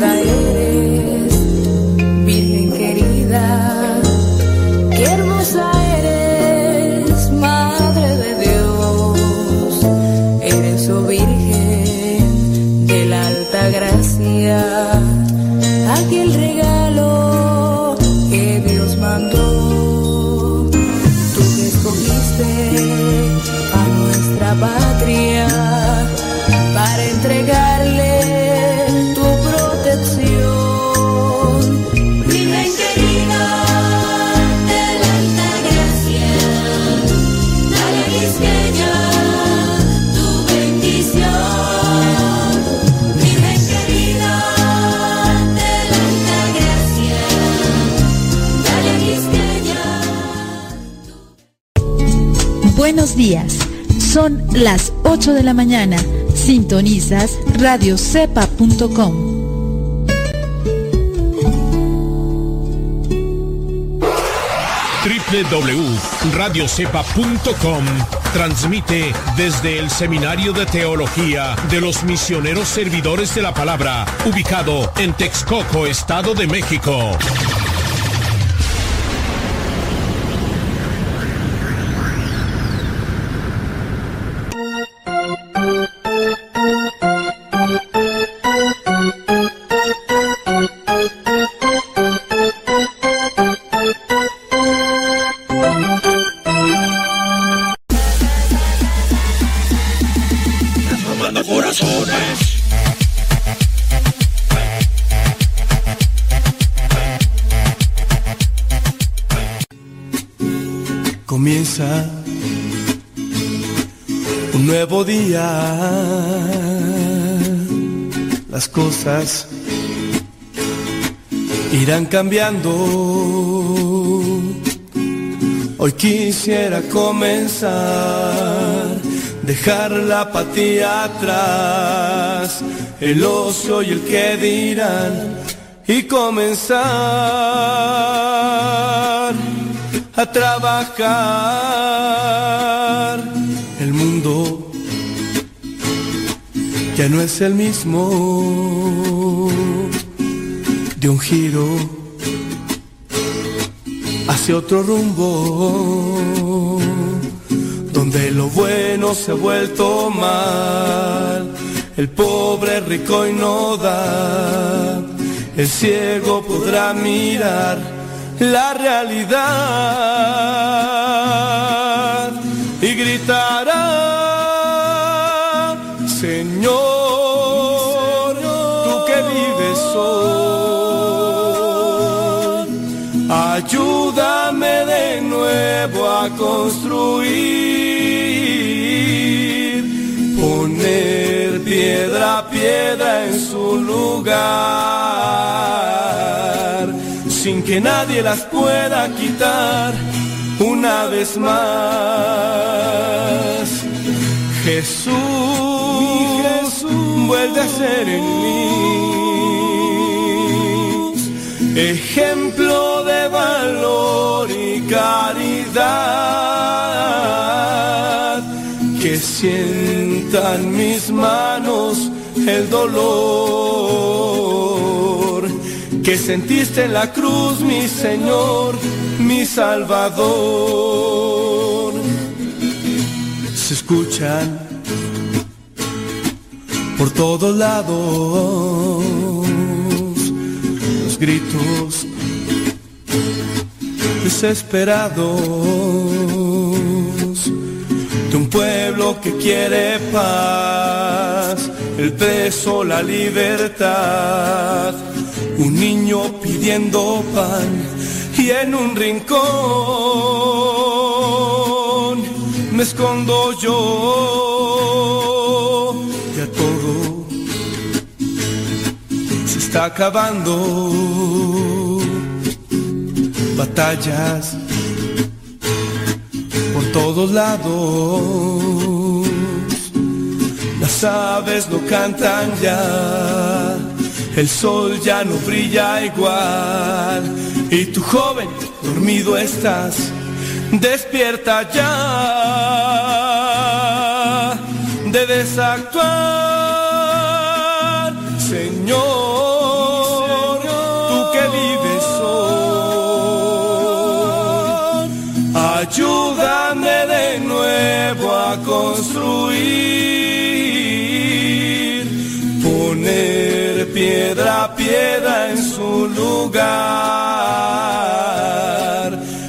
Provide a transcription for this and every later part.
linda 8 de la mañana. Sintonizas radiocepa.com. www.radiocepa.com transmite desde el Seminario de Teología de los Misioneros Servidores de la Palabra, ubicado en Texcoco, Estado de México. Cambiando. Hoy quisiera comenzar, dejar la apatía atrás, el ocio y el que dirán, y comenzar a trabajar. El mundo ya no es el mismo de un giro hacia otro rumbo, donde lo bueno se ha vuelto mal, el pobre rico y no da, el ciego podrá mirar la realidad construir, poner piedra a piedra en su lugar, sin que nadie las pueda quitar una vez más. Jesús, vuelve a ser en mí ejemplo y caridad, que sientan mis manos el dolor que sentiste en la cruz, mi Señor, mi Salvador. Se escuchan por todos lados los gritos desesperados de un pueblo que quiere paz, el preso la libertad, un niño pidiendo pan y en un rincón me escondo yo, ya todo se está acabando, batallas por todos lados, las aves no cantan ya, el sol ya no brilla igual, y tu joven dormido estás, despierta ya, debes actuar, construir, poner piedra a piedra en su lugar,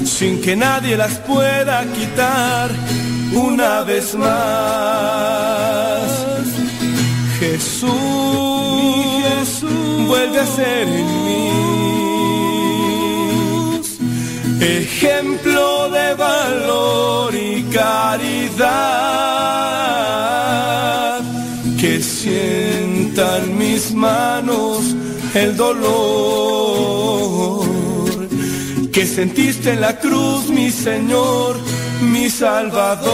sin que nadie las pueda quitar una vez más. Jesús, vuelve a ser en mí. Ejemplo de valor y caridad, que sientan mis manos el dolor que sentiste en la cruz, mi Señor, mi Salvador.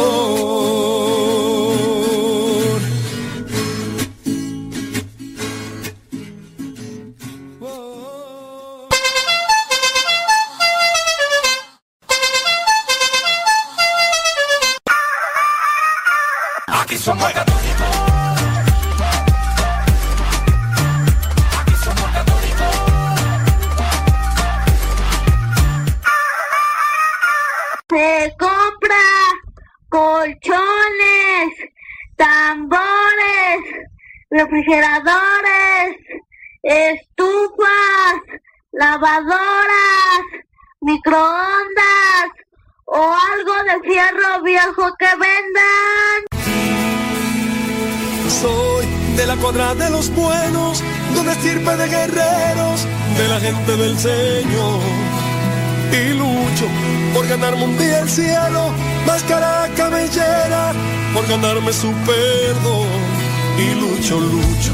Estufas, lavadoras, microondas o algo de fierro viejo que vendan. Soy de la cuadra de los buenos, donde sirve de guerreros, de la gente del Señor. Y lucho por ganarme un día el cielo, máscara cabellera, por ganarme su perdón. Y lucho, lucho,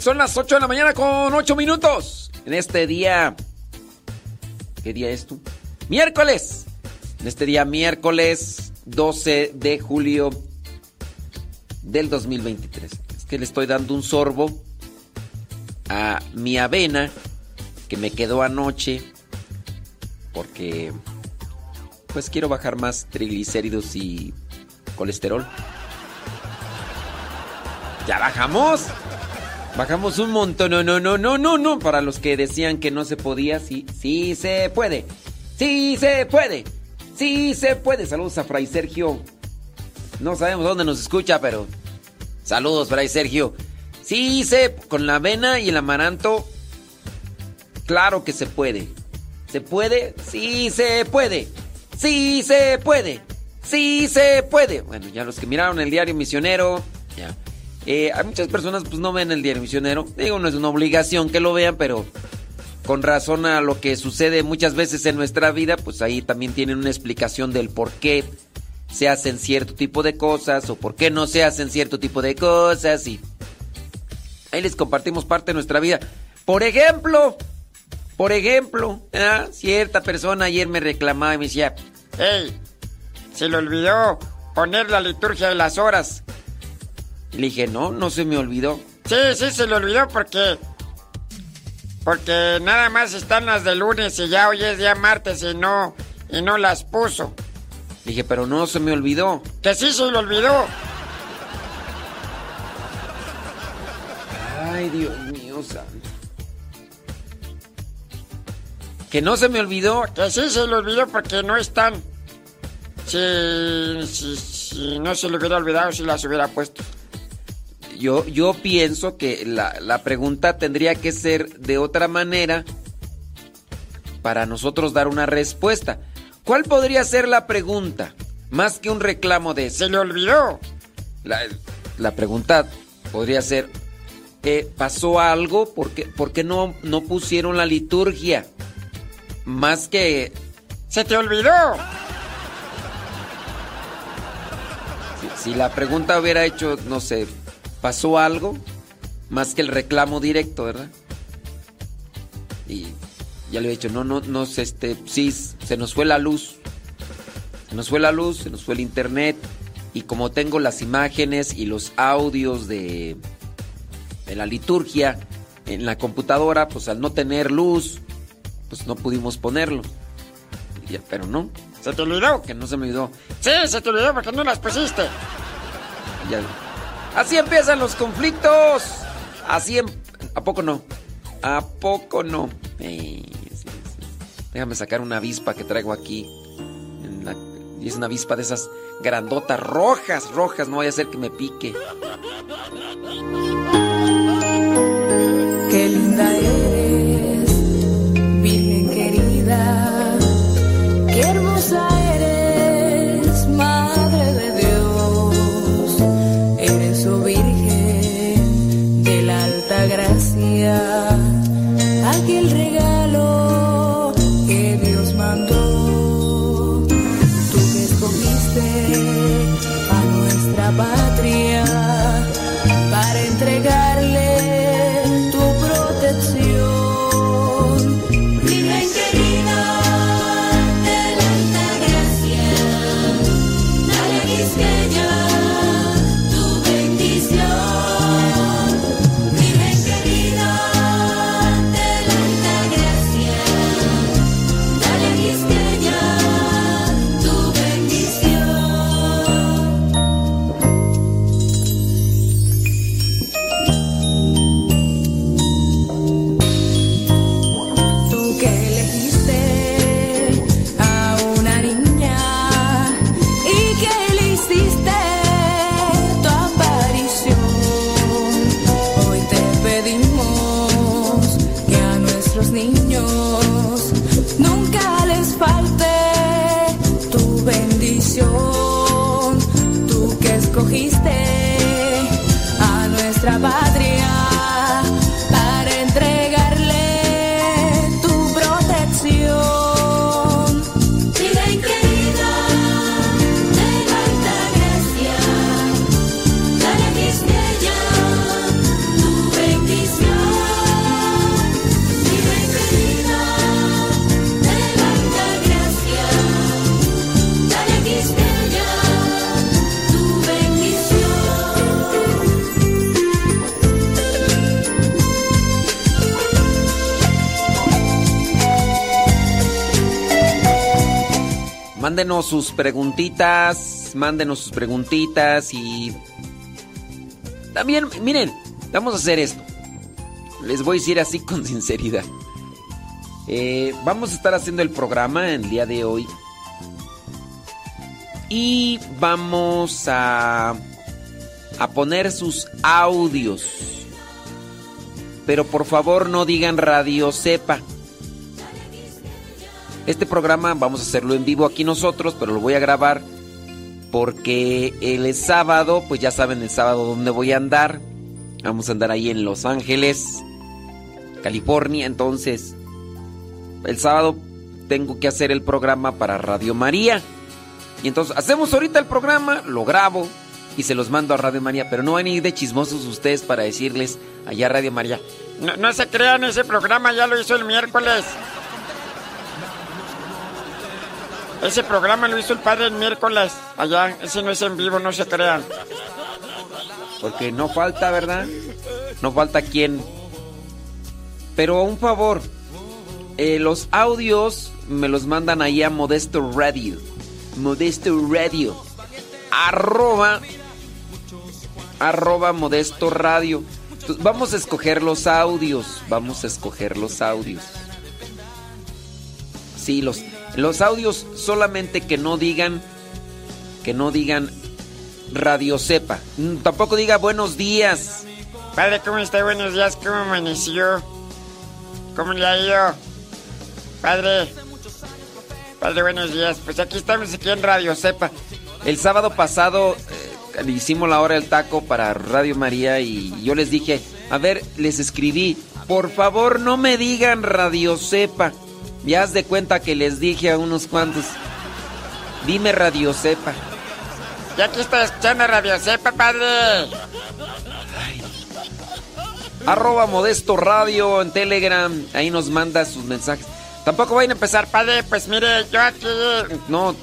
Son las 8 de la mañana con 8 minutos. En este día. ¿Qué día es tú? Miércoles. En este día, miércoles 12 de julio del 2023. Es que le estoy dando un sorbo a mi avena que me quedó anoche. Porque. Pues quiero bajar más triglicéridos y colesterol. ¡Ya bajamos! Bajamos un montón. No, no, no, no, no, no. Para los que decían que no se podía, sí, sí se puede. Sí se puede. Sí se puede. Saludos a Fray Sergio. No sabemos dónde nos escucha, pero. Saludos, Fray Sergio. Sí se. Con la avena y el amaranto. Claro que se puede. ¿Se puede? Sí se puede. Sí se puede. Sí se puede. Bueno, ya los que miraron el diario misionero. Ya. Eh, hay muchas personas pues no ven el diario misionero. Digo, no es una obligación que lo vean, pero con razón a lo que sucede muchas veces en nuestra vida, pues ahí también tienen una explicación del por qué se hacen cierto tipo de cosas o por qué no se hacen cierto tipo de cosas y ahí les compartimos parte de nuestra vida. Por ejemplo, por ejemplo, ¿ah? cierta persona ayer me reclamaba y me decía, hey, se le olvidó poner la liturgia de las horas. Y le dije, no, no se me olvidó. Sí, sí, se le olvidó porque. Porque nada más están las de lunes y ya hoy es día martes y no. Y no las puso. Le dije, pero no se me olvidó. Que sí se le olvidó. Ay, Dios mío, santo. Que no se me olvidó. Que sí se le olvidó porque no están. Si, si, si no se le hubiera olvidado, si las hubiera puesto. Yo, yo pienso que la, la pregunta tendría que ser de otra manera para nosotros dar una respuesta. ¿Cuál podría ser la pregunta? Más que un reclamo de se le olvidó. La, la pregunta podría ser, ¿pasó algo? ¿Por qué, por qué no, no pusieron la liturgia? Más que... ¡Se te olvidó! Si, si la pregunta hubiera hecho, no sé, ¿pasó algo? más que el reclamo directo, ¿verdad? Y ya le he dicho, no, no, no, este, sí, se nos fue la luz. Se nos fue la luz, se nos fue el internet. Y como tengo las imágenes y los audios de, de la liturgia en la computadora, pues al no tener luz, pues no pudimos ponerlo. Ya, pero no, ¿Se te olvidó? que no se me olvidó. Sí, se te olvidó porque no las pusiste. Ya. Así empiezan los conflictos. Así em- ¿A poco no? ¿A poco no? Déjame sacar una avispa que traigo aquí. Y es una avispa de esas grandotas, rojas, rojas. No vaya a ser que me pique. Qué linda eres, Virgen querida. Qué hermosa eres, Aquel regalo Mándenos sus preguntitas, mándenos sus preguntitas y también, miren, vamos a hacer esto. Les voy a decir así con sinceridad. Eh, vamos a estar haciendo el programa el día de hoy y vamos a a poner sus audios. Pero por favor no digan Radio Sepa. Este programa vamos a hacerlo en vivo aquí nosotros, pero lo voy a grabar porque el sábado, pues ya saben el sábado dónde voy a andar. Vamos a andar ahí en Los Ángeles, California, entonces el sábado tengo que hacer el programa para Radio María. Y entonces hacemos ahorita el programa, lo grabo y se los mando a Radio María, pero no van a ir de chismosos ustedes para decirles allá Radio María. No, no se crean, ese programa ya lo hizo el miércoles. Ese programa lo hizo el padre el miércoles. Allá, ese no es en vivo, no se crean. Porque no falta, ¿verdad? No falta quien. Pero un favor, eh, los audios me los mandan ahí a Modesto Radio. Modesto Radio. Arroba. Arroba Modesto Radio. Vamos a escoger los audios. Vamos a escoger los audios. Sí, los, los audios solamente que no digan. Que no digan Radio Cepa. Mm, Tampoco diga buenos días. Padre, ¿cómo está? Buenos días, ¿cómo amaneció? ¿Cómo le ha ido? Padre. Padre, buenos días. Pues aquí estamos aquí en Radio Cepa. El sábado pasado eh, hicimos la hora del taco para Radio María y yo les dije, a ver, les escribí, por favor no me digan Radio Cepa. Ya haz de cuenta que les dije a unos cuantos, dime Radio Cepa. Ya aquí estoy escuchando Radio Cepa, padre. Arroba Modesto Radio en Telegram. Ahí nos manda sus mensajes. Tampoco vayan a empezar, padre, pues mire, yo aquí... No,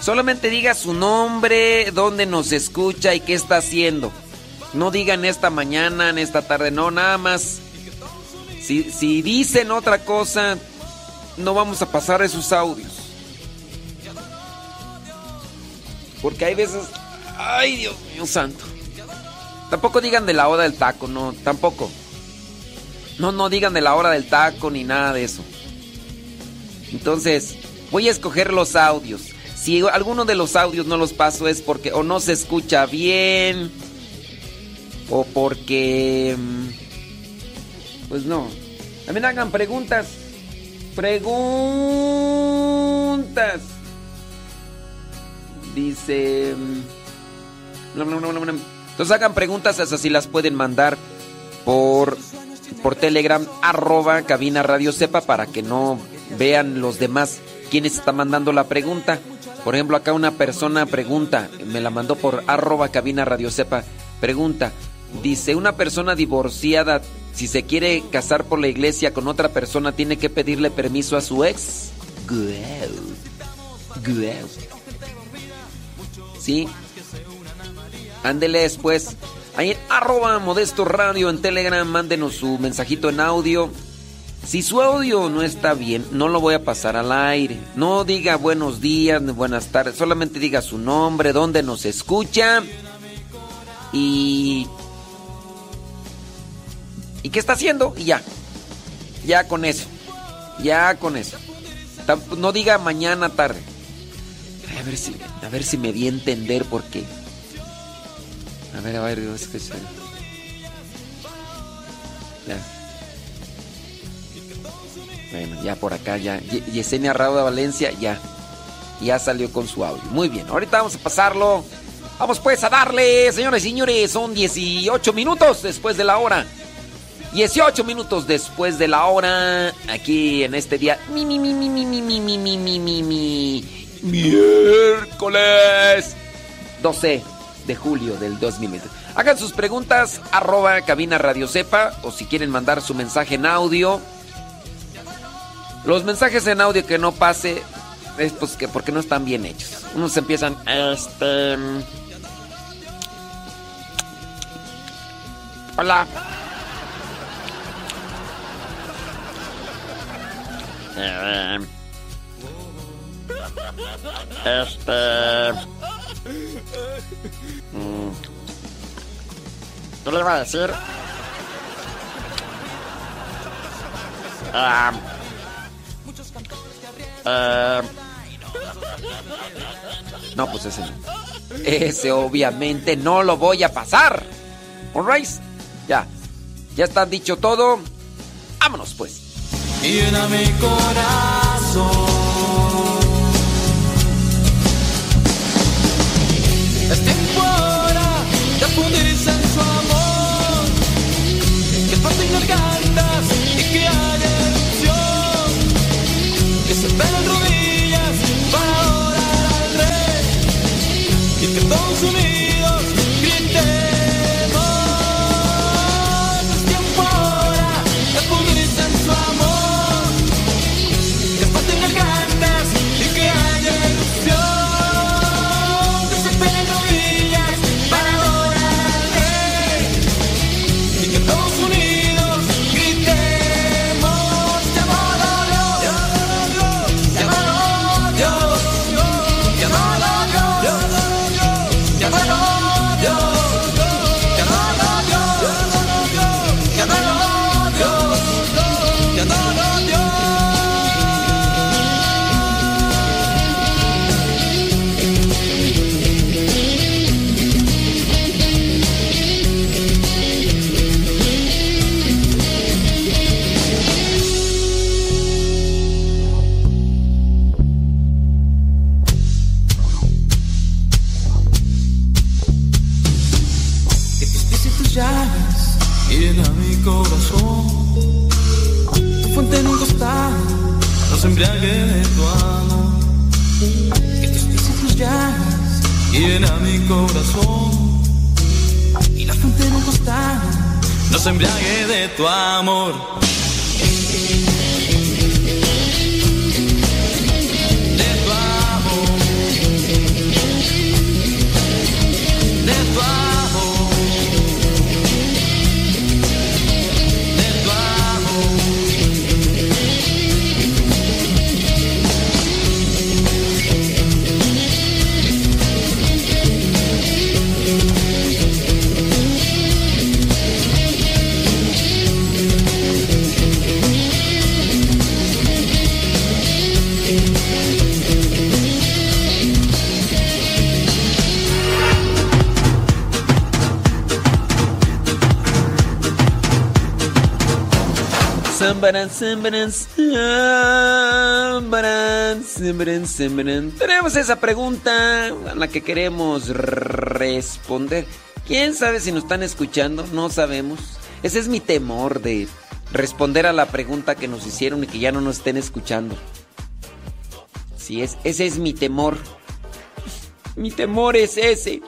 solamente diga su nombre, dónde nos escucha y qué está haciendo. No digan esta mañana, en esta tarde, no, nada más. Si, si dicen otra cosa, no vamos a pasar esos audios. Porque hay veces... Ay, Dios mío santo. Tampoco digan de la hora del taco, no, tampoco. No, no digan de la hora del taco ni nada de eso. Entonces, voy a escoger los audios. Si alguno de los audios no los paso es porque o no se escucha bien o porque... mm, Pues no. También hagan preguntas. Preguntas. Dice... mm. Entonces hagan preguntas, esas sí las pueden mandar por, por Telegram, arroba cabina radio sepa para que no vean los demás quiénes está mandando la pregunta. Por ejemplo, acá una persona pregunta, me la mandó por arroba cabina radio sepa, pregunta, dice, una persona divorciada, si se quiere casar por la iglesia con otra persona, tiene que pedirle permiso a su ex. Sí, Ándele después. Ahí en arroba modesto radio en Telegram, mándenos su mensajito en audio. Si su audio no está bien, no lo voy a pasar al aire. No diga buenos días, ni buenas tardes, solamente diga su nombre, dónde nos escucha y... ¿Y qué está haciendo? Y ya. Ya con eso. Ya con eso. No diga mañana tarde. A ver si, a ver si me di a entender porque... A ver, a ver, es que se- Ya. Bueno, ya por acá, ya. Ye- Yesenia Rauda Valencia, ya. Ya salió con su audio. Muy bien, ahorita vamos a pasarlo. Vamos pues a darle, señores y señores, son 18 minutos después de la hora. 18 minutos después de la hora, aquí en este día. Mi, mi, mi, mi, mi, mi, mi, mi, mi, mi, mi, mi. Miércoles 12 de julio del 2020. Hagan sus preguntas, arroba cabina radio sepa, o si quieren mandar su mensaje en audio. Los mensajes en audio que no pase es pues que porque no están bien hechos. Unos empiezan, este... Hola. Este. mm, ¿Qué le iba a decir? Ah, eh, No, pues ese no. Ese obviamente no lo voy a pasar. Alright. Ya. Ya está dicho todo. Vámonos pues. Llena mi corazón. Es tiempo ahora de fundirse en su amor. Que pasen gargantas y que haya erupción. Que se peguen rodillas para adorar al rey. Y que todos unidos Tenemos esa pregunta a la que queremos responder. ¿Quién sabe si nos están escuchando? No sabemos. Ese es mi temor de responder a la pregunta que nos hicieron y que ya no nos estén escuchando. Sí, es, ese es mi temor. Mi temor es ese.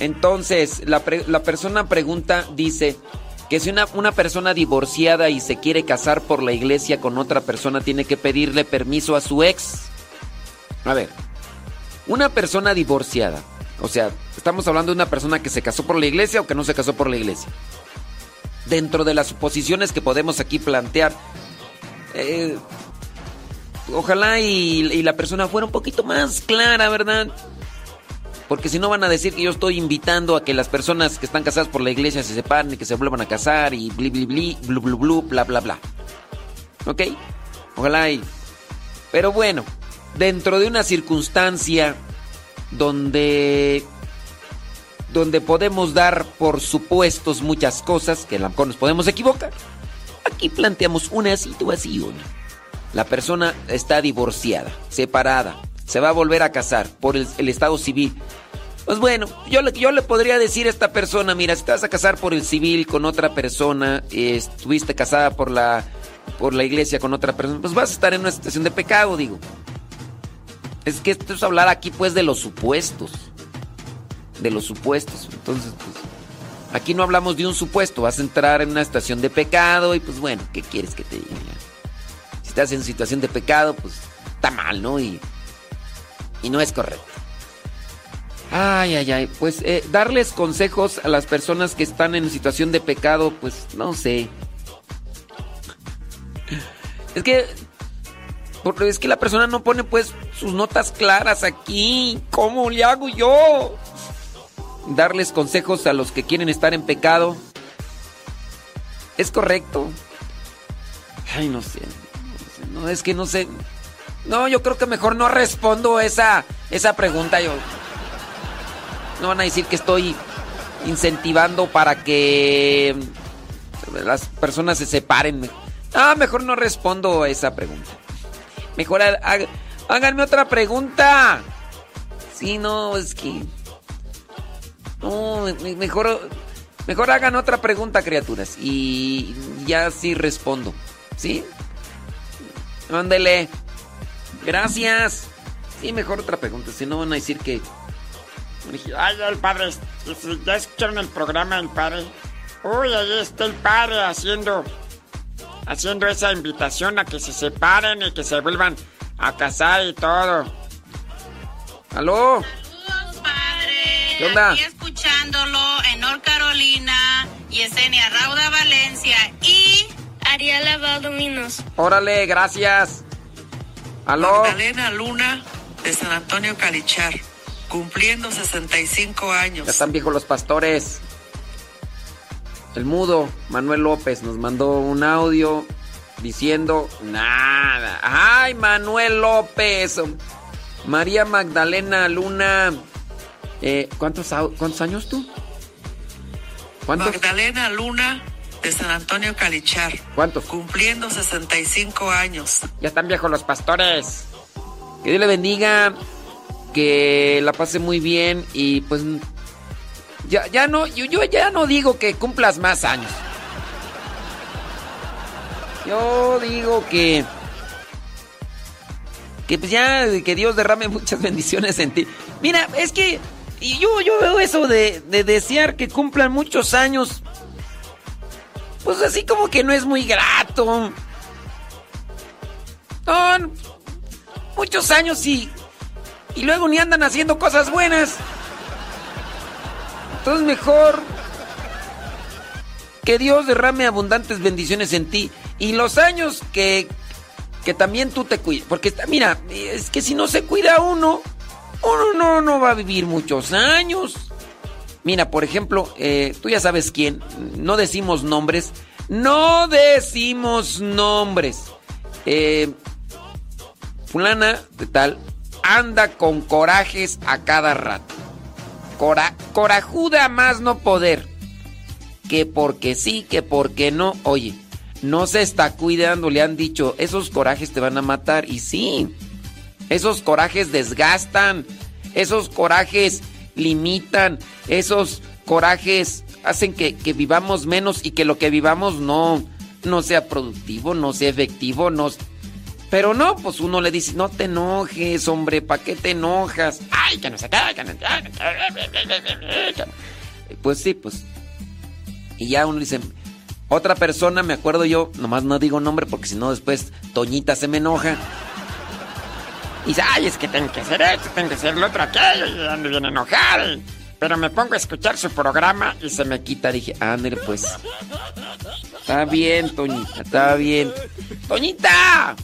Entonces, la, la persona pregunta, dice que si una, una persona divorciada y se quiere casar por la iglesia con otra persona, tiene que pedirle permiso a su ex. A ver, una persona divorciada, o sea, estamos hablando de una persona que se casó por la iglesia o que no se casó por la iglesia. Dentro de las suposiciones que podemos aquí plantear, eh, ojalá y, y la persona fuera un poquito más clara, ¿verdad? Porque si no van a decir que yo estoy invitando a que las personas que están casadas por la iglesia se separen y que se vuelvan a casar y bli bli bli, blu blu bla bla bla. ¿Ok? Ojalá y... Pero bueno, dentro de una circunstancia donde... Donde podemos dar por supuestos muchas cosas, que a lo mejor nos podemos equivocar. Aquí planteamos una situación. La persona está divorciada, separada, se va a volver a casar por el estado civil. Pues bueno, yo le, yo le podría decir a esta persona, mira, si te vas a casar por el civil con otra persona, eh, estuviste casada por la, por la iglesia con otra persona, pues vas a estar en una situación de pecado, digo. Es que esto es hablar aquí pues de los supuestos. De los supuestos. Entonces, pues, aquí no hablamos de un supuesto, vas a entrar en una situación de pecado y pues bueno, ¿qué quieres que te diga? Si estás en situación de pecado, pues está mal, ¿no? Y, y no es correcto. Ay, ay, ay. Pues eh, darles consejos a las personas que están en situación de pecado, pues no sé. Es que. Es que la persona no pone pues sus notas claras aquí. ¿Cómo le hago yo? Darles consejos a los que quieren estar en pecado. ¿Es correcto? Ay. No, sé, no, es que no sé. No, yo creo que mejor no respondo esa, esa pregunta. Yo. No van a decir que estoy incentivando para que las personas se separen. Ah, mejor no respondo esa pregunta. Mejor háganme otra pregunta. Sí, no, es que. No, me- mejor, mejor hagan otra pregunta, criaturas. Y ya sí respondo. ¿Sí? Mándele. Gracias. Sí, mejor otra pregunta. Si no van a decir que. Ay, el padre, ya escucharon el programa del padre. Uy, ahí está el padre haciendo, haciendo esa invitación a que se separen y que se vuelvan a casar y todo. ¿Aló? ¿Qué onda? Aquí escuchándolo en North Carolina, Yesenia Rauda Valencia y Ariela Valdominos. Órale, gracias. ¿Aló? Magdalena Luna de San Antonio Calichar, cumpliendo 65 años. Ya están viejos los pastores. El mudo, Manuel López, nos mandó un audio diciendo nada. ¡Ay, Manuel López! María Magdalena Luna. Eh, ¿cuántos, au- ¿Cuántos años tú? ¿Cuántos? Magdalena Luna de San Antonio Calichar, ¿Cuántos? cumpliendo 65 años. Ya están viejos los pastores. Que Dios le bendiga. Que la pase muy bien. Y pues. Ya, ya no. Yo, yo ya no digo que cumplas más años. Yo digo que. Que pues ya. Que Dios derrame muchas bendiciones en ti. Mira, es que. Yo, yo veo eso de, de desear que cumplan muchos años. pues así como que no es muy grato. Son muchos años y, y luego ni andan haciendo cosas buenas. Entonces mejor que Dios derrame abundantes bendiciones en ti y los años que, que también tú te cuides. Porque mira, es que si no se cuida uno, uno no, no va a vivir muchos años. Mira, por ejemplo, eh, tú ya sabes quién, no decimos nombres, no decimos nombres. Eh, fulana de tal anda con corajes a cada rato. Cora- corajuda más no poder. Que porque sí, que porque no. Oye, no se está cuidando, le han dicho, esos corajes te van a matar. Y sí, esos corajes desgastan, esos corajes limitan, esos corajes hacen que, que vivamos menos y que lo que vivamos no, no sea productivo, no sea efectivo, no... Pero no, pues uno le dice, no te enojes, hombre, ¿para qué te enojas? Ay, que no se cae, que no Pues sí, pues. Y ya uno dice, otra persona, me acuerdo yo, nomás no digo nombre porque si no después Toñita se me enoja. Dice, ay, es que tengo que hacer esto, tengo que hacer lo otro, aquello, y ando bien enojado. Pero me pongo a escuchar su programa y se me quita. Dije, ándale pues. Está bien, Toñita, está bien. ¡Toñita!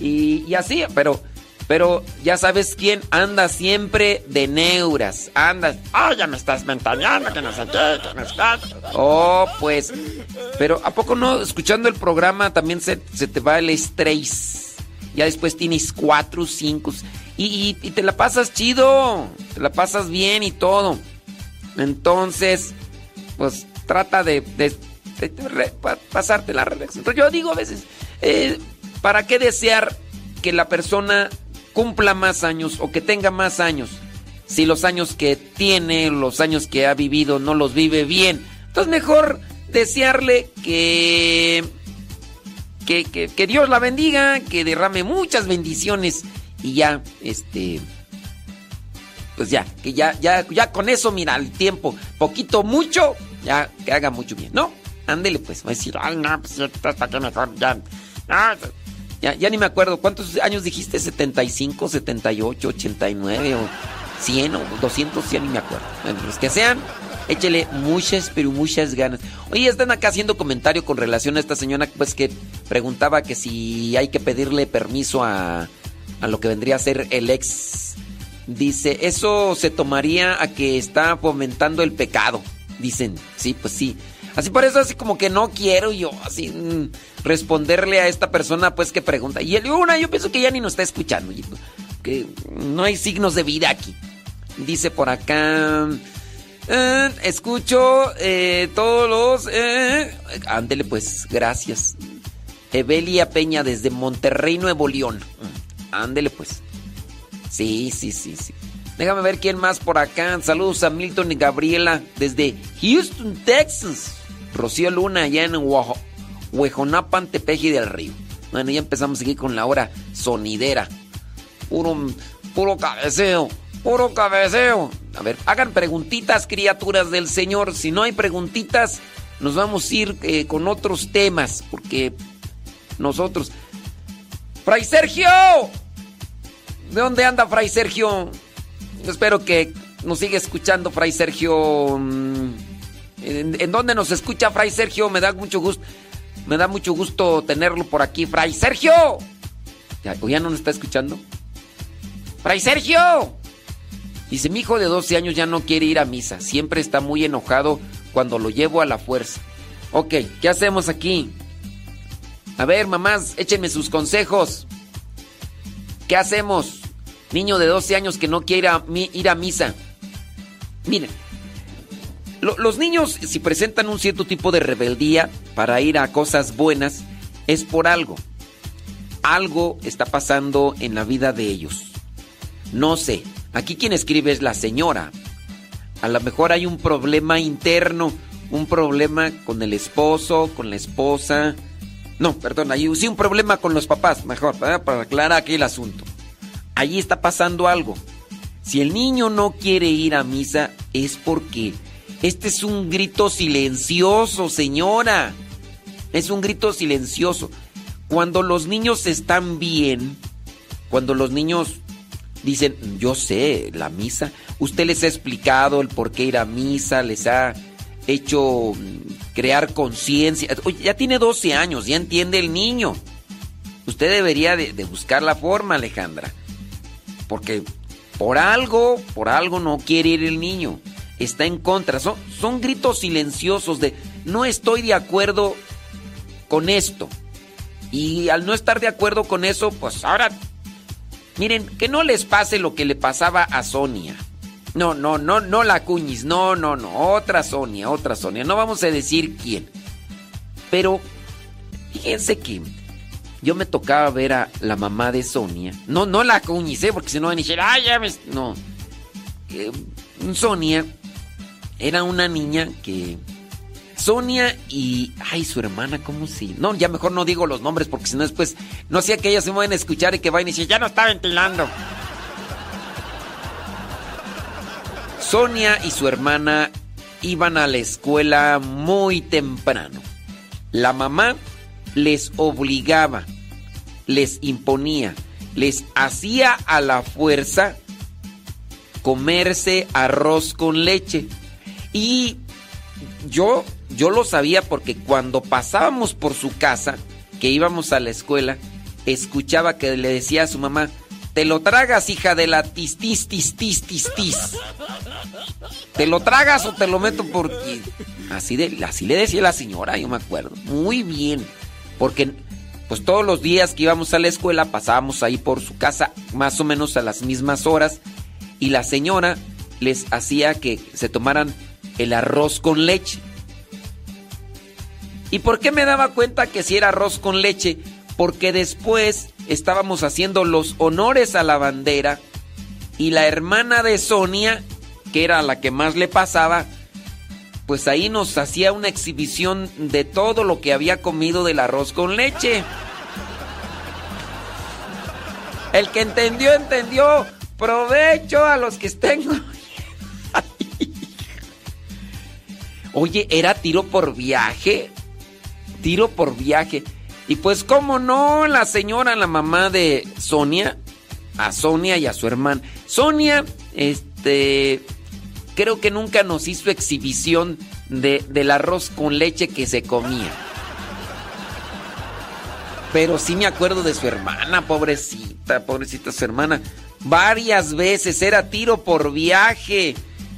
Y, y así, pero, pero ya sabes quién anda siempre de neuras. Anda. Ah, ya me estás ventaneando, que no sé qué, que. Oh, pues. Pero ¿a poco no? Escuchando el programa también se, se te va el estrés. Ya después tienes cuatro, cinco. Y, te la pasas chido. Te la pasas bien y todo. Entonces, pues trata de, de- pasarte la relax. Entonces yo digo a veces, eh, ¿para qué desear que la persona cumpla más años o que tenga más años? Si los años que tiene, los años que ha vivido, no los vive bien. Entonces mejor desearle que, que, que, que Dios la bendiga, que derrame muchas bendiciones y ya, este, pues ya, que ya, ya, ya con eso, mira, el tiempo, poquito, mucho, ya que haga mucho bien, ¿no? Ándele pues, va a decir. Ay, no, pues ¿para qué mejor? Ya. No, Ya, ni me acuerdo, ¿cuántos años dijiste? ¿75, 78, 89 o 100 o 200? Ya ni me acuerdo. Bueno, los que sean, échele muchas, pero muchas ganas. Oye, están acá haciendo comentario con relación a esta señora, pues que preguntaba que si hay que pedirle permiso a, a lo que vendría a ser el ex. Dice, eso se tomaría a que está fomentando el pecado. Dicen, sí, pues sí. Así por eso, así como que no quiero yo, así, mm, responderle a esta persona, pues, que pregunta. Y el una, yo pienso que ya ni nos está escuchando, que no hay signos de vida aquí. Dice por acá, eh, escucho eh, todos los... Eh, ándele, pues, gracias. Evelia Peña desde Monterrey, Nuevo León. Mm, Ándele, pues. Sí, sí, sí, sí. Déjame ver quién más por acá. Saludos a Milton y Gabriela desde Houston, Texas. Rocío Luna allá en Huejonapan, Tepeji del Río. Bueno, ya empezamos aquí con la hora sonidera. Puro, puro cabeceo, puro cabeceo. A ver, hagan preguntitas, criaturas del Señor. Si no hay preguntitas, nos vamos a ir eh, con otros temas, porque nosotros... ¡Fray Sergio! ¿De dónde anda Fray Sergio? Espero que nos siga escuchando Fray Sergio. ¿En, dónde nos escucha Fray Sergio? Me da mucho gusto. Me da mucho gusto tenerlo por aquí, Fray Sergio. ¿Ya, ¿O ya no nos está escuchando? Fray Sergio. Dice, mi hijo de 12 años ya no quiere ir a misa. Siempre está muy enojado cuando lo llevo a la fuerza. Ok, ¿qué hacemos aquí? A ver, mamás, échenme sus consejos. ¿Qué hacemos? Niño de 12 años que no quiere ir a misa. Miren, lo- los niños si presentan un cierto tipo de rebeldía para ir a cosas buenas, es por algo. Algo está pasando en la vida de ellos. No sé, aquí quien escribe es la señora. A lo mejor hay un problema interno, un problema con el esposo, con la esposa. No, perdón, hay sí un problema con los papás, mejor, para aclarar aquí el asunto. Allí está pasando algo. Si el niño no quiere ir a misa es porque este es un grito silencioso, señora. Es un grito silencioso. Cuando los niños están bien, cuando los niños dicen, yo sé, la misa, usted les ha explicado el por qué ir a misa, les ha hecho mm, crear conciencia. Ya tiene 12 años, ya entiende el niño. Usted debería de, de buscar la forma, Alejandra. Porque por algo, por algo no quiere ir el niño. Está en contra. Son, son gritos silenciosos de no estoy de acuerdo con esto. Y al no estar de acuerdo con eso, pues ahora, miren, que no les pase lo que le pasaba a Sonia. No, no, no, no la Cuñis, no, no, no, otra Sonia, otra Sonia. No vamos a decir quién. Pero, fíjense que yo me tocaba ver a la mamá de Sonia. No, no la Cuñis, ¿eh? porque si no van a decir, ay, ya. No. Eh, Sonia era una niña que. Sonia y. Ay, su hermana, ¿cómo se.? No, ya mejor no digo los nombres porque si no después. No sea que ellas se vayan a escuchar y que vayan a decir, ya no está ventilando. Sonia y su hermana iban a la escuela muy temprano. La mamá les obligaba, les imponía, les hacía a la fuerza comerse arroz con leche. Y yo, yo lo sabía porque cuando pasábamos por su casa, que íbamos a la escuela, escuchaba que le decía a su mamá, te lo tragas, hija de la tis, tis, tis, tis, tis. ¿Te lo tragas o te lo meto por...? y Así, de, así le decía la señora, yo me acuerdo. Muy bien. Porque pues todos los días que íbamos a la escuela pasábamos ahí por su casa más o menos a las mismas horas y la señora les hacía que se tomaran el arroz con leche. ¿Y por qué me daba cuenta que si era arroz con leche? Porque después estábamos haciendo los honores a la bandera y la hermana de Sonia, que era la que más le pasaba, pues ahí nos hacía una exhibición de todo lo que había comido del arroz con leche. El que entendió, entendió. Provecho a los que estén. Oye, era tiro por viaje. Tiro por viaje. Y pues, ¿cómo no? La señora, la mamá de Sonia, a Sonia y a su hermana. Sonia, este, creo que nunca nos hizo exhibición de, del arroz con leche que se comía. Pero sí me acuerdo de su hermana, pobrecita, pobrecita su hermana. Varias veces era tiro por viaje.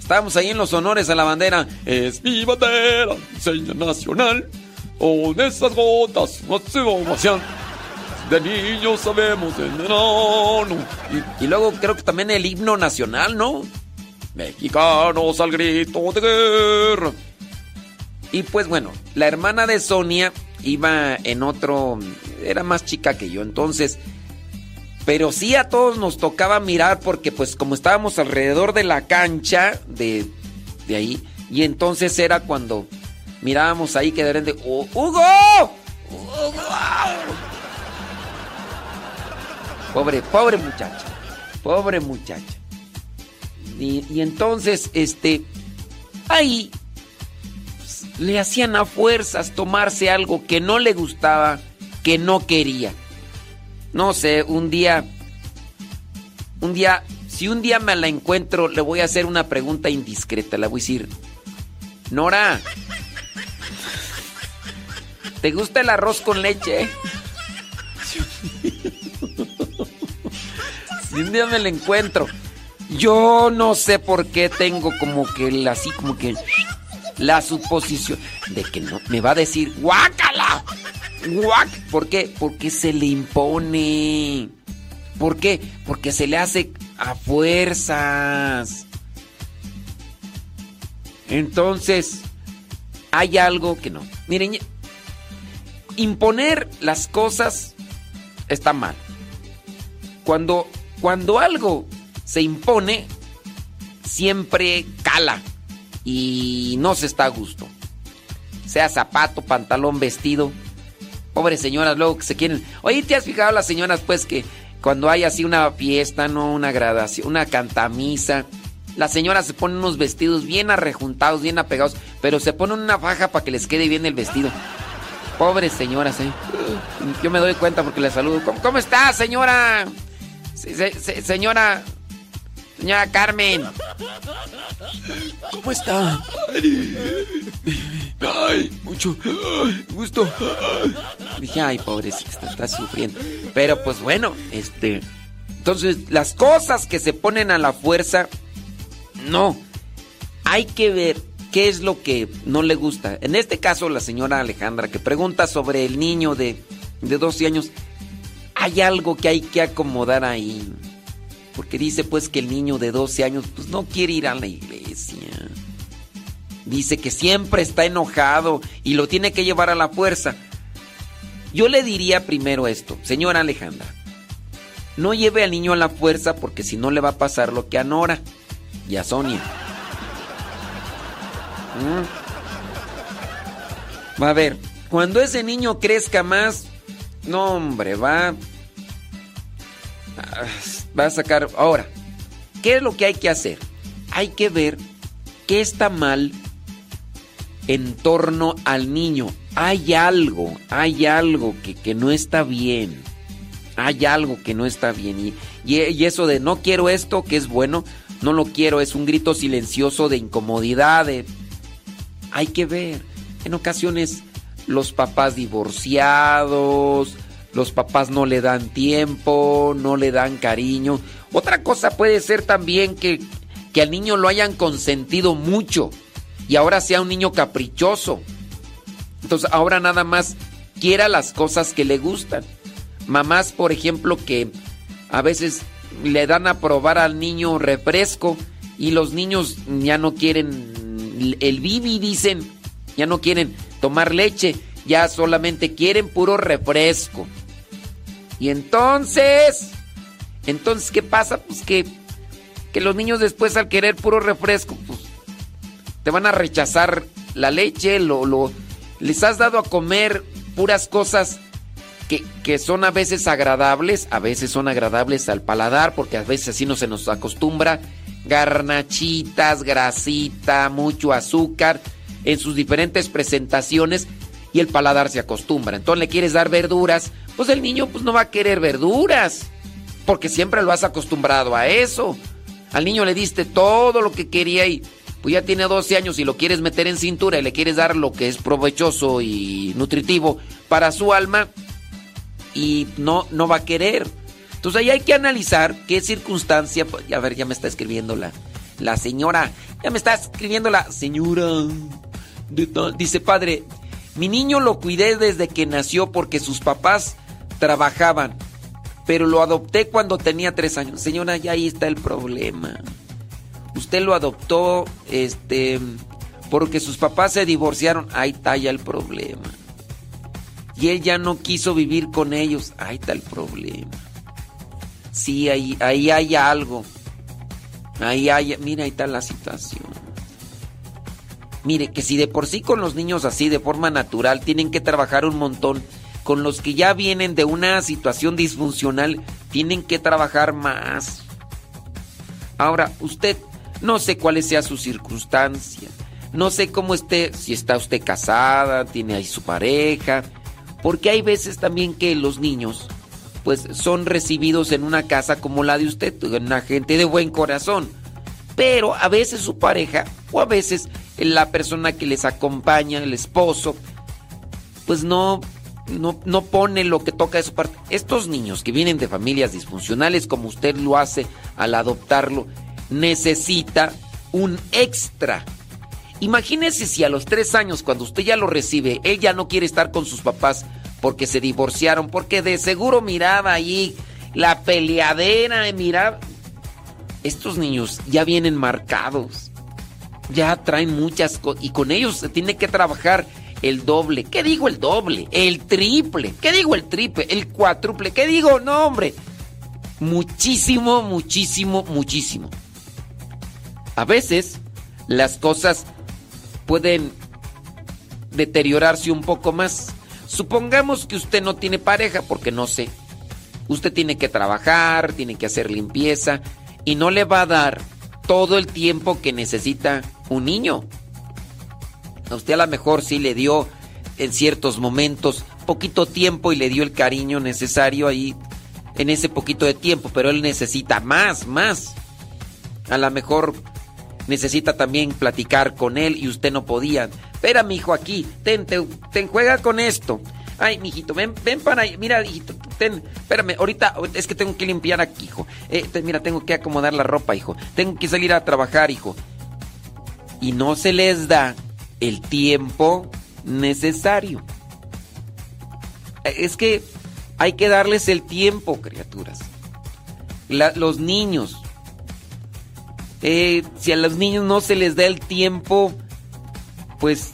Estábamos ahí en los honores a la bandera. Es mi bandera, señal nacional. Con esas gotas, emoción. De niños sabemos el verano. Y, y luego creo que también el himno nacional, ¿no? Mexicanos al grito de guerra. Y pues bueno, la hermana de Sonia iba en otro, era más chica que yo, entonces, pero sí a todos nos tocaba mirar porque pues como estábamos alrededor de la cancha de, de ahí, y entonces era cuando mirábamos ahí que de repente, "Oh, ¡Hugo! ¡Hugo! Pobre, pobre muchacha, pobre muchacha. Y, y entonces, este, ahí pues, le hacían a fuerzas tomarse algo que no le gustaba, que no quería. No sé, un día, un día, si un día me la encuentro, le voy a hacer una pregunta indiscreta. Le voy a decir, Nora, ¿te gusta el arroz con leche? Si un día me la encuentro, yo no sé por qué tengo como que así como que la suposición de que no me va a decir guácala. ¿Por qué? Porque se le impone. ¿Por qué? Porque se le hace a fuerzas. Entonces, hay algo que no. Miren, imponer las cosas está mal. Cuando, cuando algo se impone, siempre cala y no se está a gusto. Sea zapato, pantalón, vestido. Pobres señoras luego que se quieren... Oye, ¿te has fijado las señoras pues que cuando hay así una fiesta, no una gradación, una cantamisa, las señoras se ponen unos vestidos bien arrejuntados, bien apegados, pero se ponen una faja para que les quede bien el vestido. Pobres señoras, ¿eh? Yo me doy cuenta porque le saludo. ¿Cómo, cómo está, señora? Se- se- se- señora. Señora Carmen. ¿Cómo está? Ay, mucho ay, gusto. Dije, ay, pobrecita, está, está sufriendo. Pero pues bueno, este. Entonces, las cosas que se ponen a la fuerza, no. Hay que ver qué es lo que no le gusta. En este caso, la señora Alejandra, que pregunta sobre el niño de, de 12 años, hay algo que hay que acomodar ahí. Porque dice pues que el niño de 12 años pues no quiere ir a la iglesia. Dice que siempre está enojado y lo tiene que llevar a la fuerza. Yo le diría primero esto, señora Alejandra. No lleve al niño a la fuerza porque si no le va a pasar lo que a Nora y a Sonia. Mm. Va a ver, cuando ese niño crezca más, no hombre, va Ah, va a sacar ahora. ¿Qué es lo que hay que hacer? Hay que ver qué está mal en torno al niño. Hay algo, hay algo que, que no está bien. Hay algo que no está bien. Y, y- eso de no quiero esto, que es bueno, no lo quiero, es un grito silencioso de incomodidad. de- Hay que ver. En ocasiones los papás divorciados, los papás no le dan tiempo, no le dan cariño. Otra cosa puede ser también que, que al niño lo hayan consentido mucho y ahora sea un niño caprichoso. Entonces ahora nada más quiera las cosas que le gustan. Mamás, por ejemplo, que a veces le dan a probar al niño refresco y los niños ya no quieren el bibi, dicen, ya no quieren tomar leche, ya solamente quieren puro refresco. Y entonces, entonces, ¿qué pasa? Pues que, que los niños después al querer puro refresco, pues te van a rechazar la leche, lo, lo, les has dado a comer puras cosas que, que son a veces agradables, a veces son agradables al paladar, porque a veces así no se nos acostumbra. Garnachitas, grasita, mucho azúcar, en sus diferentes presentaciones, y el paladar se acostumbra. Entonces le quieres dar verduras, pues el niño pues no va a querer verduras, porque siempre lo has acostumbrado a eso. Al niño le diste todo lo que quería y pues ya tiene 12 años y lo quieres meter en cintura y le quieres dar lo que es provechoso y nutritivo para su alma y no, no va a querer. Entonces ahí hay que analizar qué circunstancia. pues, A ver, ya me está escribiendo la, la señora. Ya me está escribiendo la señora. Dice, padre, mi niño lo cuidé desde que nació porque sus papás trabajaban. Pero lo adopté cuando tenía tres años. Señora, ya ahí está el problema. Usted lo adoptó, este, porque sus papás se divorciaron. Ahí está ya el problema. Y él ya no quiso vivir con ellos. Ahí está el problema. Sí, ahí, ahí hay algo. Ahí hay, mira, ahí está la situación. Mire, que si de por sí con los niños así, de forma natural, tienen que trabajar un montón, con los que ya vienen de una situación disfuncional, tienen que trabajar más. Ahora, usted, no sé cuál sea su circunstancia, no sé cómo esté, si está usted casada, tiene ahí su pareja, porque hay veces también que los niños, pues son recibidos en una casa como la de usted, una gente de buen corazón. Pero a veces su pareja o a veces la persona que les acompaña, el esposo, pues no, no, no pone lo que toca de su parte. Estos niños que vienen de familias disfuncionales, como usted lo hace al adoptarlo, necesita un extra. Imagínese si a los tres años, cuando usted ya lo recibe, él ya no quiere estar con sus papás porque se divorciaron, porque de seguro miraba ahí la peleadera, miraba. Estos niños ya vienen marcados, ya traen muchas cosas y con ellos se tiene que trabajar el doble. ¿Qué digo el doble? El triple. ¿Qué digo el triple? El cuádruple. ¿Qué digo? No, hombre. Muchísimo, muchísimo, muchísimo. A veces las cosas pueden deteriorarse un poco más. Supongamos que usted no tiene pareja, porque no sé. Usted tiene que trabajar, tiene que hacer limpieza y no le va a dar todo el tiempo que necesita un niño. A usted a lo mejor sí le dio en ciertos momentos poquito tiempo y le dio el cariño necesario ahí en ese poquito de tiempo, pero él necesita más, más. A lo mejor necesita también platicar con él y usted no podía. Espera, mi hijo, aquí, ten, te, ten, juega con esto. Ay, mijito, ven, ven para ahí. Mira, hijito, ten, espérame, ahorita es que tengo que limpiar aquí, hijo. Eh, mira, tengo que acomodar la ropa, hijo. Tengo que salir a trabajar, hijo. Y no se les da el tiempo necesario. Es que hay que darles el tiempo, criaturas. Los niños. Eh, si a los niños no se les da el tiempo, pues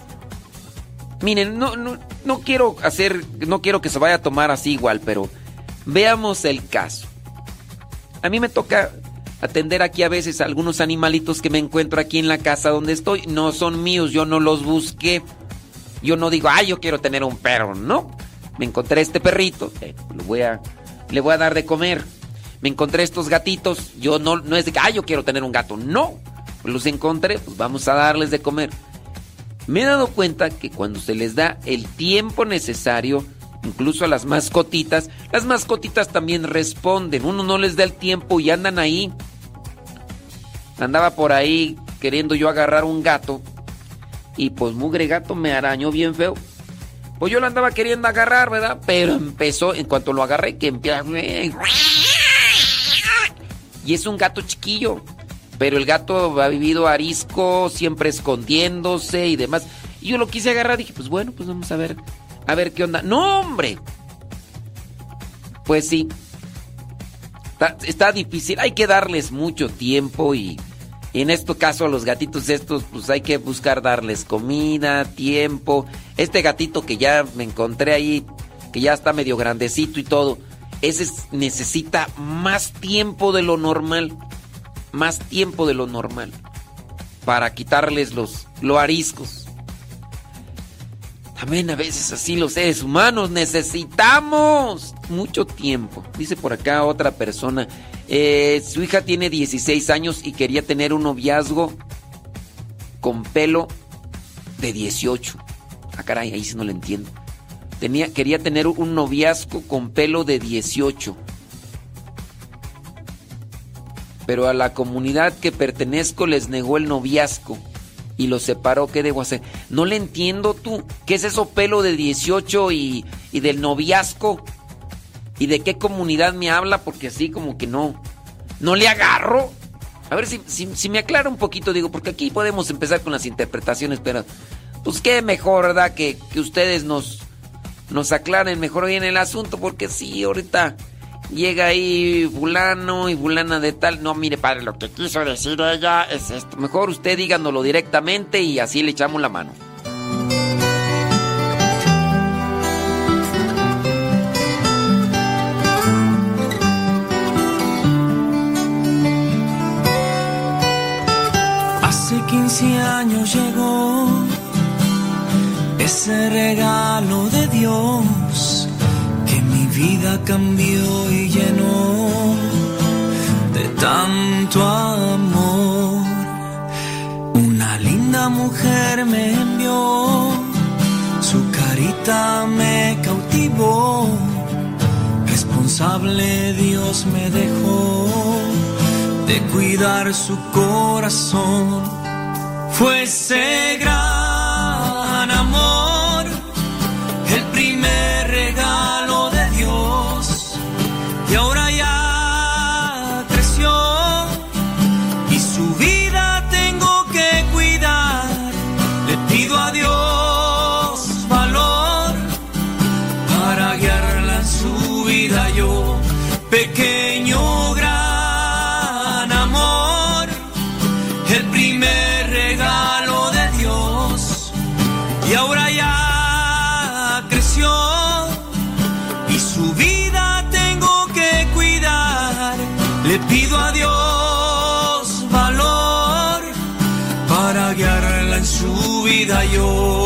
miren, no, no, no quiero hacer, no quiero que se vaya a tomar así igual, pero veamos el caso. A mí me toca atender aquí a veces a algunos animalitos que me encuentro aquí en la casa donde estoy. No son míos, yo no los busqué. Yo no digo, ay, yo quiero tener un perro, no. Me encontré este perrito, eh, lo voy a, le voy a dar de comer. Me encontré estos gatitos, yo no, no es de que, yo quiero tener un gato, no. Los encontré, pues vamos a darles de comer. Me he dado cuenta que cuando se les da el tiempo necesario, incluso a las mascotitas, las mascotitas también responden. Uno no les da el tiempo y andan ahí. Andaba por ahí queriendo yo agarrar un gato y pues mugre gato me arañó bien feo. Pues yo lo andaba queriendo agarrar, ¿verdad? Pero empezó, en cuanto lo agarré, que empieza... Y es un gato chiquillo. Pero el gato ha vivido arisco, siempre escondiéndose y demás. Y yo lo quise agarrar, dije, pues bueno, pues vamos a ver, a ver qué onda. ¡No, hombre! Pues sí. Está, difícil, hay que darles mucho tiempo y, en este caso a los gatitos estos, pues hay que buscar darles comida, tiempo. Este gatito que ya me encontré ahí, que ya está medio grandecito y todo, ese es- necesita más tiempo de lo normal. Más tiempo de lo normal. Para quitarles los, los ariscos. También a veces así los seres humanos necesitamos mucho tiempo. Dice por acá otra persona, eh, su hija tiene 16 años y quería tener un noviazgo con pelo de 18. Ah, caray, ahí sí no lo entiendo. Tenía, quería tener un noviazgo con pelo de 18. Pero a la comunidad que pertenezco les negó el noviazgo y los separó. ¿Qué debo hacer? No le entiendo tú. ¿Qué es eso pelo de 18 y, y del noviazgo? ¿Y de qué comunidad me habla? Porque así como que no. No le agarro. A ver si, si, me aclara un poquito, digo, porque aquí podemos empezar con las interpretaciones, pero pues qué mejor, ¿verdad? Que, que ustedes nos, nos aclaren mejor bien el asunto, porque si ahorita llega ahí fulano y fulana de tal, no, mire, padre, lo que quiso decir ella es esto. Mejor usted díganoslo directamente y así le echamos la mano. Hace 15 años llegó ese regalo de Dios vida cambió y llenó de tanto amor. Una linda mujer me envió, su carita me cautivó, responsable Dios me dejó de cuidar su corazón. Fue ese su vida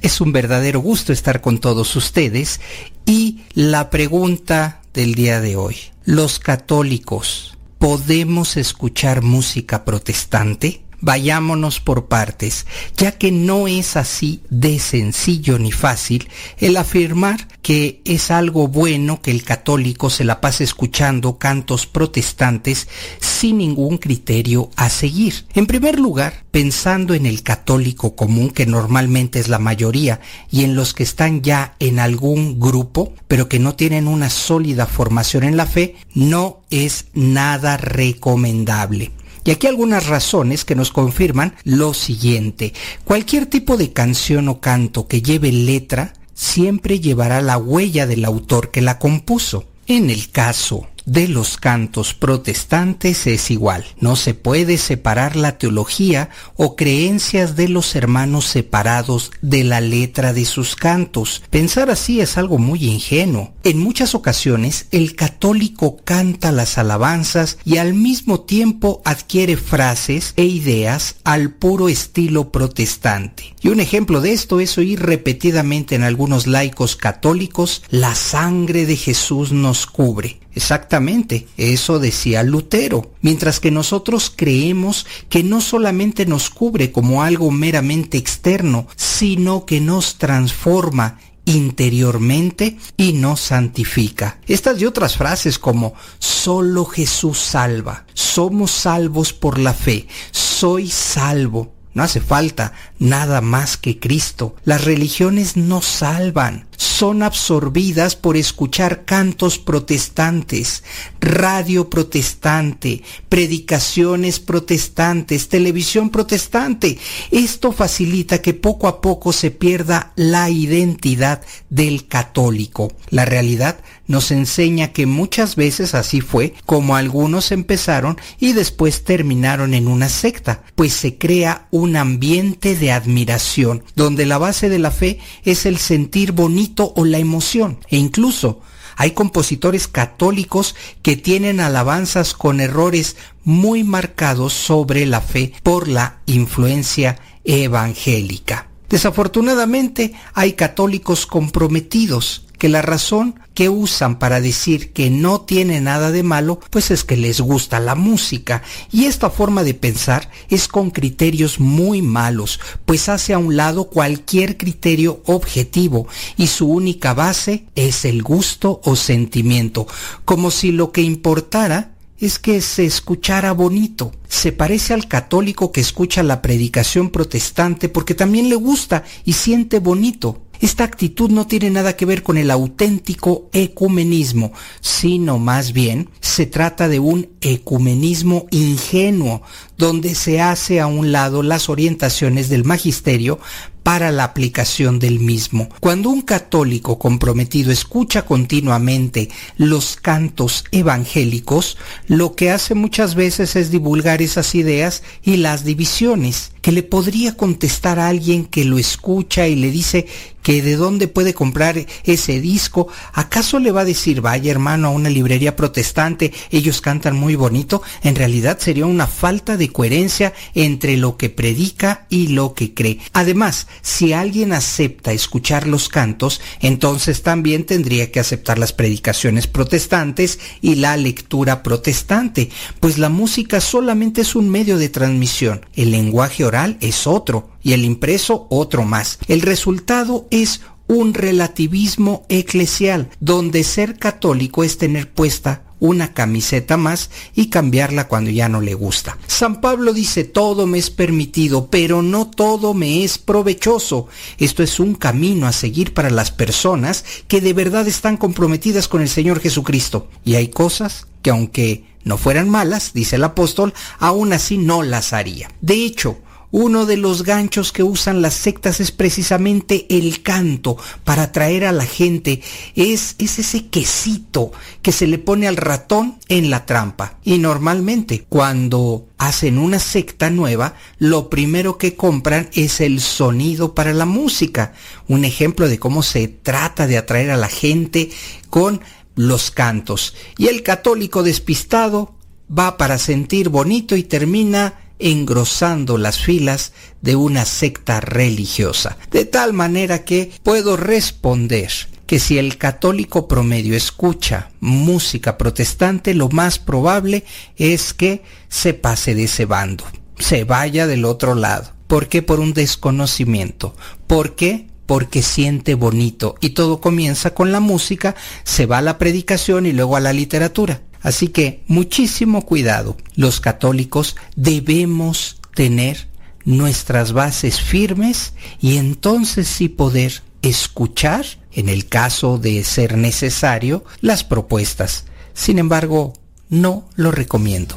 Es un verdadero gusto estar con todos ustedes y la pregunta del día de hoy. ¿Los católicos podemos escuchar música protestante? Vayámonos por partes, ya que no es así de sencillo ni fácil el afirmar que es algo bueno que el católico se la pase escuchando cantos protestantes sin ningún criterio a seguir. En primer lugar, pensando en el católico común, que normalmente es la mayoría, y en los que están ya en algún grupo, pero que no tienen una sólida formación en la fe, no es nada recomendable. Y aquí algunas razones que nos confirman lo siguiente. Cualquier tipo de canción o canto que lleve letra siempre llevará la huella del autor que la compuso. En el caso de los cantos protestantes es igual. No se puede separar la teología o creencias de los hermanos separados de la letra de sus cantos. Pensar así es algo muy ingenuo. En muchas ocasiones el católico canta las alabanzas y al mismo tiempo adquiere frases e ideas al puro estilo protestante. Y un ejemplo de esto es oír repetidamente en algunos laicos católicos, la sangre de Jesús nos cubre. Exactamente, eso decía Lutero, mientras que nosotros creemos que no solamente nos cubre como algo meramente externo, sino que nos transforma interiormente y nos santifica. Estas y otras frases como solo Jesús salva, somos salvos por la fe, soy salvo, no hace falta nada más que Cristo. Las religiones no salvan, son absorbidas por escuchar cantos protestantes, radio protestante, predicaciones protestantes, televisión protestante. Esto facilita que poco a poco se pierda la identidad del católico. La realidad nos enseña que muchas veces así fue como algunos empezaron y después terminaron en una secta, pues se crea un ambiente de admiración, donde la base de la fe es el sentir bonito o la emoción, e incluso hay compositores católicos que tienen alabanzas con errores muy marcados sobre la fe por la influencia evangélica. Desafortunadamente hay católicos comprometidos que la razón que usan para decir que no tiene nada de malo, pues es que les gusta la música. Y esta forma de pensar es con criterios muy malos, pues hace a un lado cualquier criterio objetivo y su única base es el gusto o sentimiento, como si lo que importara es que se escuchara bonito. Se parece al católico que escucha la predicación protestante porque también le gusta y siente bonito. Esta actitud no tiene nada que ver con el auténtico ecumenismo, sino más bien se trata de un ecumenismo ingenuo, donde se hace a un lado las orientaciones del magisterio para la aplicación del mismo. Cuando un católico comprometido escucha continuamente los cantos evangélicos, lo que hace muchas veces es divulgar esas ideas y las divisiones, que le podría contestar a alguien que lo escucha y le dice que de dónde puede comprar ese disco, ¿acaso le va a decir, vaya hermano, a una librería protestante, ellos cantan muy bonito? En realidad sería una falta de coherencia entre lo que predica y lo que cree. Además, si alguien acepta escuchar los cantos, entonces también tendría que aceptar las predicaciones protestantes y la lectura protestante, pues la música solamente es un medio de transmisión, el lenguaje oral es otro y el impreso otro más. El resultado es un relativismo eclesial, donde ser católico es tener puesta una camiseta más y cambiarla cuando ya no le gusta. San Pablo dice, todo me es permitido, pero no todo me es provechoso. Esto es un camino a seguir para las personas que de verdad están comprometidas con el Señor Jesucristo. Y hay cosas que aunque no fueran malas, dice el apóstol, aún así no las haría. De hecho, uno de los ganchos que usan las sectas es precisamente el canto para atraer a la gente. Es, es ese quesito que se le pone al ratón en la trampa. Y normalmente cuando hacen una secta nueva, lo primero que compran es el sonido para la música. Un ejemplo de cómo se trata de atraer a la gente con los cantos. Y el católico despistado va para sentir bonito y termina engrosando las filas de una secta religiosa. De tal manera que puedo responder que si el católico promedio escucha música protestante, lo más probable es que se pase de ese bando, se vaya del otro lado. ¿Por qué? Por un desconocimiento. ¿Por qué? Porque siente bonito. Y todo comienza con la música, se va a la predicación y luego a la literatura. Así que muchísimo cuidado. Los católicos debemos tener nuestras bases firmes y entonces sí poder escuchar, en el caso de ser necesario, las propuestas. Sin embargo, no lo recomiendo.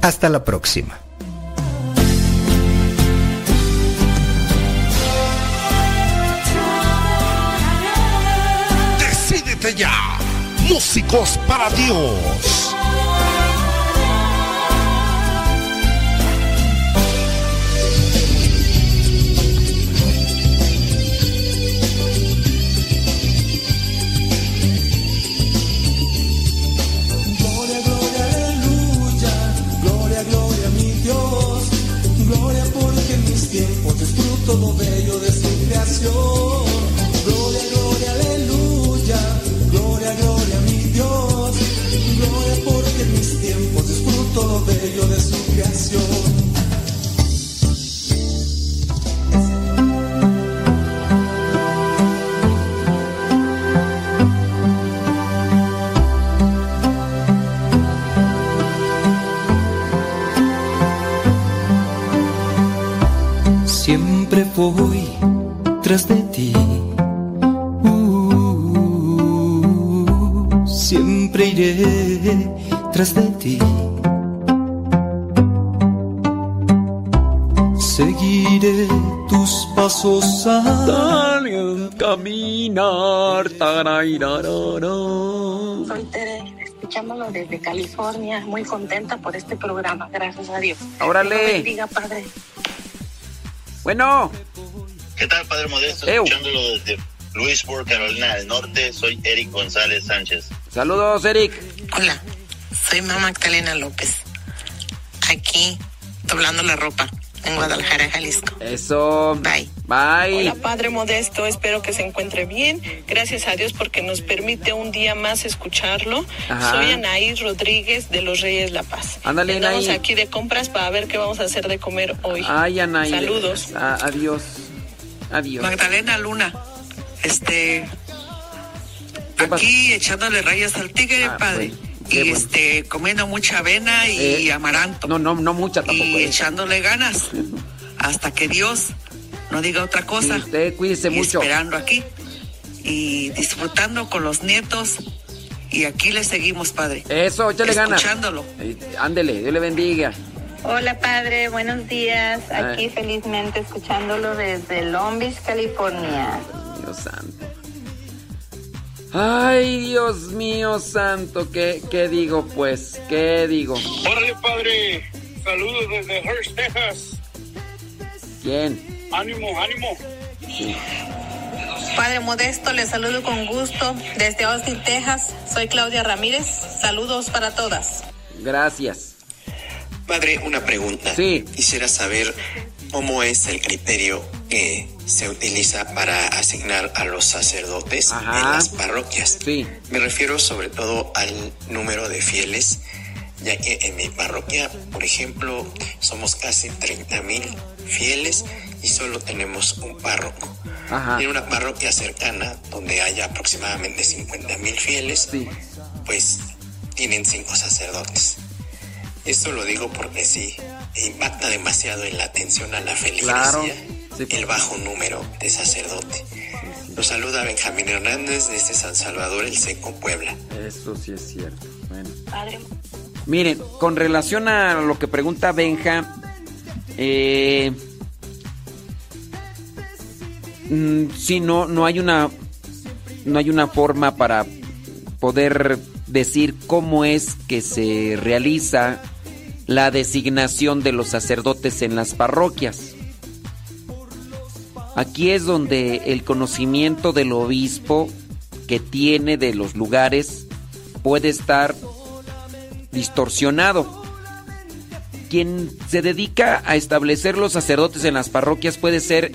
Hasta la próxima. Conéctate ya. Músicos para Dios. Gloria, gloria, aleluya. Gloria, gloria, mi Dios. Gloria porque mis tiempos disfruto lo bello de su creación. Siempre voy tras de ti. Uh, siempre iré tras de ti. Seguiré tus pasos al caminar. Soy Tere, escuchándolo desde California, muy contenta por este programa, gracias a Dios. Órale. Bendiga, Padre. Bueno. ¿Qué tal, Padre Modesto? Ew. Escuchándolo desde Louisburg, Carolina del Norte, soy Eric González Sánchez. Saludos, Eric. Hola, soy mamá Magdalena López. Aquí, doblando la ropa, en Guadalajara, Jalisco. Eso. Bye. Bye. Hola Padre Modesto, espero que se encuentre bien. Gracias a Dios porque nos permite un día más escucharlo. Ajá. Soy Anaís Rodríguez de Los Reyes La Paz. Ándale, Anaí. aquí de compras para ver qué vamos a hacer de comer hoy. Ay, Anaí. Saludos. A- adiós. Adiós. Magdalena Luna, este, aquí echándole rayas al tigre, Ah, padre. bueno, qué y bueno. este, comiendo mucha avena y Eh, amaranto. No, no, no mucha tampoco. y eh. echándole ganas hasta que Dios no diga otra cosa. Y usted cuídese Y mucho. Esperando aquí y disfrutando con los nietos. Y aquí le seguimos, padre. Eso, échale ganas. Escuchándolo. Eh, Ándele, Dios le bendiga. Hola padre, buenos días. Aquí Ay. felizmente escuchándolo desde Long Beach, California. Dios santo. Ay, Dios mío santo, ¿qué, qué digo pues? ¿Qué digo? Órale, padre. Saludos desde Hearst, Texas. ¿Quién? Ánimo, ánimo. Padre Modesto, le saludo con gusto desde Austin, Texas. Soy Claudia Ramírez. Saludos para todas. Gracias. Padre, una pregunta. Sí. Quisiera saber cómo es el criterio que se utiliza para asignar a los sacerdotes Ajá. en las parroquias. Sí. Me refiero sobre todo al número de fieles, ya que en mi parroquia, por ejemplo, somos casi 30 mil fieles y solo tenemos un párroco. Ajá. En una parroquia cercana, donde haya aproximadamente 50 mil fieles, pues tienen cinco sacerdotes. Esto lo digo porque sí, impacta demasiado en la atención a la feligresía Claro, el bajo número de sacerdote. Los saluda Benjamín Hernández desde San Salvador el Seco, Puebla. Eso sí es cierto. Bueno. Padre. Miren, con relación a lo que pregunta Benja, eh, mm, sí, no, no hay una, no hay una forma para poder decir cómo es que se realiza la designación de los sacerdotes en las parroquias. Aquí es donde el conocimiento del obispo que tiene de los lugares puede estar distorsionado. Quien se dedica a establecer los sacerdotes en las parroquias puede ser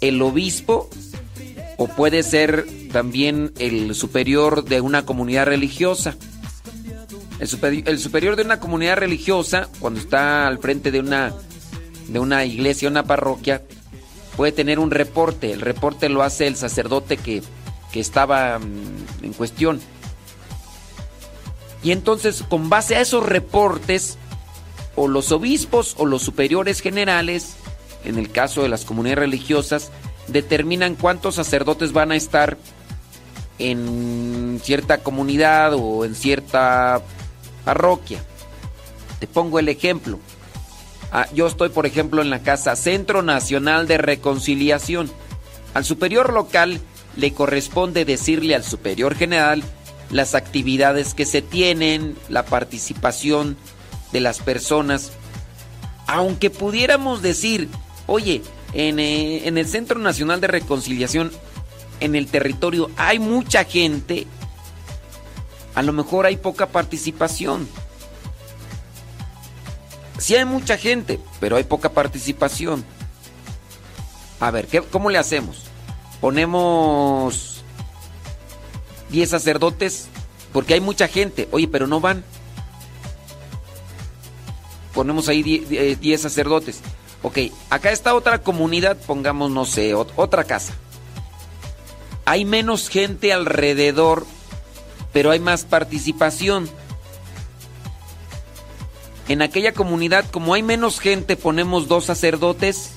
el obispo o puede ser también el superior de una comunidad religiosa. El, superi- el superior de una comunidad religiosa, cuando está al frente de una, de una iglesia, una parroquia, puede tener un reporte. El reporte lo hace el sacerdote que, que estaba mm, en cuestión. Y entonces, con base a esos reportes, o los obispos o los superiores generales, en el caso de las comunidades religiosas, determinan cuántos sacerdotes van a estar en cierta comunidad o en cierta parroquia. Te pongo el ejemplo. Ah, yo estoy, por ejemplo, en la casa Centro Nacional de Reconciliación. Al superior local le corresponde decirle al superior general las actividades que se tienen, la participación de las personas. Aunque pudiéramos decir, oye, en, eh, en el Centro Nacional de Reconciliación, en el territorio, hay mucha gente, a lo mejor hay poca participación. Sí hay mucha gente, pero hay poca participación. A ver, ¿qué, ¿cómo le hacemos? Ponemos 10 sacerdotes, porque hay mucha gente. Oye, pero no van. Ponemos ahí 10 sacerdotes. Ok, acá está otra comunidad, pongamos, no sé, otra casa. Hay menos gente alrededor, pero hay más participación. En aquella comunidad, como hay menos gente, ponemos dos sacerdotes,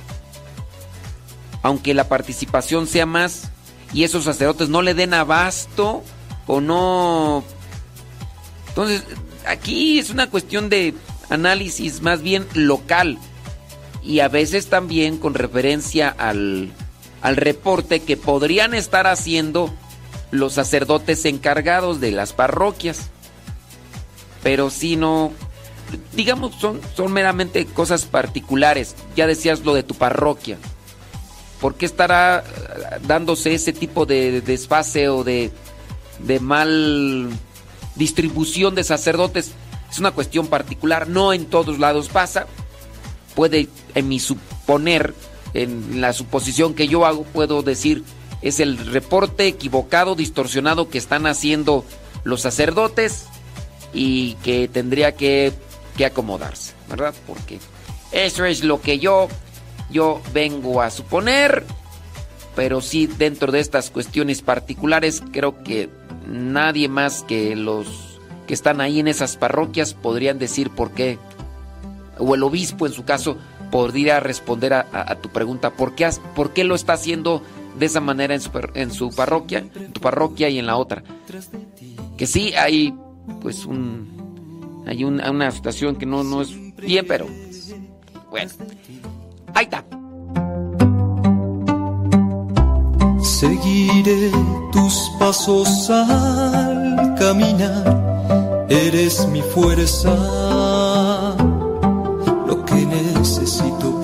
aunque la participación sea más, y esos sacerdotes no le den abasto o no... Entonces, aquí es una cuestión de análisis más bien local y a veces también con referencia al, al reporte que podrían estar haciendo los sacerdotes encargados de las parroquias. Pero si no, digamos, son, son meramente cosas particulares. Ya decías lo de tu parroquia. ¿Por qué estará dándose ese tipo de desfase o de, de mal distribución de sacerdotes? Es una cuestión particular, no en todos lados pasa. Puede, en mi suponer, en la suposición que yo hago, puedo decir, es el reporte equivocado, distorsionado que están haciendo los sacerdotes y que tendría que, que acomodarse, ¿verdad? Porque eso es lo que yo, yo vengo a suponer, pero sí dentro de estas cuestiones particulares creo que nadie más que los que están ahí en esas parroquias podrían decir por qué, o el obispo en su caso podría responder a, tu pregunta, ¿por qué, ¿por qué lo está haciendo de esa manera en su, en su parroquia, en tu parroquia y en la otra? Que sí hay pues un hay un, una situación que no, no es bien, pero bueno, ahí está. Seguiré tus pasos al caminar, eres mi fuerza, lo que necesito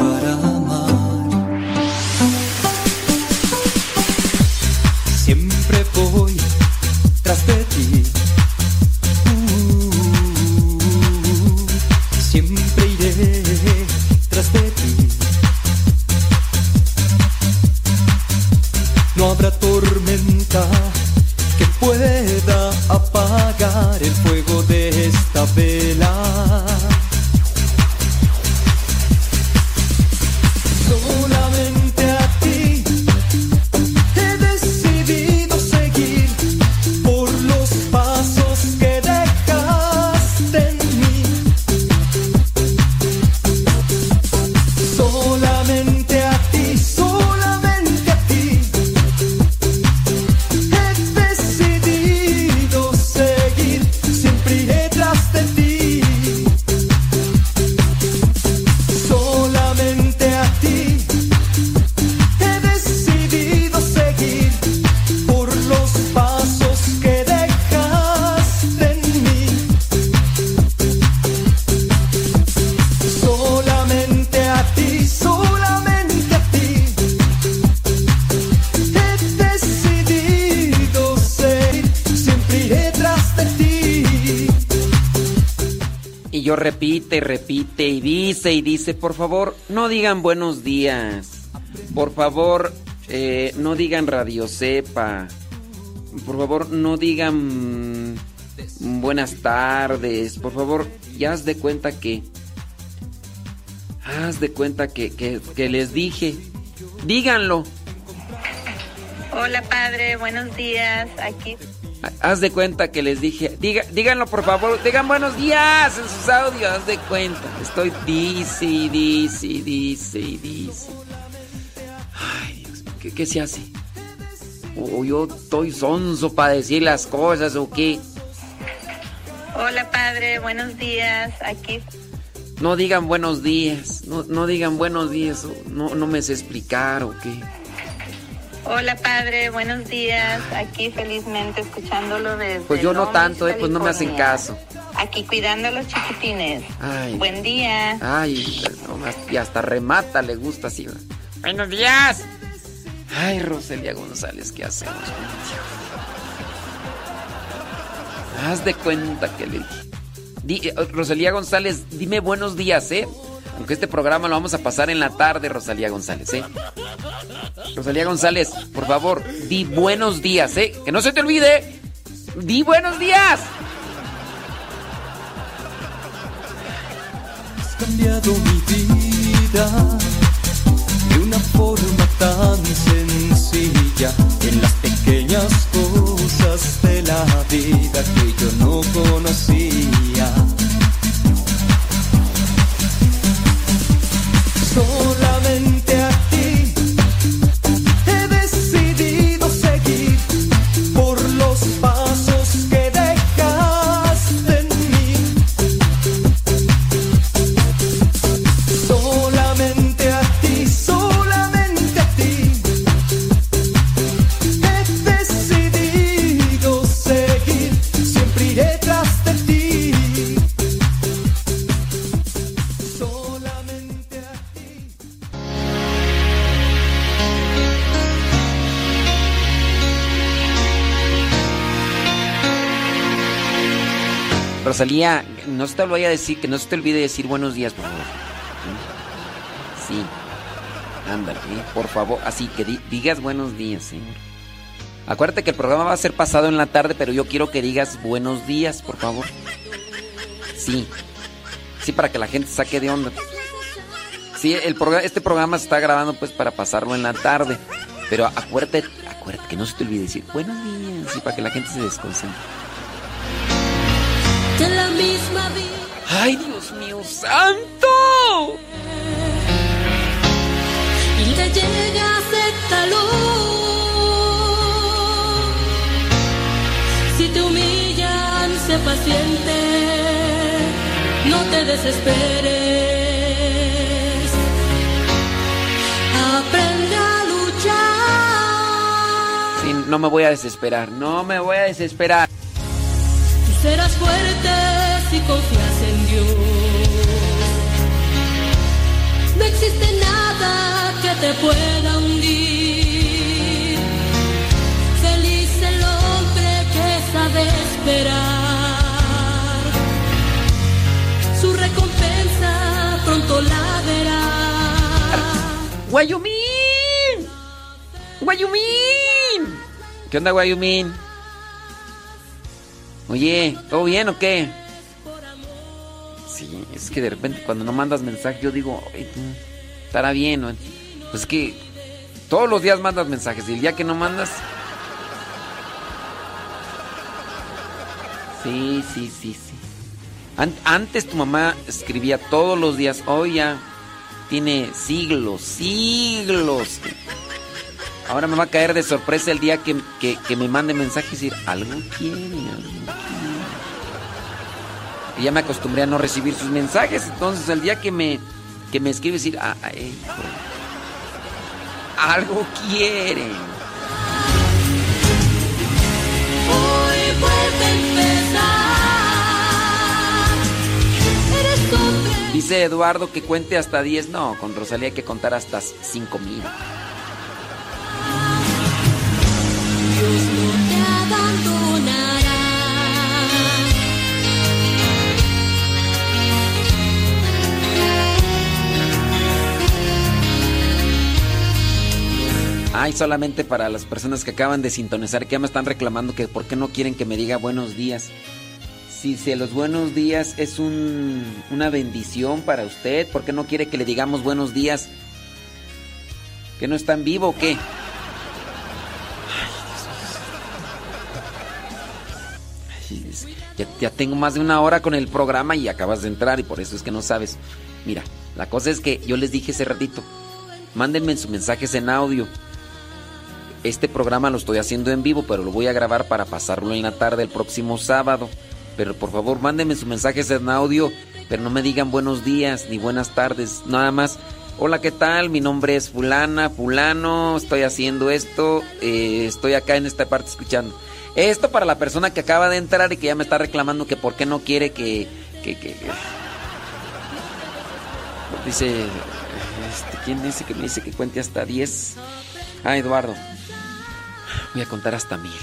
dice por favor, no digan buenos días. Por favor, eh, no digan Radio Cepa. Por favor, no digan mm, buenas tardes. Por favor, ya haz de cuenta que... Haz de cuenta que, que les dije. Díganlo. Hola padre, buenos días. Aquí Haz de cuenta que les dije, diga, díganlo por favor, digan buenos días en sus audios, haz de cuenta. Estoy dice dice dice dice. Ay, Dios ¿qué, qué se hace? O, yo estoy sonso para decir las cosas o qué. Hola padre, buenos días. Aquí No digan buenos días, no, no digan buenos días, no, no me sé explicar o qué. Hola padre, buenos días. Aquí felizmente escuchándolo desde. Pues yo no tanto, eh, pues no me hacen caso. Aquí cuidando a los chiquitines. Ay. Buen día. Ay, nomás, y hasta remata le gusta así. Buenos días. Ay, Roselia González, ¿qué hacemos contigo? Haz de cuenta que le dije. Di- eh, Rosalía González, dime buenos días, ¿eh? Aunque este programa lo vamos a pasar en la tarde, Rosalía González, ¿eh? Rosalía González, por favor, di buenos días, ¿eh? Que no se te olvide. Di buenos días. Has cambiado mi vida de una forma tan sencilla en las pequeñas cosas de la vida que yo no conocía. Rosalía, no se te lo vaya a decir, que no se te olvide decir buenos días, por favor. Sí. Ándale, por favor, así que di- digas buenos días, ¿eh? Acuérdate que el programa va a ser pasado en la tarde, pero yo quiero que digas buenos días, por favor. Sí. Sí, para que la gente saque de onda. Sí, el programa, este programa se está grabando pues para pasarlo en la tarde. Pero acuérdate, acuérdate que no se te olvide decir buenos días, sí, para que la gente se desconcentre. ¡Ay, Dios mío, santo! Y te llega calor. Si te humillan, sé paciente. No te desesperes. Aprende a luchar. Sí, no me voy a desesperar, no me voy a desesperar. Tú serás fuerte si confías Dios. No existe nada que te pueda hundir. Feliz el hombre que sabe esperar. Su recompensa pronto la verá. ¡Guayumín! ¡Guayumín! ¿Qué onda, Guayumín? Oye, ¿todo bien o qué? Es que de repente cuando no mandas mensaje yo digo, "Ay, tú, estará bien. Pues es que todos los días mandas mensajes y el día que no mandas... Sí, sí, sí, sí. An- antes tu mamá escribía todos los días, hoy ya tiene siglos, siglos. Ahora me va a caer de sorpresa el día que, que- me mande mensaje y decir, algo quiere. Y ya me acostumbré a no recibir sus mensajes, entonces el día que me, que me escribe decir, ah, ah, eh, algo quiere. Hoy vuelve a empezar. Eres hombre. Dice Eduardo que cuente hasta 10, no, con Rosalía hay que contar hasta 5 mil. Ay, solamente para las personas que acaban de sintonizar, que ya me están reclamando que por qué no quieren que me diga buenos días. Si se los buenos días es un, una bendición para usted, ¿por qué no quiere que le digamos buenos días? ¿Que no está en vivo o qué? Ay, es- Ya, ya tengo más de una hora con el programa y acabas de entrar y por eso es que no sabes. Mira, la cosa es que yo les dije ese ratito, mándenme sus mensajes en audio. Este programa lo estoy haciendo en vivo, pero lo voy a grabar para pasarlo en la tarde el próximo sábado. Pero por favor, mándenme sus mensajes en audio, pero no me digan buenos días ni buenas tardes. Nada más Hola, ¿qué tal? Mi nombre es fulana, fulano, estoy haciendo esto, eh, estoy acá en esta parte escuchando. Esto para la persona que acaba de entrar y que ya me está reclamando que por qué no quiere que... que, que- que- Dice... este, ¿Quién dice que me dice que cuente hasta 10? Ah, Eduardo. Voy a contar hasta mil.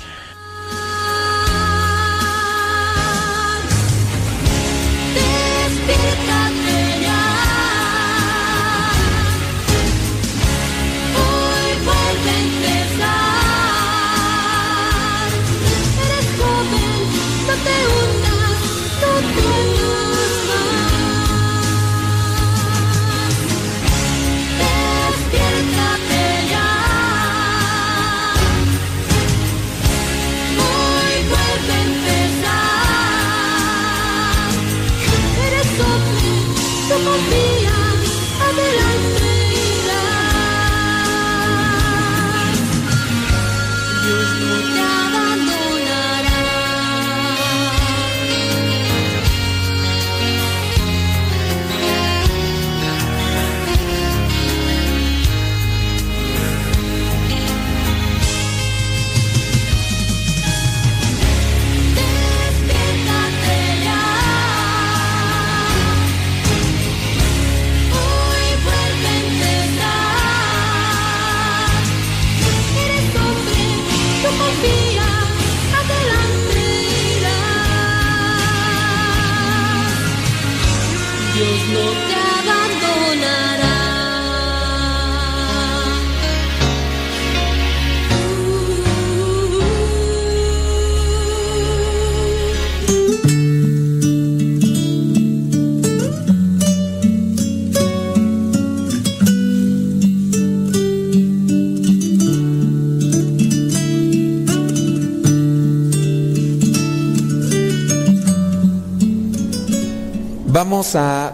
A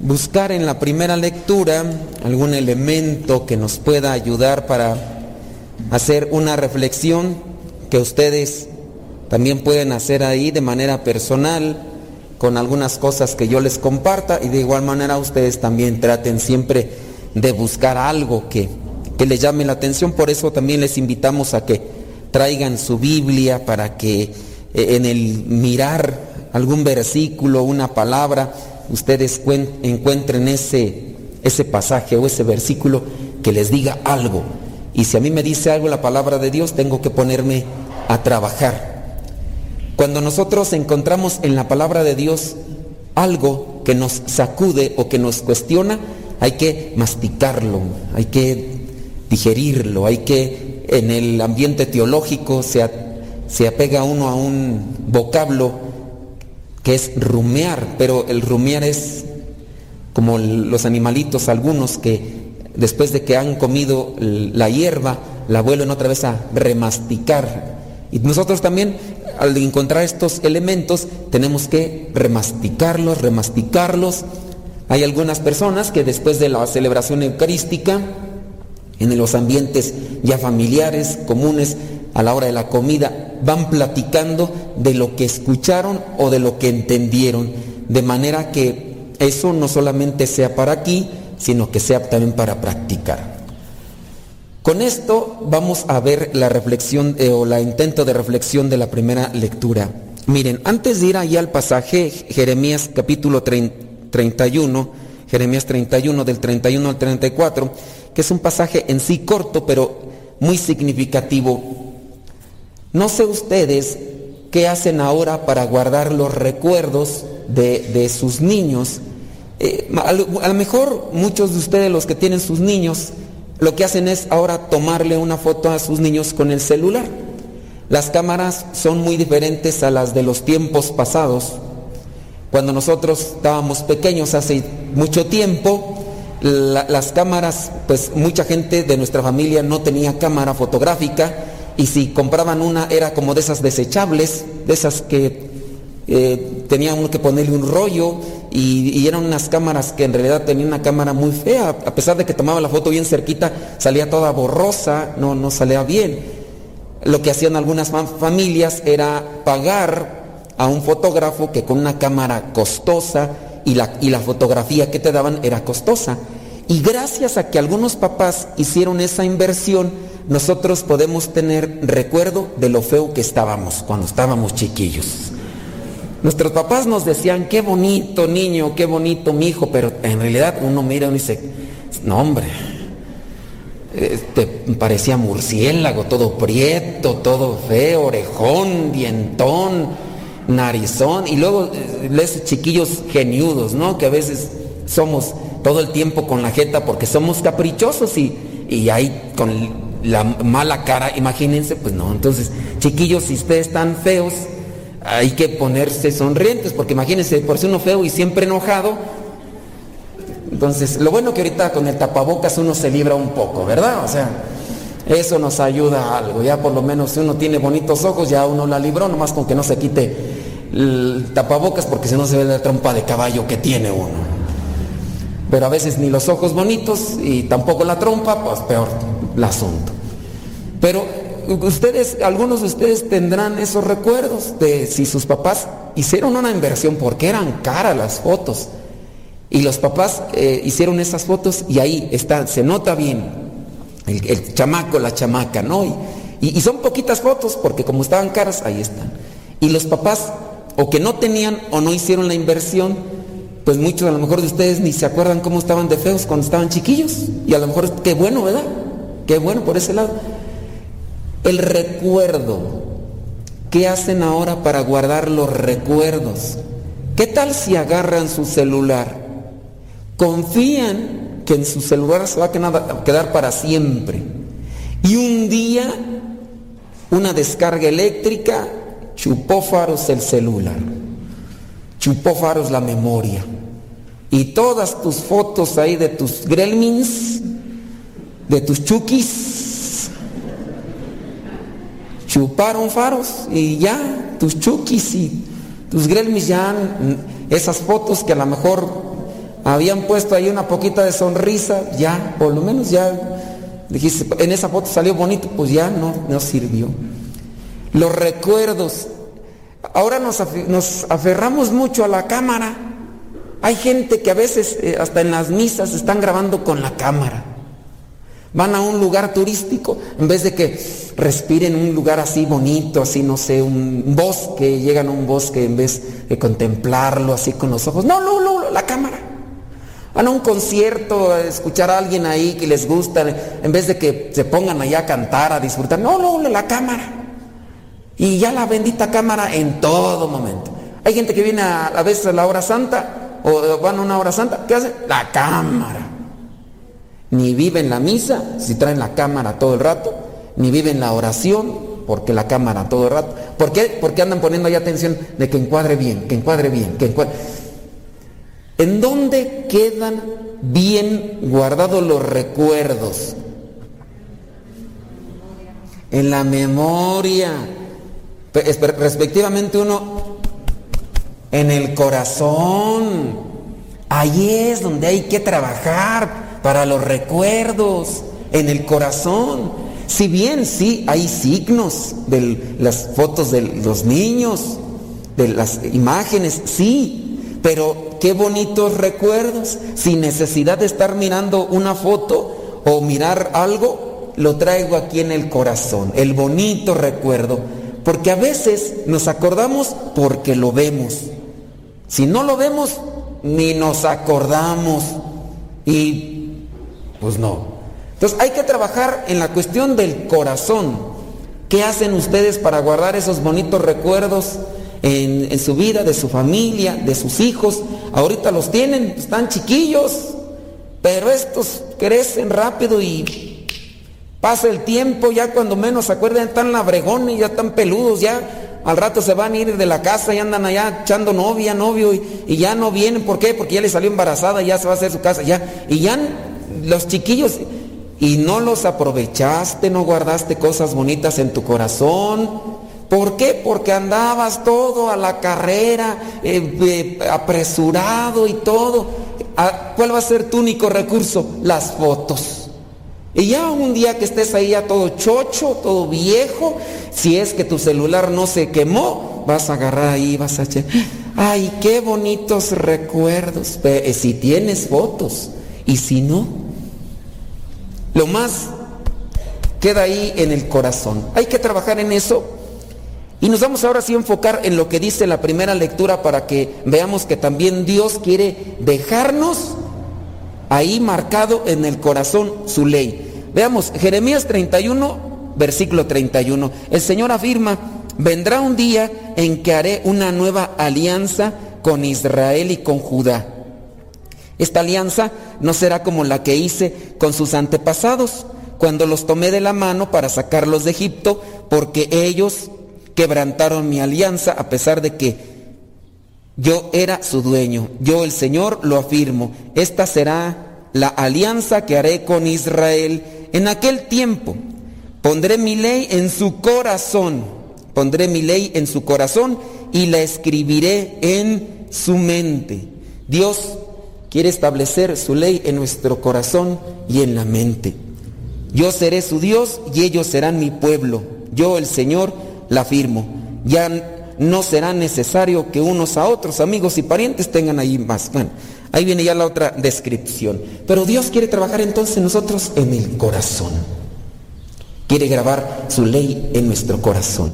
buscar en la primera lectura algún elemento que nos pueda ayudar para hacer una reflexión que ustedes también pueden hacer ahí de manera personal con algunas cosas que yo les comparta y de igual manera ustedes también traten siempre de buscar algo que, que les llame la atención. Por eso también les invitamos a que traigan su Biblia para que eh, en el mirar algún versículo, una palabra, ustedes cuen- encuentren ese, ese pasaje o ese versículo que les diga algo. Y si a mí me dice algo la palabra de Dios, tengo que ponerme a trabajar. Cuando nosotros encontramos en la palabra de Dios algo que nos sacude o que nos cuestiona, hay que masticarlo, hay que digerirlo, hay que, en el ambiente teológico se, se apega uno a un vocablo que es rumear, pero el rumear es como los animalitos, algunos que después de que han comido la hierba, la vuelven otra vez a remasticar. Y nosotros también, al encontrar estos elementos, tenemos que remasticarlos, remasticarlos. Hay algunas personas que después de la celebración eucarística, en los ambientes ya familiares, comunes, a la hora de la comida, van platicando de lo que escucharon o de lo que entendieron, de manera que eso no solamente sea para aquí, sino que sea también para practicar. Con esto vamos a ver la reflexión eh, o la intento de reflexión de la primera lectura. Miren, antes de ir allá al pasaje, Jeremías capítulo trein- 31, Jeremías 31 del 31 al 34, que es un pasaje en sí corto, pero muy significativo. No sé ustedes qué hacen ahora para guardar los recuerdos de, de sus niños. Eh, a, lo, mejor muchos de ustedes, los que tienen sus niños, lo que hacen es ahora tomarle una foto a sus niños con el celular. Las cámaras son muy diferentes a las de los tiempos pasados. Cuando nosotros estábamos pequeños hace mucho tiempo, la- las cámaras, pues mucha gente de nuestra familia no tenía cámara fotográfica y si compraban una era como de esas desechables, de esas que eh, tenía uno que ponerle un rollo y, eran unas cámaras que en realidad tenían una cámara muy fea, a pesar de que tomaba la foto bien cerquita, salía toda borrosa, no, no salía bien. Lo que hacían algunas fam- familias era pagar a un fotógrafo que con una cámara costosa y la, y la fotografía que te daban era costosa. Y gracias a que algunos papás hicieron esa inversión, nosotros podemos tener recuerdo de lo feo que estábamos cuando estábamos chiquillos. Nuestros papás nos decían, qué bonito niño, qué bonito mi hijo, pero en realidad uno mira y dice, no hombre, este, parecía murciélago, todo prieto, todo feo, orejón, dientón, narizón, y luego eh, esos chiquillos geniudos, ¿no? Que a veces somos todo el tiempo con la jeta porque somos caprichosos y, y ahí con la mala cara, imagínense, pues no, entonces, chiquillos, si ustedes están feos, hay que ponerse sonrientes, porque imagínense, por ser uno feo y siempre enojado, entonces, lo bueno que ahorita con el tapabocas uno se libra un poco, ¿verdad? O sea, eso nos ayuda a algo, ya por lo menos si uno tiene bonitos ojos, ya uno la libró, nomás con que no se quite el tapabocas, porque si no se ve la trompa de caballo que tiene uno. Pero a veces ni los ojos bonitos y tampoco la trompa, pues peor el asunto. Pero ustedes, algunos de ustedes tendrán esos recuerdos de si sus papás hicieron una inversión porque eran caras las fotos. Y los papás eh, hicieron esas fotos y ahí está, se nota bien el, chamaco, la chamaca, ¿no? Y, y, son poquitas fotos porque como estaban caras, ahí están. Y los papás o que no tenían o no hicieron la inversión, pues muchos a lo mejor de ustedes ni se acuerdan cómo estaban de feos cuando estaban chiquillos. Y a lo mejor qué bueno, ¿verdad? Qué bueno por ese lado. El recuerdo. ¿Qué hacen ahora para guardar los recuerdos? ¿Qué tal si agarran su celular? Confían que en su celular se va a quedar para siempre. Y un día, una descarga eléctrica, chupó faros el celular. Chupó faros la memoria. Y todas tus fotos ahí de tus gremlins, de tus chukis, chuparon faros y ya, tus chukis y tus gremlins ya, esas fotos que a lo mejor habían puesto ahí una poquita de sonrisa, ya, por lo menos ya, dijiste, en esa foto salió bonito, pues ya no, no sirvió. Los recuerdos. Ahora nos, nos aferramos mucho a la cámara. Hay gente que a veces, eh, hasta en las misas, están grabando con la cámara. Van a un lugar turístico, en vez de que respiren un lugar así bonito, así no sé, un bosque, llegan a un bosque en vez de contemplarlo así con los ojos. No, no, no, la cámara. Van a un concierto, a escuchar a alguien ahí que les gusta, en vez de que se pongan allá a cantar, a disfrutar. No, no, la cámara. Y ya la bendita cámara en todo momento. Hay gente que viene a, a veces a la hora santa o van a una hora santa. ¿Qué hace? La cámara. Ni vive en la misa si traen la cámara todo el rato, ni vive en la oración porque la cámara todo el rato. ¿Por qué? Porque andan poniendo ahí atención de que encuadre bien, que encuadre bien, que encuadre. ¿En dónde quedan bien guardados los recuerdos? En la memoria. Respectivamente uno en el corazón. Ahí es donde hay que trabajar para los recuerdos, en el corazón. Si bien sí hay signos de las fotos de los niños, de las imágenes, sí, pero qué bonitos recuerdos, sin necesidad de estar mirando una foto o mirar algo, lo traigo aquí en el corazón, el bonito recuerdo, porque a veces nos acordamos porque lo vemos. Si no lo vemos, ni nos acordamos. Y pues no. Entonces hay que trabajar en la cuestión del corazón. ¿Qué hacen ustedes para guardar esos bonitos recuerdos en, en, su vida, de su familia, de sus hijos? Ahorita los tienen, están chiquillos, pero estos crecen rápido y pasa el tiempo, ya cuando menos se acuerdan, están labregones, ya están peludos, ya al rato se van a ir de la casa y andan allá echando novia, novio, y, y, ya no vienen. ¿Por qué? Porque ya le salió embarazada, ya se va a hacer su casa, ya. Y ya los chiquillos, y no los aprovechaste, no guardaste cosas bonitas en tu corazón. ¿Por qué? Porque andabas todo a la carrera, eh, apresurado y todo. ¿Cuál va a ser tu único recurso? Las fotos. Y ya un día que estés ahí ya todo chocho, todo viejo, si es que tu celular no se quemó, vas a agarrar ahí, vas a echar, ay, qué bonitos recuerdos. Si tienes fotos Y si no, lo más queda ahí en el corazón. Hay que trabajar en eso. Y nos vamos ahora sí a enfocar en lo que dice la primera lectura para que veamos que también Dios quiere dejarnos ahí marcado en el corazón su ley. Veamos, Jeremías 31, versículo 31. El Señor afirma, vendrá un día en que haré una nueva alianza con Israel y con Judá. Esta alianza no será como la que hice con sus antepasados cuando los tomé de la mano para sacarlos de Egipto, porque ellos quebrantaron mi alianza a pesar de que yo era su dueño. Yo el Señor lo afirmo. Esta será la alianza que haré con Israel en aquel tiempo. Pondré mi ley en su corazón. Pondré mi ley en su corazón y la escribiré en su mente. Dios quiere establecer su ley en nuestro corazón y en la mente. Yo seré su Dios y ellos serán mi pueblo. Yo, el Señor, la afirmo. Ya no será necesario que unos a otros, amigos y parientes, tengan ahí más. Bueno, ahí viene ya la otra descripción. Pero Dios quiere trabajar entonces nosotros en el corazón. Quiere grabar su ley en nuestro corazón.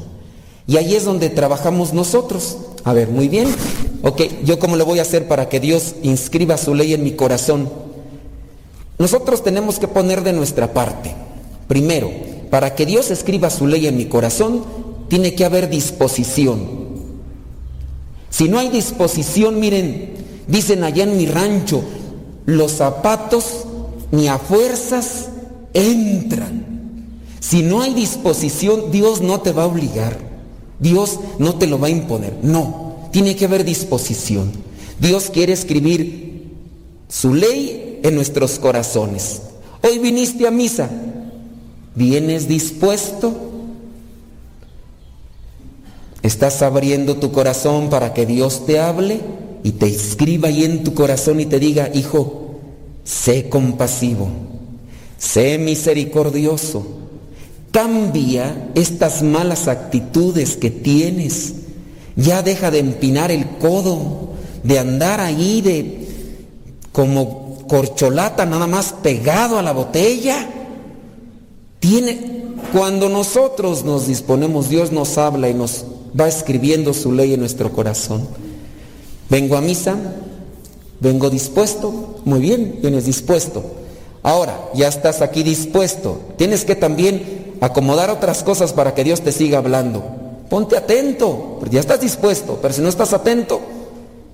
Y ahí es donde trabajamos nosotros. A ver, muy bien. Ok, ¿yo cómo lo voy a hacer para que Dios inscriba su ley en mi corazón? Nosotros tenemos que poner de nuestra parte. Primero, para que Dios escriba su ley en mi corazón, tiene que haber disposición. Si no hay disposición, miren, dicen allá en mi rancho, los zapatos ni a fuerzas entran. Si no hay disposición, Dios no te va a obligar. Dios no te lo va a imponer. No, tiene que haber disposición. Dios quiere escribir su ley en nuestros corazones. Hoy viniste a misa. ¿Vienes dispuesto? ¿Estás abriendo tu corazón para que Dios te hable y te escriba ahí en tu corazón y te diga, hijo, sé compasivo, sé misericordioso, cambia estas malas actitudes que tienes, ya deja de empinar el codo, de andar ahí de como corcholata nada más pegado a la botella. Tiene, cuando nosotros nos disponemos, Dios nos habla y nos va escribiendo su ley en nuestro corazón. Vengo a misa, vengo dispuesto, muy bien, vienes dispuesto. Ahora, ya estás aquí dispuesto. Tienes que también acomodar otras cosas para que Dios te siga hablando. Ponte atento, porque ya estás dispuesto, pero si no estás atento,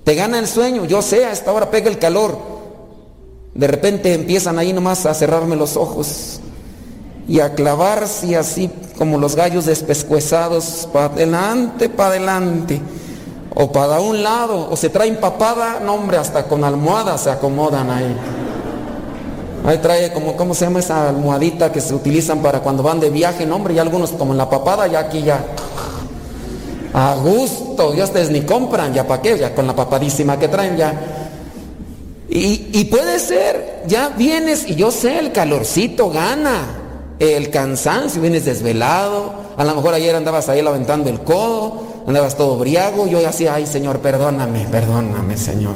te gana el sueño. Yo sé, a esta hora pega el calor. De repente empiezan ahí nomás a cerrarme los ojos y a clavarse así como los gallos despescuezados, para adelante, para adelante, o para un lado, o se traen papada, no hombre, hasta con almohada se acomodan ahí. Ahí trae como, ¿cómo se llama esa almohadita que se utilizan para cuando van de viaje? No hombre, y algunos como en la papada, ya aquí ya. A gusto, ya ustedes ni compran, ya para qué, ya con la papadísima que traen ya y, puede ser, ya vienes y yo sé, el calorcito gana, el cansancio, vienes desvelado, a lo mejor ayer andabas ahí levantando el codo, andabas todo briago, yo así, ay Señor, perdóname, perdóname Señor.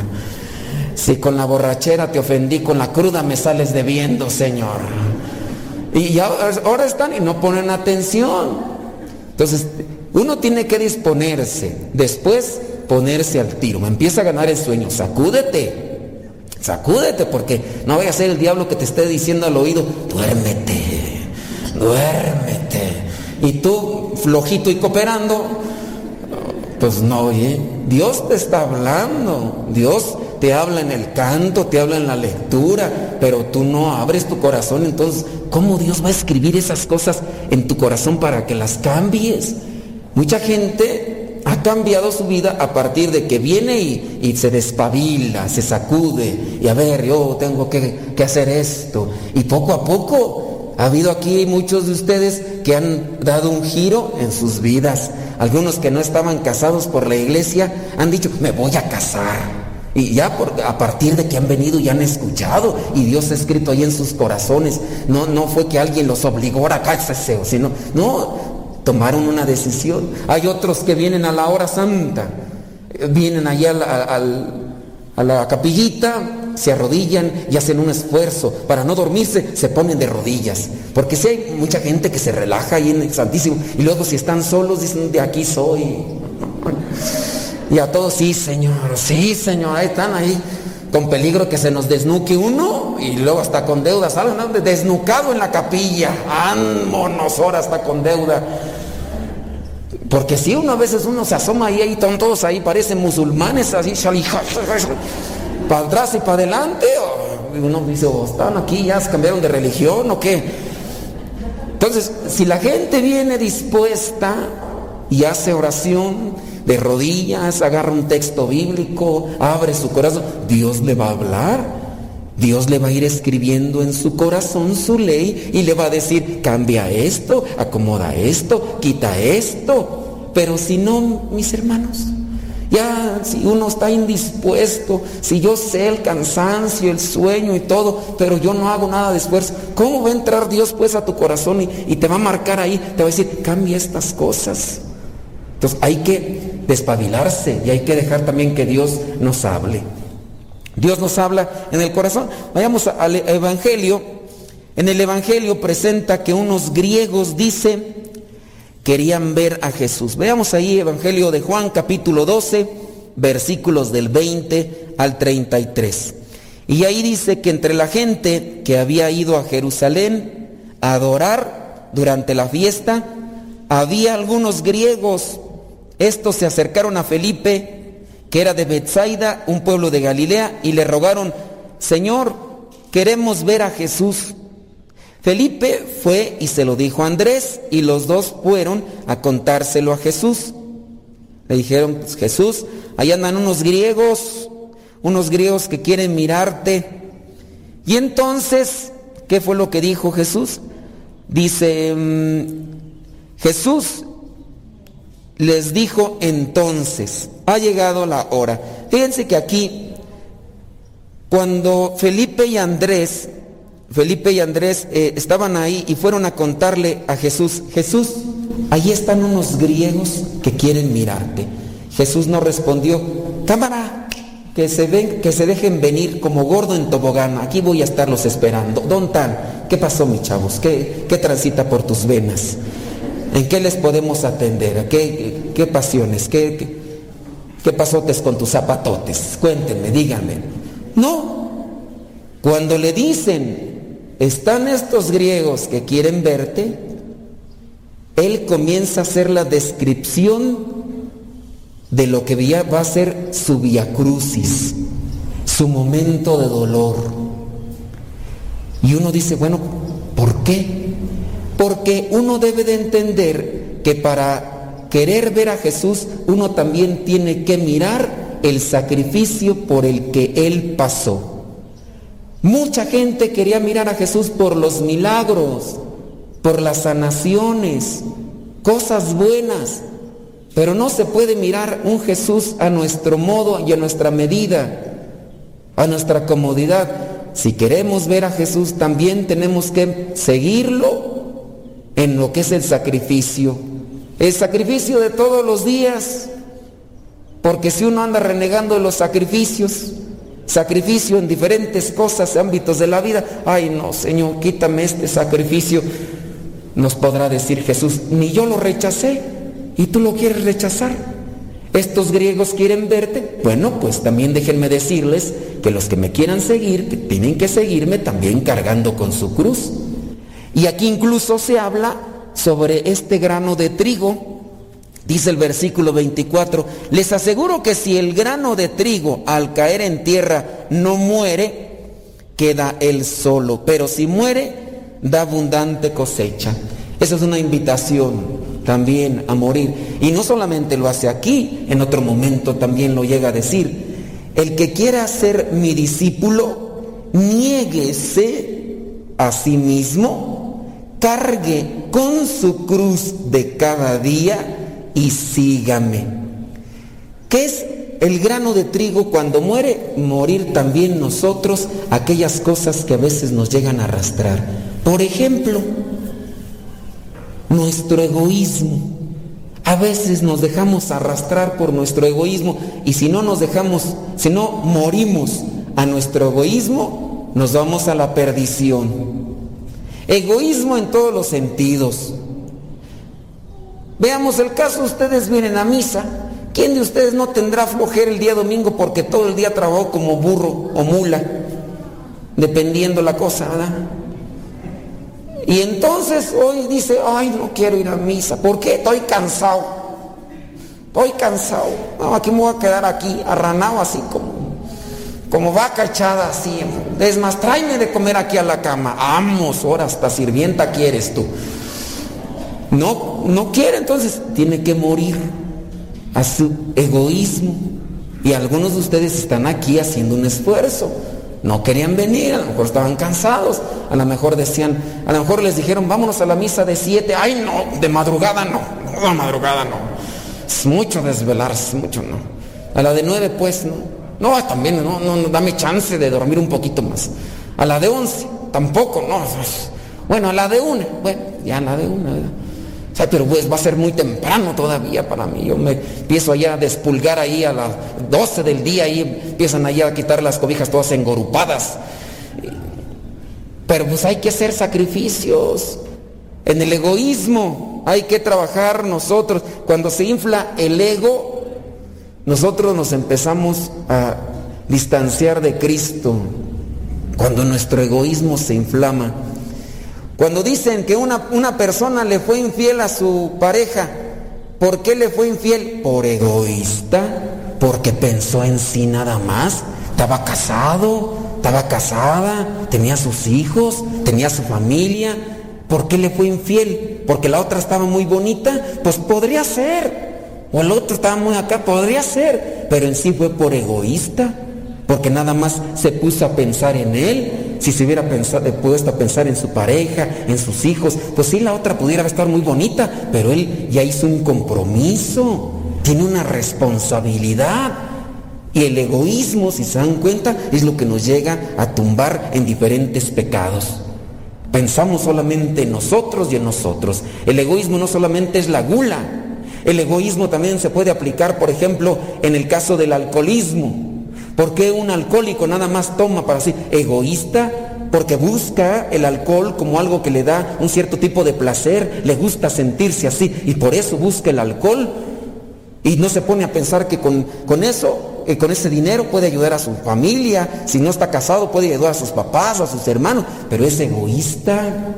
Si con la borrachera te ofendí, con la cruda me sales debiendo, Señor. Y ahora están y no ponen atención. Entonces, uno tiene que disponerse, después ponerse al tiro. Empieza a ganar el sueño, sacúdete. Sacúdete porque no vaya a ser el diablo que te esté diciendo al oído, duérmete, duérmete. Y tú, flojito y cooperando, pues no, oye, Dios te está hablando, Dios te habla en el canto, te habla en la lectura, pero tú no abres tu corazón, entonces, ¿cómo Dios va a escribir esas cosas en tu corazón para que las cambies? Mucha gente ha cambiado su vida a partir de que viene y, se despabila, se sacude y a ver, yo tengo que, que, hacer esto. Y poco a poco ha habido aquí muchos de ustedes que han dado un giro en sus vidas. Algunos que no estaban casados por la iglesia han dicho, me voy a casar. Y ya a partir de que han venido y han escuchado y Dios ha escrito ahí en sus corazones, no, no fue que alguien los obligó a casarse, sino, no, tomaron una decisión. Hay otros que vienen a la hora santa, vienen allá a la capillita, se arrodillan y hacen un esfuerzo. Para no dormirse, se ponen de rodillas. Porque si hay mucha gente que se relaja ahí en el Santísimo y luego si están solos dicen, de aquí soy. Y a todos, sí, Señor, sí, Señor, ahí están ahí con peligro que se nos desnuque uno y luego hasta con deuda, salen ¿no? desnucado en la capilla, vámonos ahora hasta con deuda. Porque si uno a veces uno se asoma ahí, ahí están todos ahí, parecen musulmanes, así, para atrás y para adelante, o uno dice, oh, están aquí, ya cambiaron de religión o qué. Entonces, si la gente viene dispuesta y hace oración, de rodillas, agarra un texto bíblico, abre su corazón, Dios le va a hablar. Dios le va a ir escribiendo en su corazón su ley y le va a decir, cambia esto, acomoda esto, quita esto. Pero si no, mis hermanos, ya si uno está indispuesto, si yo sé el cansancio, el sueño y todo, pero yo no hago nada de esfuerzo, ¿cómo va a entrar Dios pues a tu corazón y, y te va a marcar ahí? Te va a decir, cambia estas cosas. Entonces hay que despabilarse y hay que dejar también que Dios nos hable. Dios nos habla en el corazón. Vayamos al Evangelio. En el Evangelio presenta que unos griegos, dice, querían ver a Jesús. Veamos ahí Evangelio de Juan capítulo 12, versículos del 20 al 33. Y ahí dice que entre la gente que había ido a Jerusalén a adorar durante la fiesta, había algunos griegos estos se acercaron a Felipe, que era de Bethsaida, un pueblo de Galilea, y le rogaron, Señor, queremos ver a Jesús. Felipe fue y se lo dijo a Andrés, y los dos fueron a contárselo a Jesús. Le dijeron, pues, Jesús, ahí andan unos griegos, unos griegos que quieren mirarte. Y entonces, ¿qué fue lo que dijo Jesús? Dice, mm, Jesús les dijo entonces, ha llegado la hora. Fíjense que aquí, cuando Felipe y Andrés, Felipe y Andrés eh, estaban ahí y fueron a contarle a Jesús, Jesús, ahí están unos griegos que quieren mirarte. Jesús no respondió, cámara, que se, ven, que se dejen venir como gordo en tobogán, aquí voy a estarlos esperando. Don Tan, ¿qué pasó mis chavos? ¿Qué, transita por tus venas? ¿En qué les podemos atender? ¿Qué, pasiones? ¿Qué, qué, qué pasotes con tus zapatotes? Cuéntenme, díganme. No. Cuando le dicen, están estos griegos que quieren verte, él comienza a hacer la descripción de lo que va a ser su via crucis, su momento de dolor. Y uno dice, bueno, ¿por qué? Porque uno debe de entender que para querer ver a Jesús uno también tiene que mirar el sacrificio por el que Él pasó. Mucha gente quería mirar a Jesús por los milagros, por las sanaciones, cosas buenas, pero no se puede mirar un Jesús a nuestro modo y a nuestra medida, a nuestra comodidad. Si queremos ver a Jesús también tenemos que seguirlo en lo que es el sacrificio. El sacrificio de todos los días. Porque si uno anda renegando los sacrificios, sacrificio en diferentes cosas, ámbitos de la vida, ay no, Señor, quítame este sacrificio, nos podrá decir Jesús, ni yo lo rechacé y tú lo quieres rechazar. Estos griegos quieren verte, bueno, pues también déjenme decirles que los que me quieran seguir, tienen que seguirme también cargando con su cruz. Y aquí incluso se habla sobre este grano de trigo. Dice el versículo 24, les aseguro que si el grano de trigo al caer en tierra no muere, queda él solo, pero si muere, da abundante cosecha. Esa es una invitación también a morir. Y no solamente lo hace aquí, en otro momento también lo llega a decir. El que quiera ser mi discípulo, niéguese a sí mismo cargue con su cruz de cada día y sígame. ¿Qué es el grano de trigo cuando muere? Morir también nosotros aquellas cosas que a veces nos llegan a arrastrar. Por ejemplo, nuestro egoísmo. A veces nos dejamos arrastrar por nuestro egoísmo y si no nos dejamos, si no morimos a nuestro egoísmo, nos vamos a la perdición. Egoísmo en todos los sentidos. Veamos el caso, ustedes vienen a misa. ¿Quién de ustedes no tendrá flojera el día domingo porque todo el día trabajó como burro o mula? Dependiendo la cosa, ¿verdad? Y entonces hoy dice, ay, no quiero ir a misa. ¿Por qué? Estoy cansado. Estoy cansado. No, aquí me voy a quedar aquí, arranado así como, como vaca echada así. Es más, tráeme de comer aquí a la cama. Vamos, ahora hasta sirvienta quieres tú. No, no quiere, entonces tiene que morir a su egoísmo. Y algunos de ustedes están aquí haciendo un esfuerzo. No querían venir, a lo mejor estaban cansados, a lo mejor decían, a lo mejor les dijeron, vámonos a la misa de siete, ay no, de madrugada no, no, de madrugada no. Es mucho desvelarse, mucho no. A la de nueve pues no. No, también no, no, no, dame chance de dormir un poquito más. A la de once, tampoco, no. Bueno, a la de una, bueno, ya a la de una, ¿verdad? Pero pues va a ser muy temprano todavía para mí. Yo me empiezo allá a despulgar ahí a las 12 del día y empiezan allá a quitar las cobijas todas engorupadas. Pero pues hay que hacer sacrificios. En el egoísmo hay que trabajar nosotros. Cuando se infla el ego, nosotros nos empezamos a distanciar de Cristo. Cuando nuestro egoísmo se inflama. Cuando dicen que una, una, persona le fue infiel a su pareja, ¿por qué le fue infiel? Por egoísta, porque pensó en sí nada más. Estaba casado, estaba casada, tenía sus hijos, tenía su familia. ¿Por qué le fue infiel? Porque la otra estaba muy bonita, pues podría ser. O el otro estaba muy acá, podría ser. Pero en sí fue por egoísta, porque nada más se puso a pensar en él. Si se hubiera pensado, puesto a pensar en su pareja, en sus hijos, pues sí, la otra pudiera estar muy bonita, pero él ya hizo un compromiso, tiene una responsabilidad. Y el egoísmo, si se dan cuenta, es lo que nos llega a tumbar en diferentes pecados. Pensamos solamente en nosotros y en nosotros. El egoísmo no solamente es la gula, el egoísmo también se puede aplicar, por ejemplo, en el caso del alcoholismo. ¿Por qué un alcohólico nada más toma para sí? Egoísta, porque busca el alcohol como algo que le da un cierto tipo de placer, le gusta sentirse así y por eso busca el alcohol y no se pone a pensar que con, con eso, eh, con ese dinero puede ayudar a su familia, si no está casado puede ayudar a sus papás, a sus hermanos, pero es egoísta.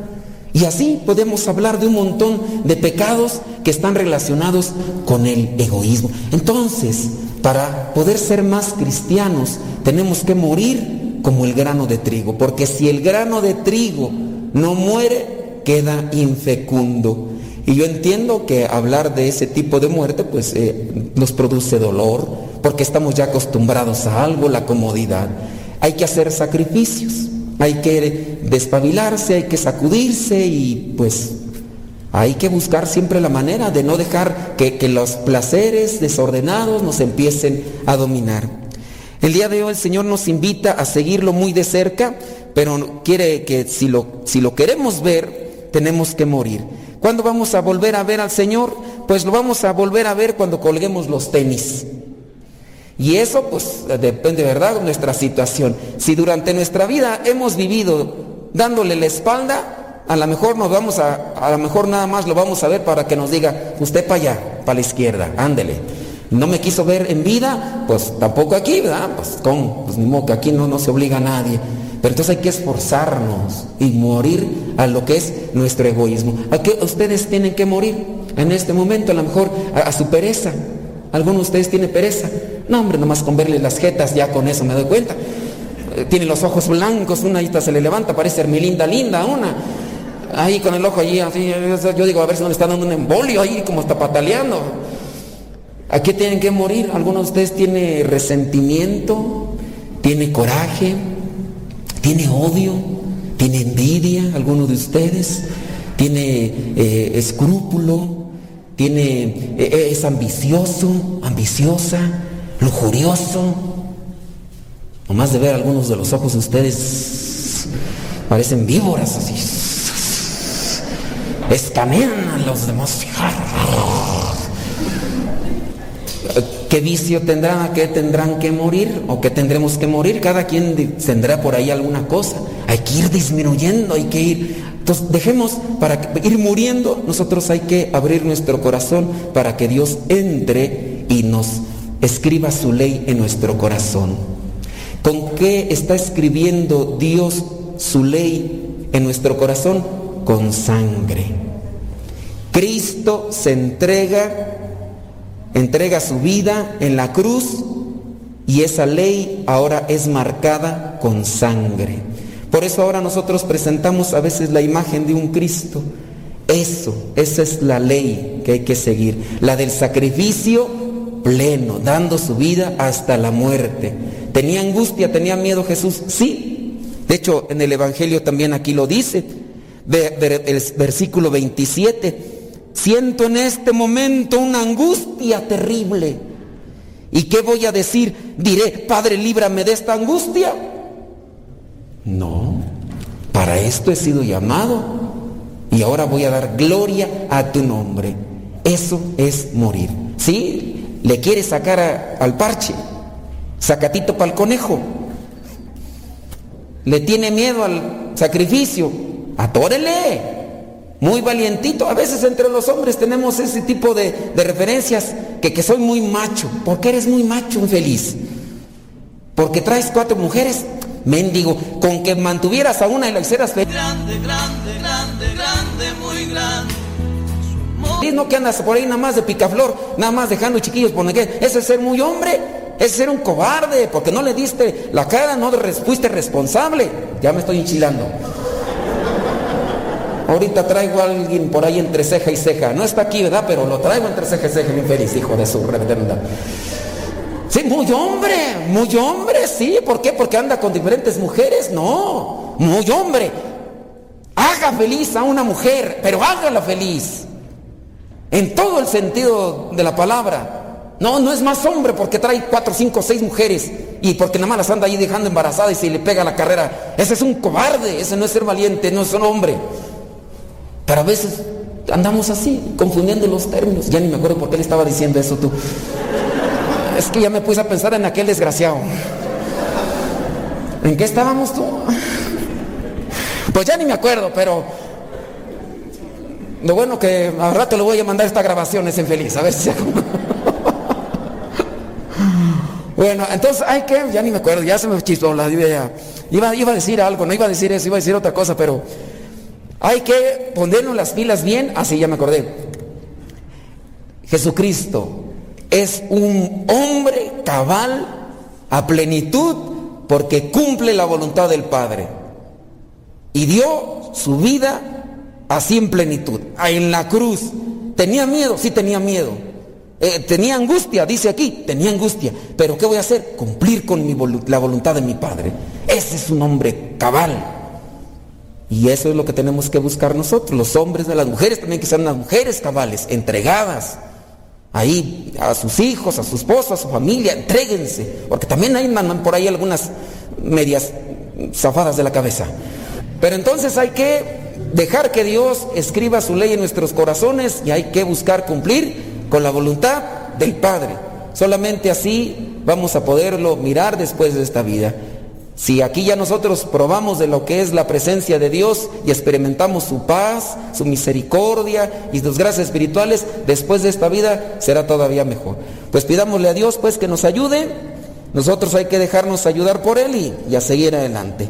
Y así podemos hablar de un montón de pecados que están relacionados con el egoísmo. Entonces, para poder ser más cristianos, tenemos que morir como el grano de trigo, porque si el grano de trigo no muere, queda infecundo. Y yo entiendo que hablar de ese tipo de muerte, pues eh, nos produce dolor, porque estamos ya acostumbrados a algo, la comodidad. Hay que hacer sacrificios, hay que despabilarse, hay que sacudirse y pues hay que buscar siempre la manera de no dejar que, los placeres desordenados nos empiecen a dominar. El día de hoy el Señor nos invita a seguirlo muy de cerca, pero quiere que si lo, si lo queremos ver, tenemos que morir. ¿Cuándo vamos a volver a ver al Señor? Pues lo vamos a volver a ver cuando colguemos los tenis. Y eso pues depende, ¿verdad?, de nuestra situación. Si durante nuestra vida hemos vivido dándole la espalda, a lo mejor nos vamos a, a lo mejor nada más lo vamos a ver para que nos diga, usted para allá, para la izquierda, ándele. No me quiso ver en vida, pues tampoco aquí, ¿verdad? Pues con, pues ni modo que aquí no, no se obliga a nadie. Pero entonces hay que esforzarnos y morir a lo que es nuestro egoísmo. ¿A qué ustedes tienen que morir en este momento? A lo mejor a, su pereza. ¿Alguno de ustedes tiene pereza? No, hombre, nomás con verle las jetas, ya con eso me doy cuenta. Eh, tiene los ojos blancos, una ahí se le levanta, parece Hermilinda linda, una. Ahí con el ojo allí, así, yo digo, a ver si no le está dando un embolio ahí, como está pataleando. ¿A qué tienen que morir? ¿Alguno de ustedes tiene resentimiento? ¿Tiene coraje? ¿Tiene odio? ¿Tiene envidia? ¿Alguno de ustedes? ¿Tiene eh, escrúpulo? ¿Tiene, eh, es ambicioso? ¿Ambiciosa? lujurioso. Nomás de ver algunos de los ojos de ustedes parecen víboras así. Escanean a los demás. ¿Qué vicio tendrán? ¿A qué tendrán que morir? ¿O qué tendremos que morir? Cada quien tendrá por ahí alguna cosa. Hay que ir disminuyendo, hay que ir. Entonces, dejemos para ir muriendo, nosotros hay que abrir nuestro corazón para que Dios entre y nos escriba su ley en nuestro corazón. ¿Con qué está escribiendo Dios su ley en nuestro corazón? Con sangre. Cristo se entrega entrega su vida en la cruz y esa ley ahora es marcada con sangre. Por eso ahora nosotros presentamos a veces la imagen de un Cristo. Eso, esa es la ley que hay que seguir, la del sacrificio pleno, dando su vida hasta la muerte. ¿Tenía angustia, tenía miedo Jesús? Sí. De hecho, en el Evangelio también aquí lo dice, el versículo 27 Siento en este momento una angustia terrible. ¿Y qué voy a decir? Diré, Padre, líbrame de esta angustia. No, para esto he sido llamado y ahora voy a dar gloria a tu nombre. Eso es morir. ¿Sí? Le quiere sacar al parche, sacatito para el conejo. Le tiene miedo al sacrificio. Atórele muy valientito. A veces entre los hombres tenemos ese tipo de, referencias, que, que soy muy macho. ¿Por qué eres muy macho, infeliz? Porque traes cuatro mujeres. Mendigo, con que mantuvieras a una y la hicieras feliz. Grande, grande, grande, grande, muy grande. No que andas por ahí nada más de picaflor, nada más dejando chiquillos por qué. Ese es ser muy hombre, ese es ser un cobarde, porque no le diste la cara, no fuiste responsable. Ya me estoy enchilando. Ahorita traigo a alguien por ahí entre ceja y ceja. No está aquí, ¿verdad? Pero lo traigo entre ceja y ceja, bien feliz, hijo de su reverenda. Sí, muy hombre, muy hombre, sí. ¿Por qué? Porque anda con diferentes mujeres. No, muy hombre. Haga feliz a una mujer, pero hágala feliz. En todo el sentido de la palabra. No, no es más hombre porque trae cuatro, cinco, seis mujeres y porque nada más las anda ahí dejando embarazadas y se le pega la carrera. Ese es un cobarde, ese no es ser valiente, no es un hombre. Pero a veces andamos así, confundiendo los términos. Ya ni me acuerdo por qué le estaba diciendo eso tú. Es que ya me puse a pensar en aquel desgraciado. ¿En qué estábamos tú? Pues ya ni me acuerdo, pero lo bueno que al rato le voy a mandar esta grabación, es infeliz, a ver si se Bueno, entonces hay que, ya ni me acuerdo, ya se me chistó la idea. Iba, iba a decir algo, no iba a decir eso, iba a decir otra cosa, pero hay que ponernos las pilas bien, así ya me acordé. Jesucristo es un hombre cabal a plenitud porque cumple la voluntad del Padre. Y dio su vida así en plenitud, en la cruz. ¿Tenía miedo? Sí tenía miedo. Eh, tenía angustia, dice aquí, tenía angustia. Pero ¿qué voy a hacer? Cumplir con la voluntad de mi Padre. Ese es un hombre cabal. Y eso es lo que tenemos que buscar nosotros, los hombres de las mujeres también que sean las mujeres cabales, entregadas ahí a sus hijos, a su esposo, a su familia, entréguense, porque también hay por ahí algunas medias zafadas de la cabeza. Pero entonces hay que dejar que Dios escriba su ley en nuestros corazones y hay que buscar cumplir con la voluntad del Padre. Solamente así vamos a poderlo mirar después de esta vida. Si aquí ya nosotros probamos de lo que es la presencia de Dios y experimentamos su paz, su misericordia y sus gracias espirituales, después de esta vida será todavía mejor. Pues pidámosle a Dios pues que nos ayude, nosotros hay que dejarnos ayudar por Él y, y a seguir adelante.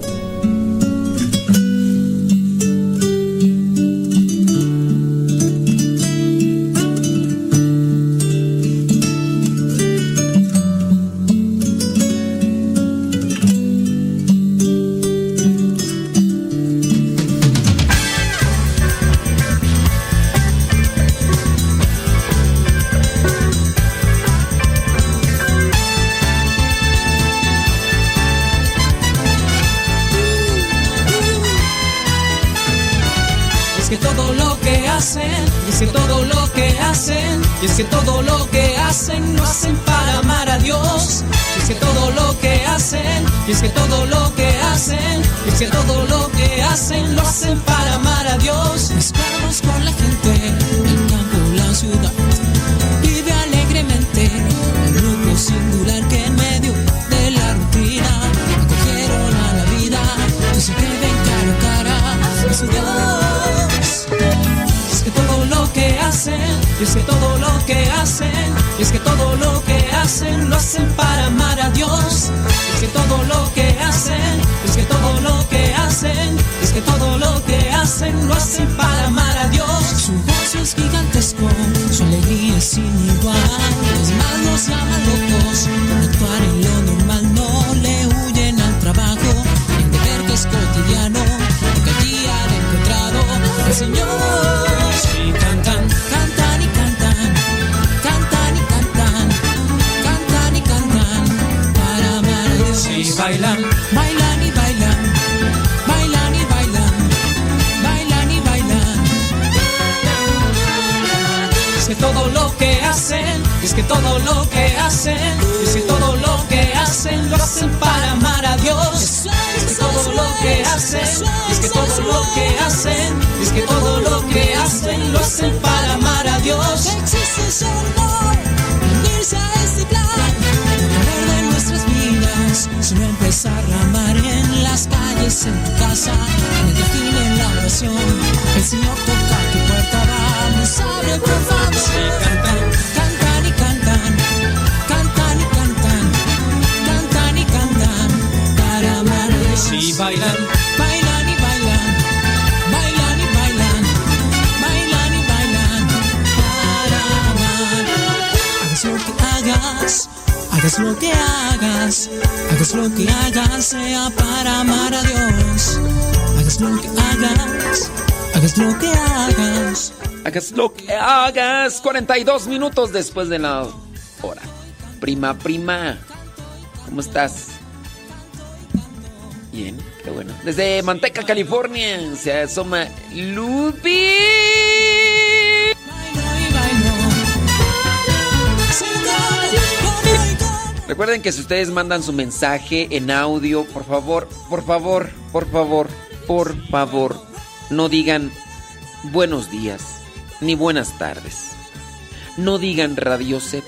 42 minutos después de la hora. Prima, prima. ¿Cómo estás? Bien, qué bueno. Desde Manteca, California, se asoma Lupi. Recuerden que si ustedes mandan su mensaje en audio, por favor, por favor, por favor, por favor, no digan buenos días ni buenas tardes. No digan Radio Z.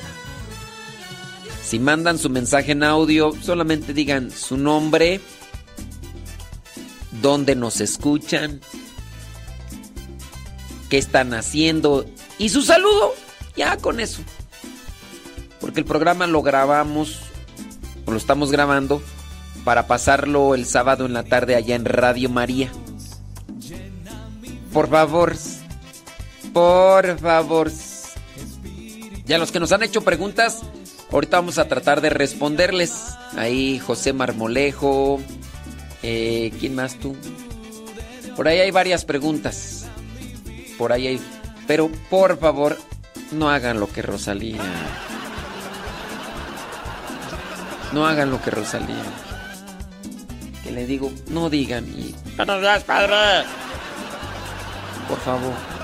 Si mandan su mensaje en audio, solamente digan su nombre, dónde nos escuchan, qué están haciendo y su saludo. Ya con eso. Porque el programa lo grabamos, o lo estamos grabando, para pasarlo el sábado en la tarde allá en Radio María. Por favor, por favor. Ya los que nos han hecho preguntas, ahorita vamos a tratar de responderles. Ahí José Marmolejo. Eh, ¿Quién más tú? Por ahí hay varias preguntas. Por ahí hay... Pero por favor, no hagan lo que Rosalía. No hagan lo que Rosalía. Que le digo, no digan y... Buenos días, padre. Por favor.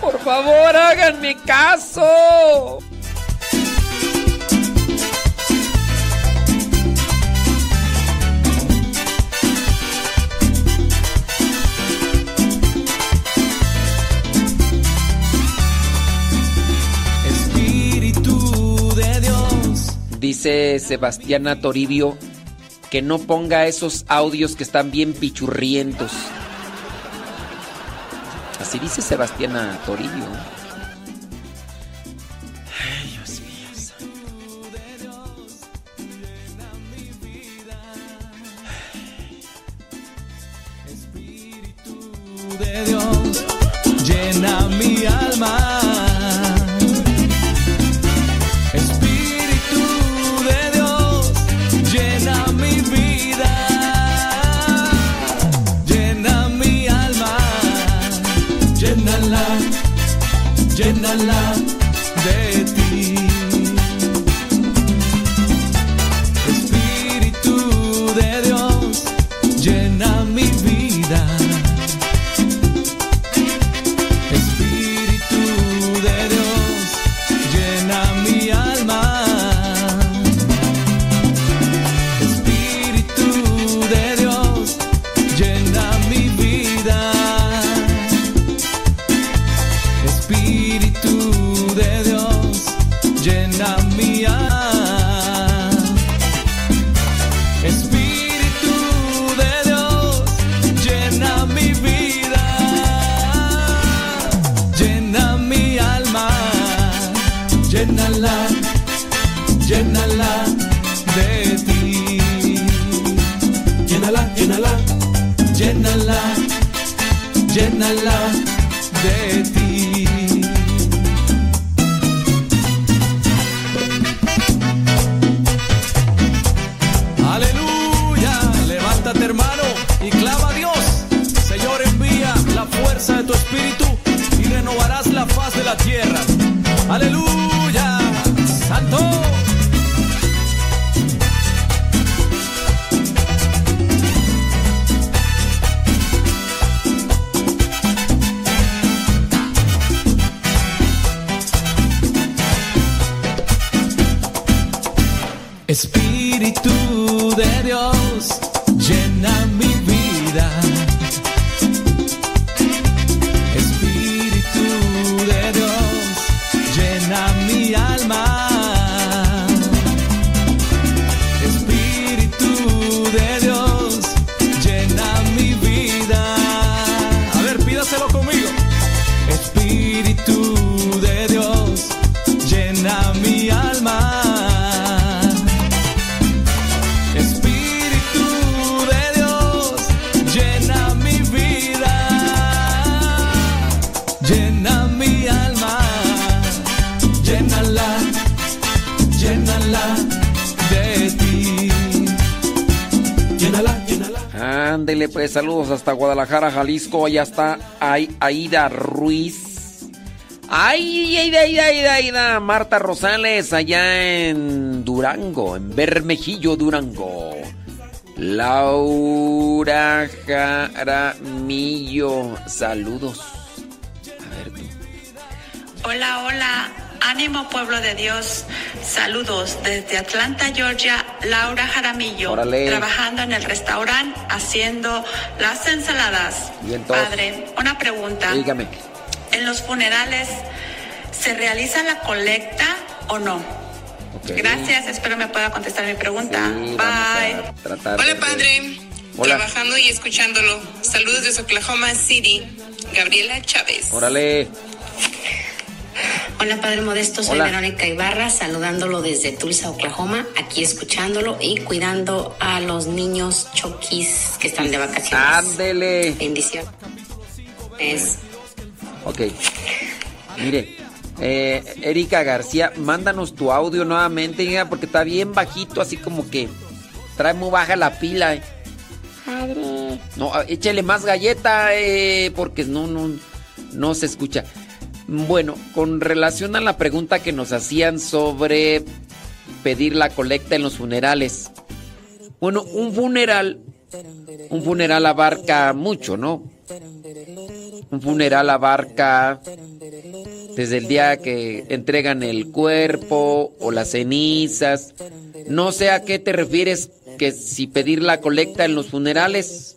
Por favor, háganme caso. Espíritu de Dios. Dice Sebastiana Toribio que no ponga esos audios que están bien pichurrientos. Así dice Sebastiana Toribio. Ay, Dios mío. de Dios llena mi alma. Llénala Guadalajara, Jalisco. Allá está Ai- Aida Ruiz. Ay, Aida, Aida, Aida, Aida. Marta Rosales, allá en Durango, en Bermejillo, Durango. Laura Jaramillo, saludos. Hola, hola. Ánimo pueblo de Dios. Saludos desde Atlanta, Georgia. Laura Jaramillo. Órale. Trabajando en el restaurante haciendo las ensaladas. Y Padre, una pregunta. Dígame. ¿En los funerales se realiza la colecta o no? Gracias, espero me pueda contestar mi pregunta. Bye. Tratar Hola padre, Hola. trabajando y escuchándolo. Saludos desde Oklahoma City. Gabriela Chávez. Órale. Hola Padre Modesto, soy Hola. Verónica Ibarra, saludándolo desde Tulsa, Oklahoma, aquí escuchándolo y cuidando a los niños choquis que están de vacaciones. Ándele. Bendición. Es Ok. Mire, eh, Erika García, mándanos tu audio nuevamente, hija, porque está bien bajito, así como que trae muy baja la pila. eh. Padre. No, ah, échale más galleta, eh, porque no, no, no se escucha. Bueno, con relación a la pregunta que nos hacían sobre pedir la colecta en los funerales. Bueno, un funeral, un funeral abarca mucho, ¿no? Un funeral abarca desde el día que entregan el cuerpo o las cenizas. No sé a qué te refieres que si pedir la colecta en los funerales.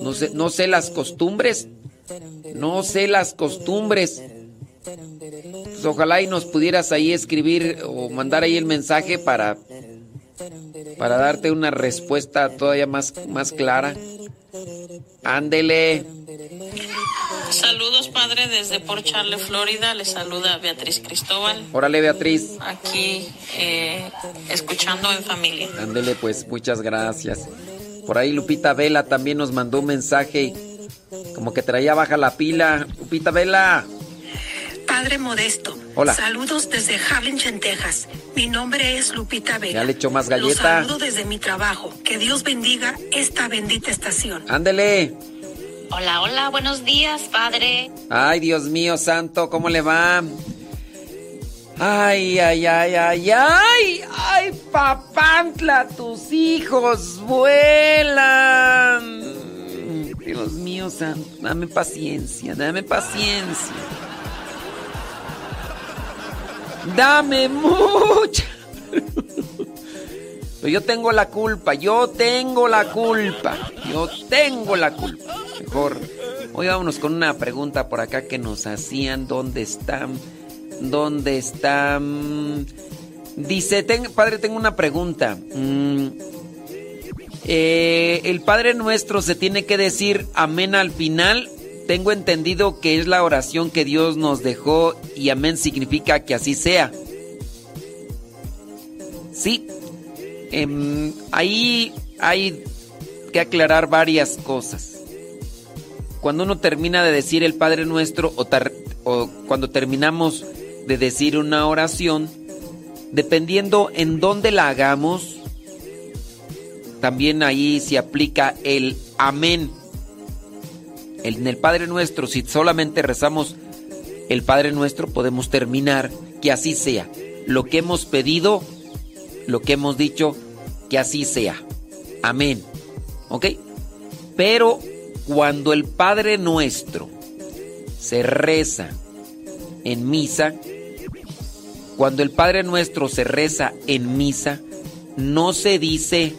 No sé, no sé las costumbres. No sé las costumbres. Pues ojalá y nos pudieras ahí escribir o mandar ahí el mensaje para para darte una respuesta todavía más, más clara. Ándele. Saludos, padre, desde Port Charles, Florida. Le saluda Beatriz Cristóbal. Órale, Beatriz. Aquí, eh, escuchando en familia. Ándele, pues, muchas gracias. Por ahí Lupita Vela también nos mandó un mensaje como que traía baja la pila. Lupita Vela. Padre Modesto. Hola. Saludos desde Harlingen, Texas. Mi nombre es Lupita Vega. Ya le echo más Los galleta. saludo desde mi trabajo. Que Dios bendiga esta bendita estación. Ándele. Hola, hola, buenos días, padre. Ay, Dios mío santo, ¿cómo le va? Ay, ay, ay, ay, ay, ay, papantla, tus hijos vuelan. Dios mío dame paciencia, dame paciencia. Dame mucha. Yo tengo la culpa, yo tengo la culpa, yo tengo la culpa. Mejor, hoy vámonos con una pregunta por acá que nos hacían. ¿Dónde están? ¿Dónde están? Dice, "Ten- padre, tengo una pregunta. Mm, eh, ¿El Padre Nuestro se tiene que decir amén al final tengo entendido que es la oración que Dios nos dejó y amén significa que así sea. Sí, em, ahí hay que aclarar varias cosas. Cuando uno termina de decir el Padre Nuestro o, o cuando terminamos de decir una oración, dependiendo en dónde la hagamos, también ahí se aplica el amén. En el Padre Nuestro, si solamente rezamos el Padre Nuestro, podemos terminar que así sea. Lo que hemos pedido, lo que hemos dicho, que así sea. Amén. ¿Ok? Pero cuando el Padre Nuestro se reza en misa, cuando el Padre Nuestro se reza en misa, no se dice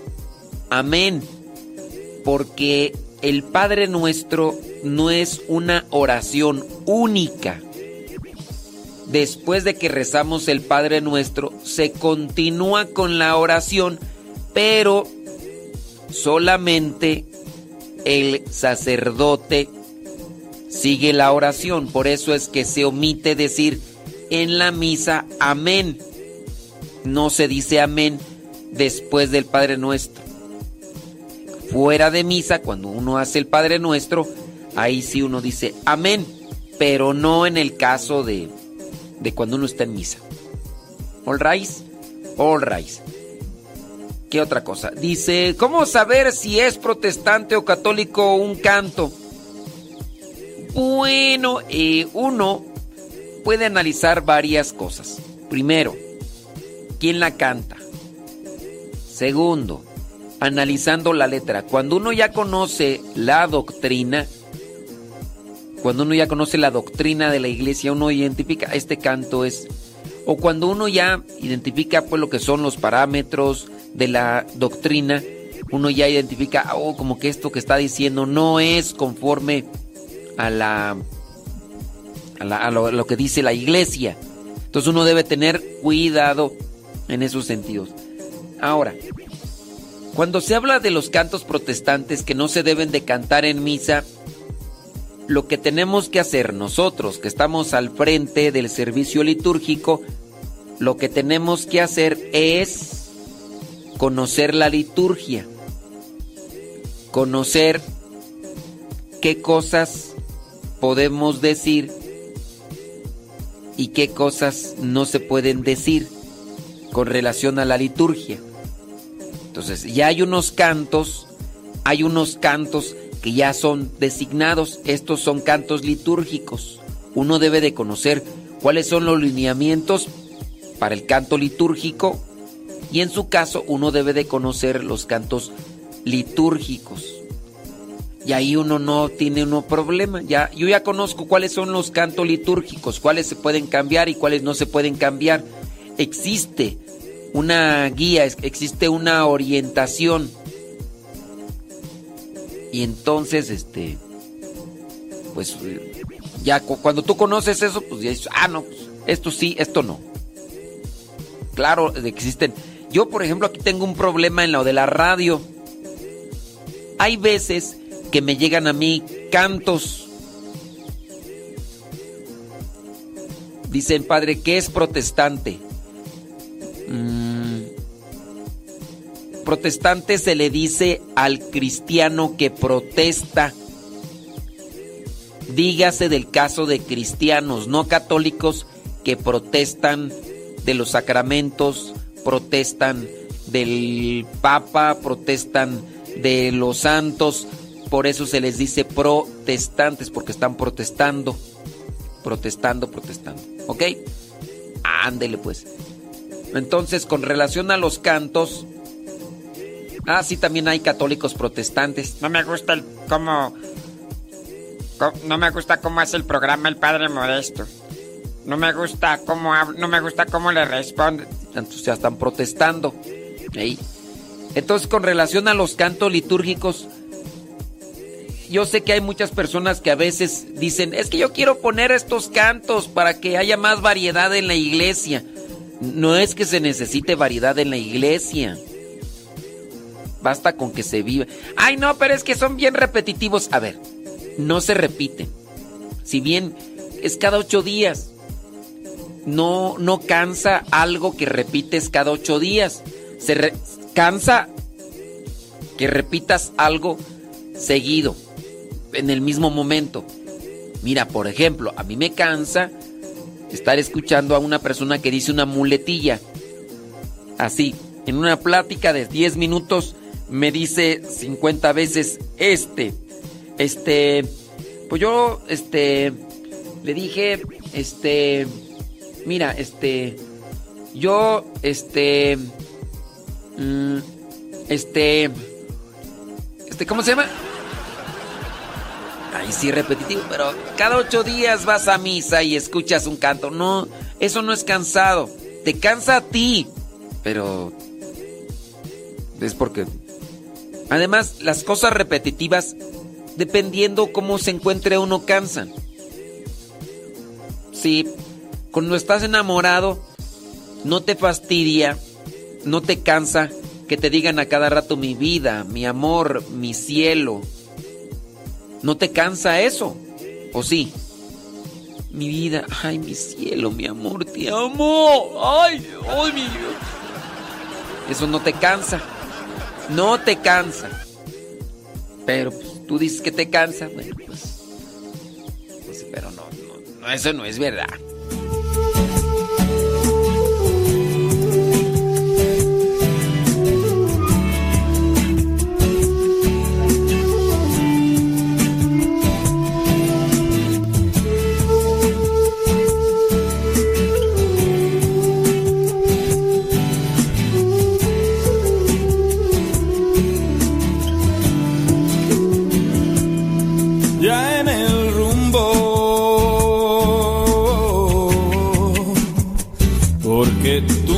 amén, porque el Padre Nuestro no es una oración única. Después de que rezamos el Padre Nuestro, se continúa con la oración, pero solamente el sacerdote sigue la oración. Por eso es que se omite decir en la misa amén. No se dice amén después del Padre Nuestro. Fuera de misa, cuando uno hace el Padre Nuestro, ahí sí uno dice amén, pero no en el caso de, de cuando uno está en misa. All right, all right. ¿Qué otra cosa? Dice, ¿cómo saber si es protestante o católico un canto? Bueno, eh, uno puede analizar varias cosas. Primero, ¿quién la canta? Segundo, analizando la letra. Cuando uno ya conoce la doctrina, cuando uno ya conoce la doctrina de la iglesia, uno identifica este canto es o cuando uno ya identifica pues lo que son los parámetros de la doctrina, uno ya identifica, oh, como que esto que está diciendo no es conforme a la a, lo, que dice la iglesia. Entonces uno debe tener cuidado en esos sentidos. Ahora, cuando se habla de los cantos protestantes que no se deben de cantar en misa, lo que tenemos que hacer nosotros que estamos al frente del servicio litúrgico, lo que tenemos que hacer es conocer la liturgia, conocer qué cosas podemos decir y qué cosas no se pueden decir con relación a la liturgia. Entonces, ya hay unos cantos, hay unos cantos que ya son designados, estos son cantos litúrgicos. Uno debe de conocer cuáles son los lineamientos para el canto litúrgico y en su caso uno debe de conocer los cantos litúrgicos. Y ahí uno no tiene uno problema. Ya, yo ya conozco cuáles son los cantos litúrgicos, cuáles se pueden cambiar y cuáles no se pueden cambiar. Existe una guía, existe una orientación. Y entonces, este, pues, ya cuando tú conoces eso, pues ya dices, ah, no, pues, esto sí, esto no. Claro, existen. Yo, por ejemplo, aquí tengo un problema en lo de la radio. Hay veces que me llegan a mí cantos. Dicen, padre, ¿qué es protestante? Mm, protestante se le dice al cristiano que protesta. Dígase del caso de cristianos no católicos que protestan de los sacramentos, protestan del Papa, protestan de los santos, por eso se les dice protestantes, porque están protestando. Protestando, protestando. ¿Ok? Ándele pues. Entonces, con relación a los cantos. Ah, sí, también hay católicos protestantes. No me gusta el cómo. No me gusta cómo hace el programa el Padre Modesto. No me gusta cómo no me gusta cómo le responde. Entonces ya están protestando. Entonces, con relación a los cantos litúrgicos, yo sé que hay muchas personas que a veces dicen, es que yo quiero poner estos cantos para que haya más variedad en la iglesia. No es que se necesite variedad en la iglesia. Basta con que se viva. Ay, no, pero es que son bien repetitivos. A ver, no se repiten. Si bien es cada ocho días, no, no cansa algo que repites cada ocho días. Se cansa que repitas algo seguido, en el mismo momento. Mira, por ejemplo, a mí me cansa estar escuchando a una persona que dice una muletilla. Así, en una plática de 10 minutos me dice 50 veces este. Este, pues yo, este, le dije, este, mira, este, yo, este, mm, este, este, ¿cómo se llama? Ay, sí, repetitivo, pero cada ocho días vas a misa y escuchas un canto. No, eso no es cansado. Te cansa a ti, pero es porque... Además, las cosas repetitivas, dependiendo cómo se encuentre uno, cansan. Sí, cuando estás enamorado, no te fastidia, no te cansa que te digan a cada rato mi vida, mi amor, mi cielo. ¿No te cansa eso? ¿O sí? Mi vida, ay, mi cielo, mi amor, te amo. Ay, ay, mi Eso no te cansa. No te cansa. Pero pues, tú dices que te cansa. Bueno, pues, pues pero no, no, no, eso no es verdad.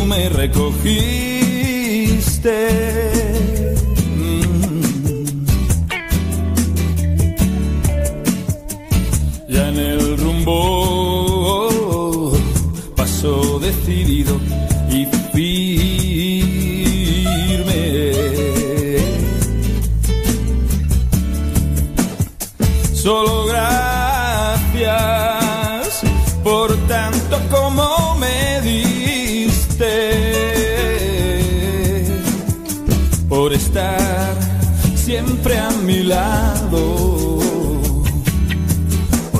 me recogiste. Mm. Ya en el rumbo paso decidido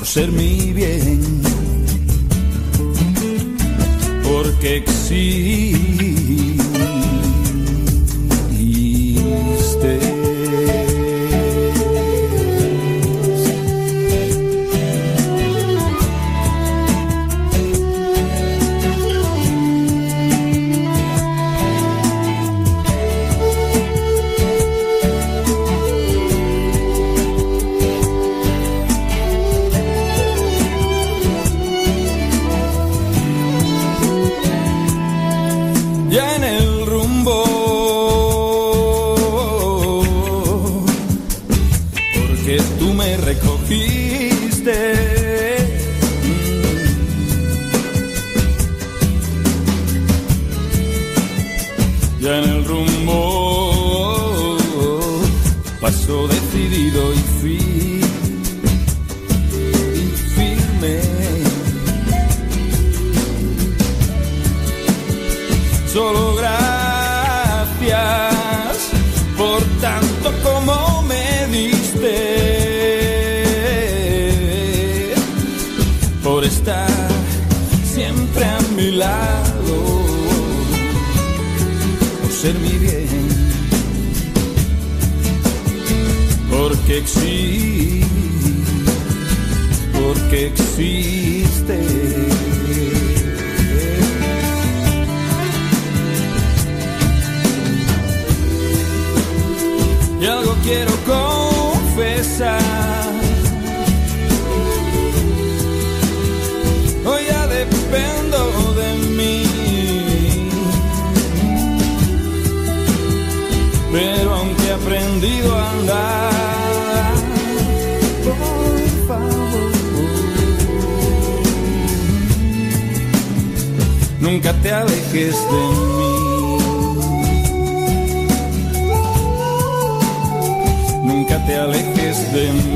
ser mi bien, porque existe. mi bien. Porque existe, porque existe. Nunca te alejes de mí.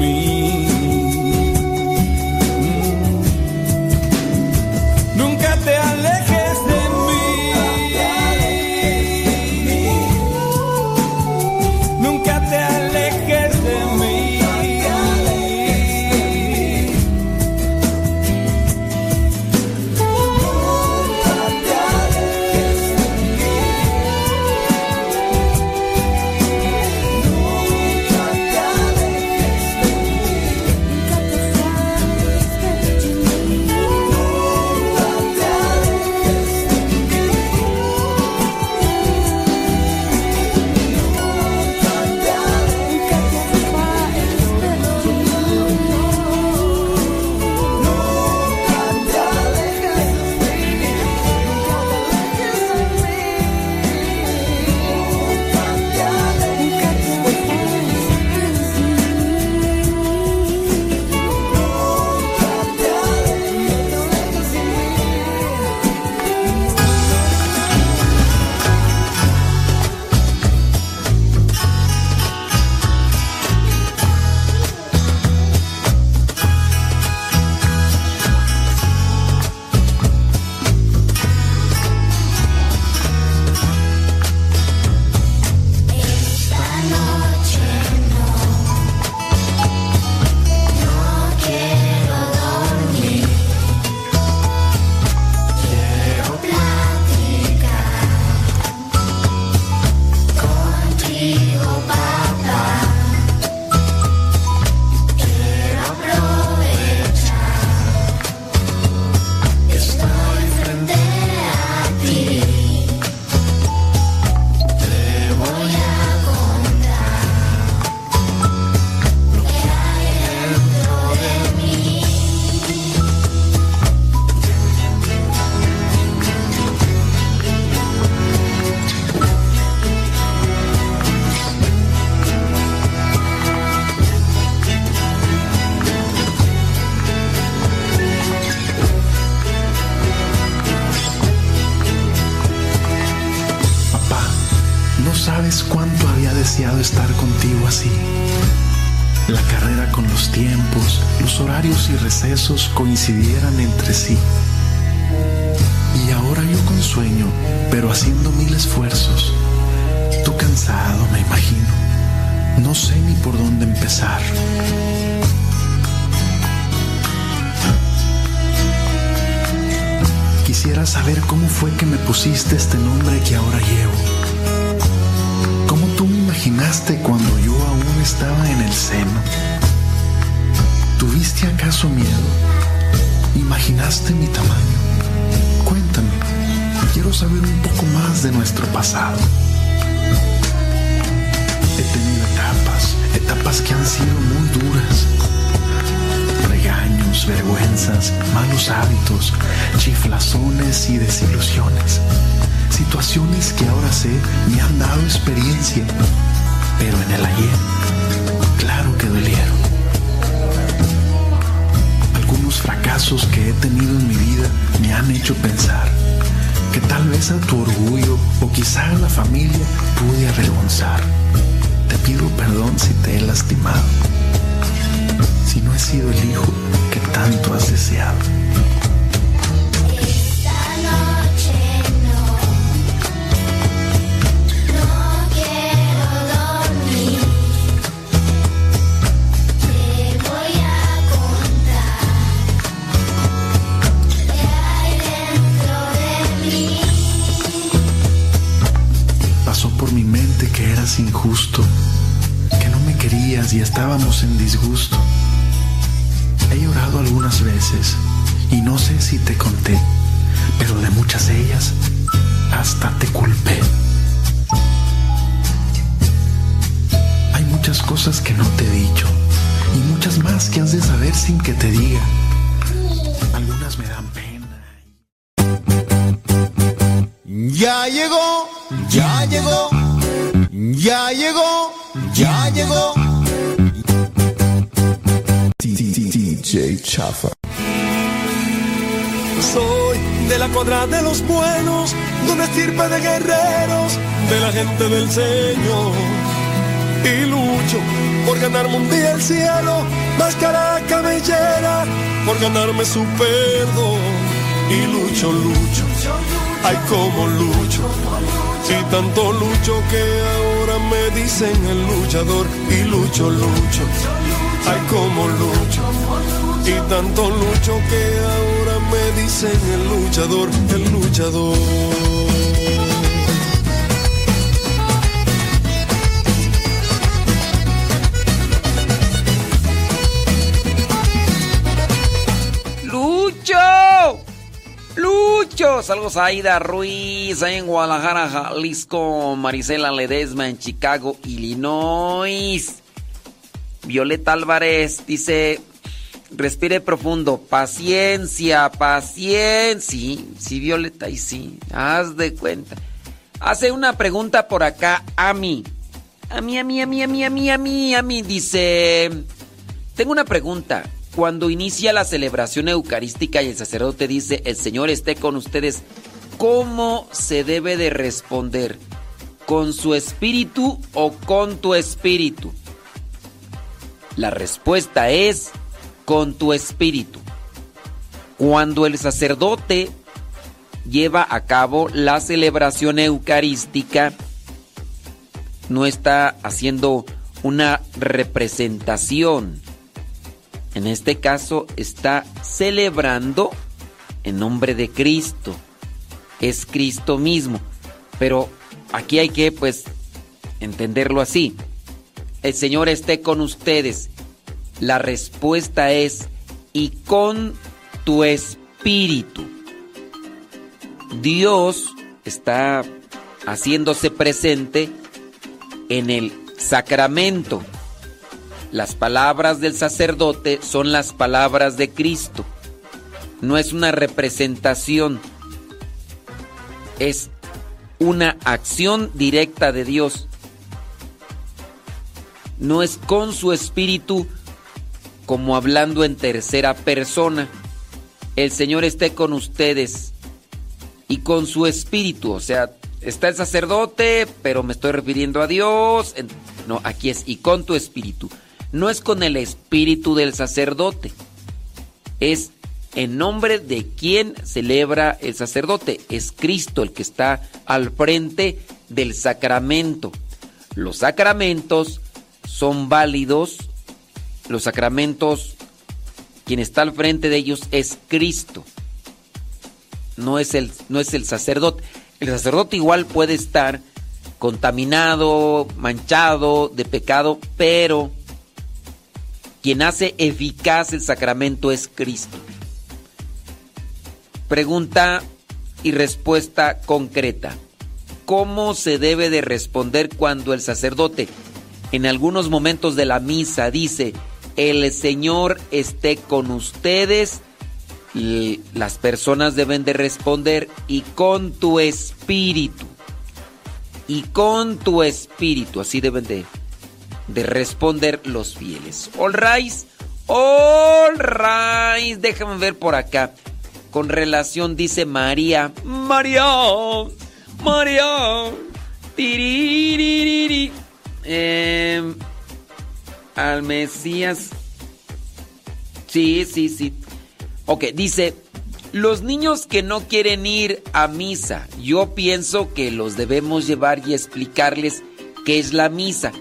Recesos coincidieran entre sí. Malos hábitos, chiflazones y desilusiones. Situaciones que ahora sé me han dado experiencia, pero en el ayer, claro que dolieron. Algunos fracasos que he tenido en mi vida me han hecho pensar que tal vez a tu orgullo o quizá a la familia pude avergonzar. Te pido perdón si te he lastimado, si no he sido el hijo que tanto has deseado. Pasó por mi mente que eras injusto, que no me querías y estábamos en disgusto. Algunas veces y no sé si te conté, pero de muchas de ellas hasta te culpé. Hay muchas cosas que no te he dicho y muchas más que has de saber sin que te diga. Algunas me dan pena. Ya llegó, ya llegó, ya llegó, ya llegó. Chafa. Soy de la cuadra de los buenos, de una estirpe de guerreros, de la gente del Señor. Y lucho por ganarme un día el cielo, máscara cabellera, por ganarme su perdón. Y lucho, lucho, ay como lucho. Y tanto lucho que ahora me dicen el luchador. Y lucho, lucho, ay como lucho. Y tanto lucho que ahora me dicen el luchador, el luchador. ¡Lucho! Saludos a Aida Ruiz, ahí en Guadalajara, Jalisco, Marisela Ledesma en Chicago, Illinois. Violeta Álvarez dice, respire profundo, paciencia, paciencia. Sí, sí, Violeta, y sí, haz de cuenta. Hace una pregunta por acá a mí. A mí, a mí, a mí, a mí, a mí, a mí, a mí. Dice, tengo una pregunta. Cuando inicia la celebración eucarística y el sacerdote dice, el Señor esté con ustedes, ¿cómo se debe de responder? ¿Con su espíritu o con tu espíritu? La respuesta es con tu espíritu. Cuando el sacerdote lleva a cabo la celebración eucarística, no está haciendo una representación. En este caso está celebrando en nombre de Cristo. Es Cristo mismo. Pero aquí hay que pues entenderlo así. El Señor esté con ustedes. La respuesta es y con tu espíritu. Dios está haciéndose presente en el sacramento. Las palabras del sacerdote son las palabras de Cristo. No es una representación. Es una acción directa de Dios. No es con su espíritu como hablando en tercera persona. El Señor esté con ustedes y con su espíritu, o sea, está el sacerdote, pero me estoy refiriendo a Dios. No, aquí es y con tu espíritu. No es con el espíritu del sacerdote. Es en nombre de quien celebra el sacerdote. Es Cristo el que está al frente del sacramento. Los sacramentos son válidos. Los sacramentos, quien está al frente de ellos es Cristo. No es el, no es el sacerdote. El sacerdote igual puede estar contaminado, manchado de pecado, pero quien hace eficaz el sacramento es Cristo. Pregunta y respuesta concreta. ¿Cómo se debe de responder cuando el sacerdote en algunos momentos de la misa dice, el Señor esté con ustedes? Y las personas deben de responder, y con tu espíritu. Y con tu espíritu. Así deben de, de responder los fieles. All right. All right. Ver por acá con relación, dice María. María, María. Eh, al Mesías. Sí, sí, sí. Ok, dice, los niños que no quieren ir a misa, yo pienso que los debemos llevar y explicarles qué es la misa.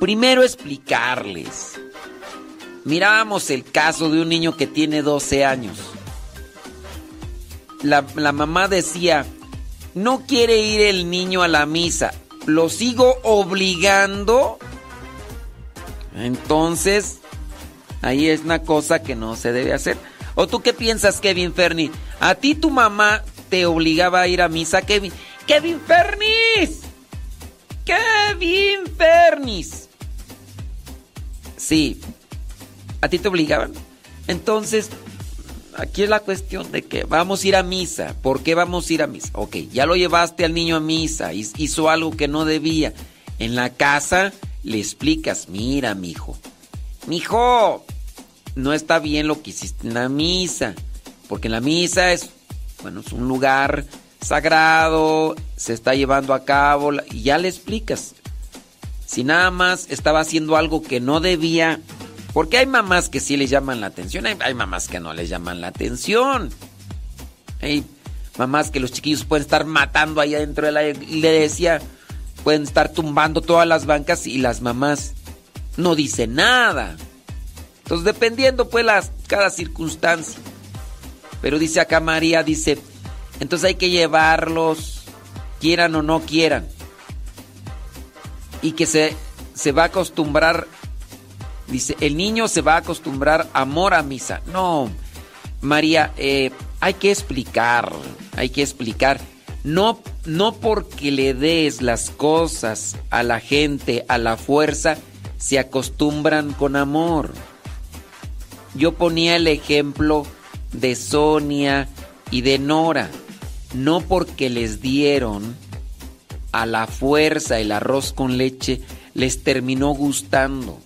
Primero explicarles. Miramos el caso de un niño que tiene 12 años la, mamá decía, no quiere ir el niño a la misa, lo sigo obligando. Entonces, ahí es una cosa que no se debe hacer. ¿O tú qué piensas, Kevin Ferni? ¿A ti tu mamá te obligaba a ir a misa, Kevin? ¡Kevin Fernis! ¡Kevin Fernis! Sí. ¿A ti te obligaban? Entonces, aquí es la cuestión de que vamos a ir a misa. ¿Por qué vamos a ir a misa? Ok, ya lo llevaste al niño a misa, hizo algo que no debía. En la casa le explicas, mira, mijo, mijo, no está bien lo que hiciste en la misa, porque en la misa es, bueno, es un lugar sagrado, se está llevando a cabo, y ya le explicas. Si nada más estaba haciendo algo que no debía, porque hay mamás que sí les llaman la atención, hay, mamás que no les llaman la atención. Hay mamás que los chiquillos pueden estar matando ahí adentro de la iglesia, pueden estar tumbando todas las bancas y las mamás no dicen nada. Entonces, dependiendo pues las, cada circunstancia. Pero dice acá María, dice, entonces hay que llevarlos, quieran o no quieran. Y que se, se va a acostumbrar Dice, el niño se va a acostumbrar amor a misa. No, María, eh, hay que explicar, hay que explicar. No, no porque le des las cosas a la gente a la fuerza, se acostumbran con amor. Yo ponía el ejemplo de Sonia y de Nora. No porque les dieron a la fuerza el arroz con leche, les terminó gustando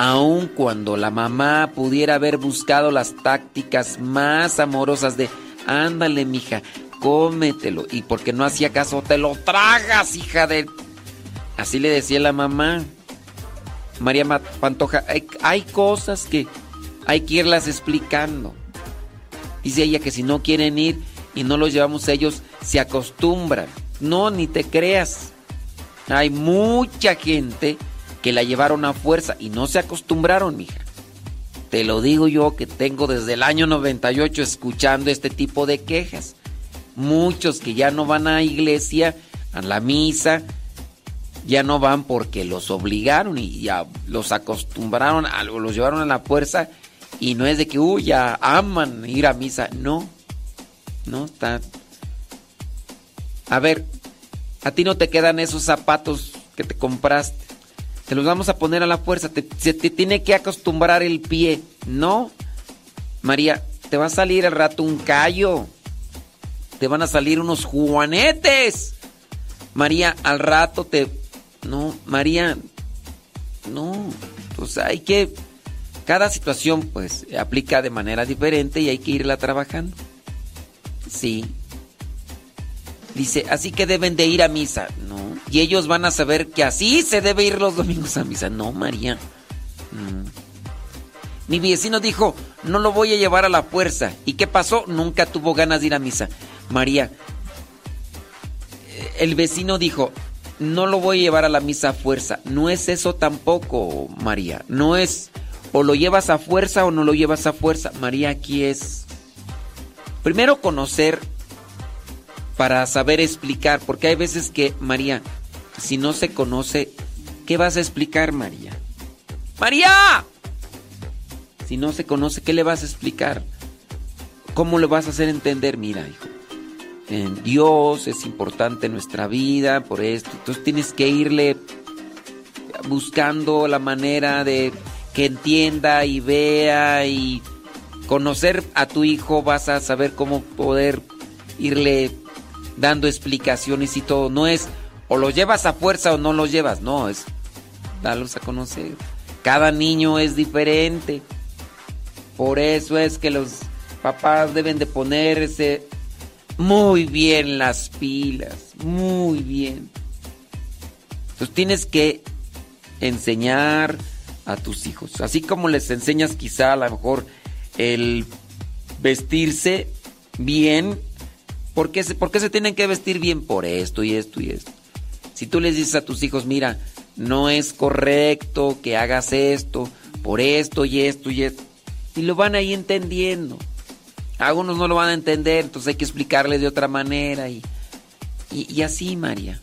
aun cuando la mamá pudiera haber buscado las tácticas más amorosas de, ándale, mija, cómetelo. Y porque no hacía caso, te lo tragas, hija de... Así le decía la mamá. María Pantoja, hay, cosas que hay que irlas explicando. Dice ella que si no quieren ir y no los llevamos ellos, se acostumbran. No, ni te creas. Hay mucha gente que la llevaron a fuerza y no se acostumbraron, mija. Te lo digo yo que tengo desde el año 98 escuchando este tipo de quejas. Muchos que ya no van a iglesia, a la misa, ya no van porque los obligaron y ya los acostumbraron, a, los llevaron a la fuerza y no es de que, uy, ya aman ir a misa. No, no está. A ver, a ti no te quedan esos zapatos que te compraste. Te los vamos a poner a la fuerza. se te tiene que acostumbrar el pie. No. María, te va a salir al rato un callo. Te van a salir unos juanetes. María, al rato te... No, María, no. Pues hay que... Cada situación pues aplica de manera diferente y hay que irla trabajando. Sí. Dice, así que deben de ir a misa. No. Y ellos van a saber que así se debe ir los domingos a misa. No, María. Mi vecino dijo, no lo voy a llevar a la fuerza. ¿Y qué pasó? Nunca tuvo ganas de ir a misa. María, eh, el vecino dijo, no lo voy a llevar a la misa a fuerza. No es eso tampoco, María. No es o lo llevas a fuerza o no lo llevas a fuerza. María, aquí es primero conocer para saber explicar, porque hay veces que, María, si no se conoce, ¿qué vas a explicar, María? María, si no se conoce, ¿qué le vas a explicar? ¿Cómo le vas a hacer entender? Mira, hijo, en Dios es importante nuestra vida, por esto. Entonces tienes que irle buscando la manera de que entienda y vea y conocer a tu hijo, vas a saber cómo poder irle dando explicaciones y todo. No es o lo llevas a fuerza o no lo llevas, no, es darlos a conocer. Cada niño es diferente. Por eso es que los papás deben de ponerse muy bien las pilas, muy bien. Entonces tienes que enseñar a tus hijos, así como les enseñas quizá a lo mejor el vestirse bien ¿Por qué, se tienen que vestir bien? Por esto y esto y esto. Si tú les dices a tus hijos, mira, no es correcto que hagas esto, por esto y esto y esto, y lo van ahí entendiendo. Algunos no lo van a entender, entonces hay que explicarles de otra manera y, y, así, María.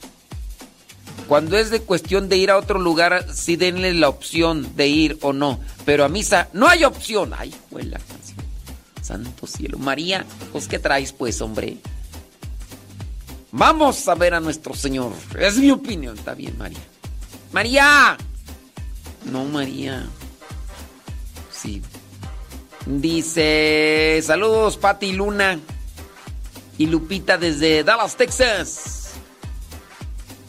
Cuando es de cuestión de ir a otro lugar, sí denle la opción de ir o no. Pero a misa no hay opción. Ay, la canción. Santo cielo. María, pues ¿qué traes pues, hombre? Vamos a ver a nuestro Señor. Es mi opinión. Está bien, María. María. No, María. Sí. Dice, saludos Pati Luna y Lupita desde Dallas, Texas.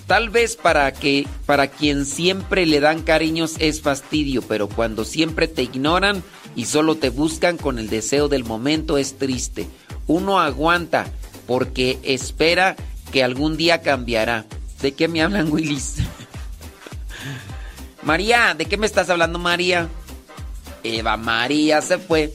Tal vez para que para quien siempre le dan cariños es fastidio, pero cuando siempre te ignoran y solo te buscan con el deseo del momento es triste. Uno aguanta porque espera que algún día cambiará. ¿De qué me hablan, Willis? María, ¿de qué me estás hablando, María? Eva María se fue.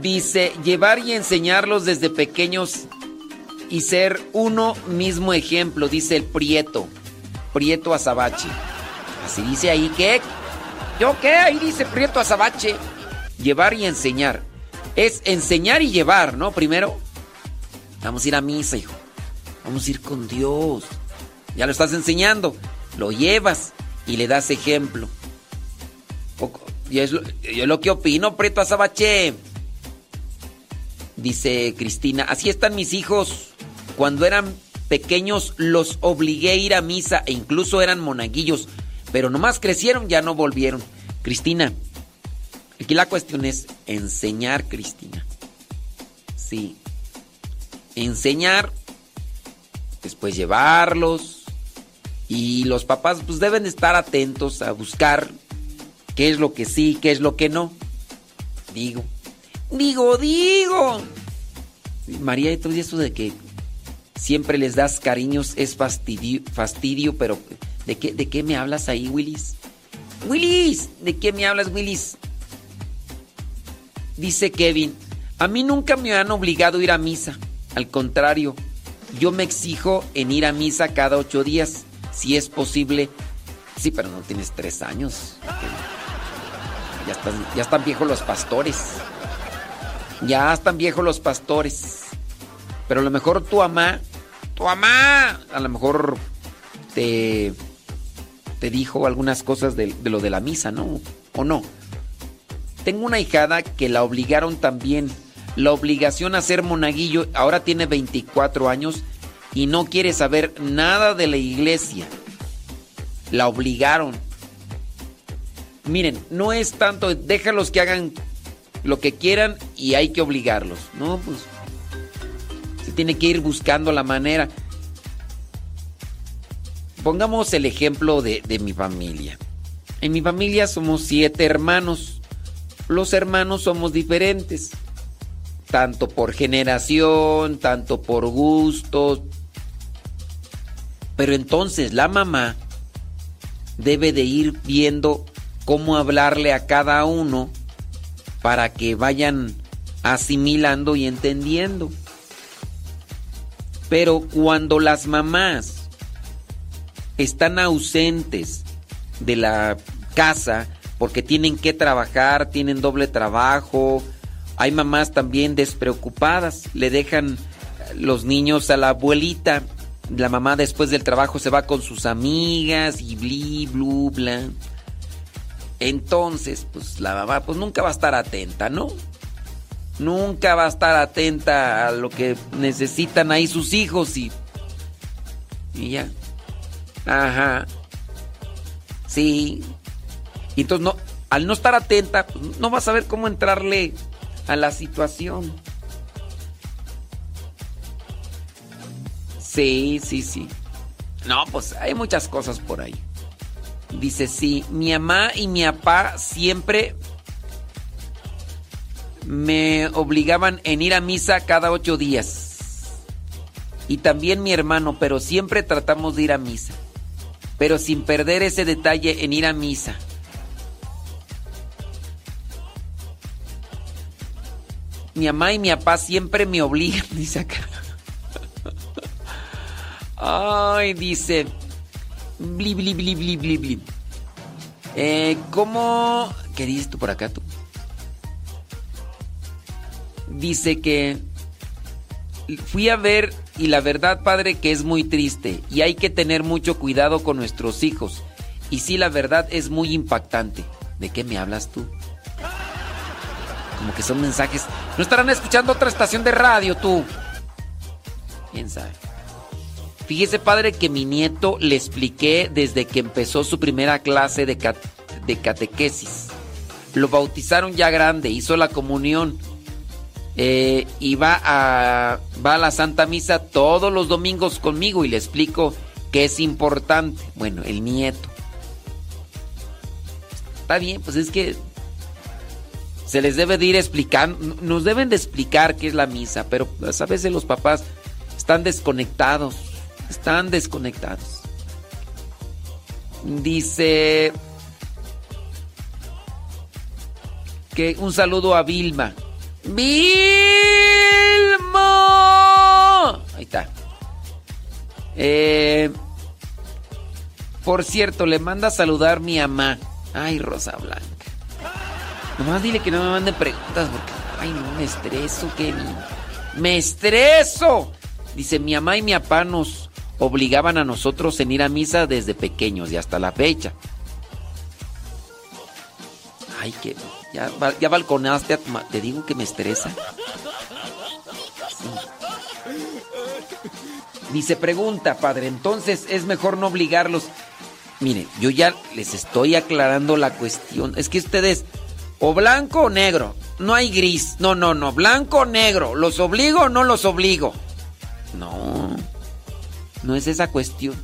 Dice, llevar y enseñarlos desde pequeños y ser uno mismo ejemplo, dice el Prieto. Prieto Azabache. Así dice ahí que. ¿Yo qué? Ahí dice Prieto Azabache. Llevar y enseñar. Es enseñar y llevar, ¿no? Primero, vamos a ir a misa, hijo. Vamos a ir con Dios. Ya lo estás enseñando. Lo llevas y le das ejemplo. Y es lo, yo lo que opino, Prieto Azabache. Dice Cristina, así están mis hijos. Cuando eran pequeños los obligué a ir a misa e incluso eran monaguillos, pero nomás crecieron, ya no volvieron. Cristina, aquí la cuestión es enseñar, Cristina. Sí. Enseñar, después llevarlos y los papás pues deben estar atentos a buscar qué es lo que sí, qué es lo que no. Digo, digo, digo. María, y eso de que siempre les das cariños, es fastidio, fastidio pero ¿de qué, ¿de qué me hablas ahí, Willis? Willis, ¿de qué me hablas, Willis? Dice Kevin, a mí nunca me han obligado a ir a misa. Al contrario, yo me exijo en ir a misa cada ocho días, si es posible. Sí, pero no tienes tres años. Ya están, ya están viejos los pastores. Ya están viejos los pastores. Pero a lo mejor tu mamá, tu mamá, a lo mejor te, te dijo algunas cosas de, lo de la misa, ¿no? ¿O no? Tengo una hijada que la obligaron también. La obligación a ser monaguillo, ahora tiene 24 años y no quiere saber nada de la iglesia. La obligaron. Miren, no es tanto, déjalos que hagan lo que quieran y hay que obligarlos. No, pues tiene que ir buscando la manera. pongamos el ejemplo de, mi familia. En mi familia somos siete hermanos. Los hermanos somos diferentes. Tanto por generación, tanto por gustos. Pero entonces la mamá debe de ir viendo cómo hablarle a cada uno para que vayan asimilando y entendiendo. Pero cuando las mamás están ausentes de la casa porque tienen que trabajar, tienen doble trabajo, hay mamás también despreocupadas, le dejan los niños a la abuelita, la mamá después del trabajo se va con sus amigas y bli, blu, bla. Entonces, pues la mamá pues nunca va a estar atenta, ¿no? Nunca va a estar atenta a lo que necesitan ahí sus hijos y. Y ya. Ajá. Sí. Y entonces no, al no estar atenta, pues, no va a saber cómo entrarle a la situación. Sí, sí, sí. No, pues hay muchas cosas por ahí. Dice, sí, mi mamá y mi papá siempre me obligaban en ir a misa cada ocho días. Y también mi hermano, pero siempre tratamos de ir a misa. Pero sin perder ese detalle en ir a misa. Mi mamá y mi papá siempre me obligan, dice acá. Ay, dice. Bli, bli, bli, bli, bli. Eh, ¿Cómo? ¿Qué dices tú por acá tú? Dice que fui a ver y la verdad, padre, que es muy triste y hay que tener mucho cuidado con nuestros hijos. Y sí, la verdad es muy impactante. ¿De qué me hablas tú? Como que son mensajes. ¿No estarán escuchando otra estación de radio tú? ¿Quién sabe? Fíjese, padre, que mi nieto le expliqué desde que empezó su primera clase de, catequesis. Lo bautizaron ya grande, hizo la comunión. Eh, y va a, va a la Santa Misa todos los domingos conmigo y le explico que es importante. Bueno, el nieto. Está bien, pues es que se les debe de ir explicando, nos deben de explicar qué es la misa, pero pues, a veces los papás están desconectados, están desconectados. Dice que un saludo a Vilma. ¡Vilma! Ahí está. Eh, por cierto, le manda a saludar mi mamá. Ay, Rosa Blanca. Nomás dile que no me mande preguntas porque, ay, no, me estreso, Kevin. ¡Me estreso! Dice, mi mamá y mi papá nos obligaban a nosotros en ir a misa desde pequeños y hasta la fecha. Ay, que ya, ya balconaste a Te digo que me estresa. Dice, pregunta, padre, entonces es mejor no obligarlos. Mire, yo ya les estoy aclarando la cuestión. Es que ustedes, o blanco o negro, no hay gris. No, no, no, blanco o negro. ¿Los obligo o no los obligo? No, no es esa cuestión.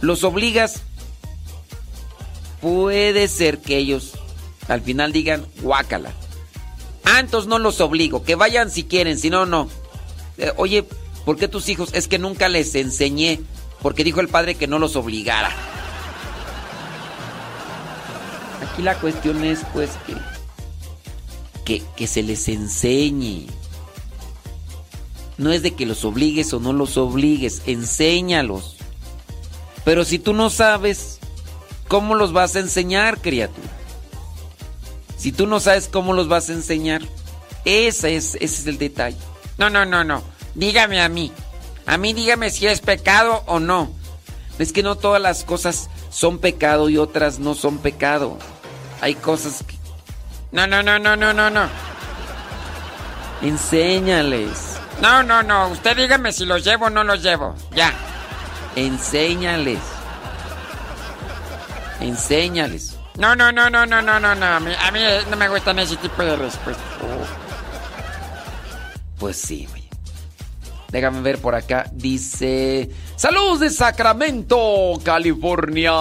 Los obligas, puede ser que ellos al final digan, guácala. Ah, entonces no los obligo, que vayan si quieren, si no, no. Eh, oye, ¿por qué tus hijos? Es que nunca les enseñé, porque dijo el padre que no los obligara. Aquí la cuestión es pues que, que, que se les enseñe. No es de que los obligues o no los obligues, enséñalos. Pero si tú no sabes, ¿cómo los vas a enseñar, criatura? Si tú no sabes cómo los vas a enseñar, ese es, ese es el detalle. No, no, no, no. Dígame a mí. A mí dígame si es pecado o no. Es que no todas las cosas son pecado y otras no son pecado. Hay cosas que... No, no, no, no, no, no, no. Enséñales. No, no, no. Usted dígame si los llevo o no los llevo. Ya. Enséñales. Enséñales. No, no, no, no, no, no, no, no. A mí, a mí no me gustan ese tipo de respuestas. Pues sí, güey. Déjame ver por acá. Dice. Saludos de Sacramento, California.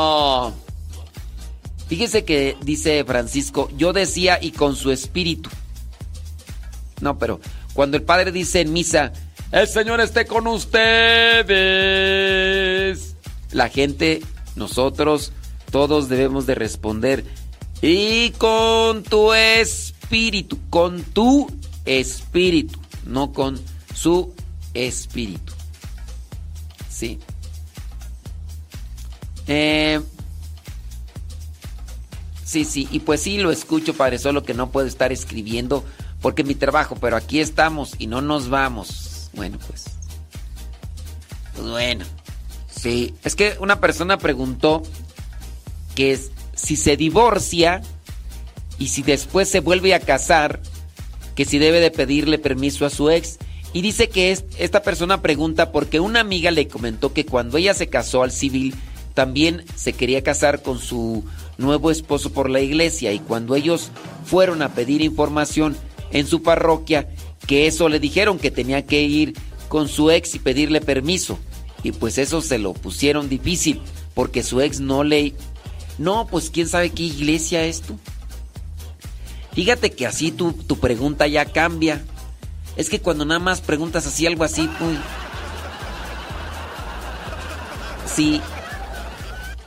Fíjese que dice Francisco, yo decía y con su espíritu. No, pero cuando el padre dice en misa, el Señor esté con ustedes. La gente, nosotros, todos debemos de responder. Y con tu espíritu, con tu espíritu, no con su espíritu. Sí. Eh, sí, sí, y pues sí lo escucho, Padre, solo que no puedo estar escribiendo porque mi trabajo, pero aquí estamos y no nos vamos. Bueno, pues. Pues bueno. Sí, es que una persona preguntó que es, si se divorcia y si después se vuelve a casar, que si debe de pedirle permiso a su ex. Y dice que esta persona pregunta porque una amiga le comentó que cuando ella se casó al civil, también se quería casar con su nuevo esposo por la iglesia y cuando ellos fueron a pedir información en su parroquia, que eso le dijeron que tenía que ir con su ex y pedirle permiso. Y pues eso se lo pusieron difícil, porque su ex no le... No, pues quién sabe qué iglesia es tú. Fíjate que así tu, tu pregunta ya cambia. Es que cuando nada más preguntas así algo así, pues... Sí.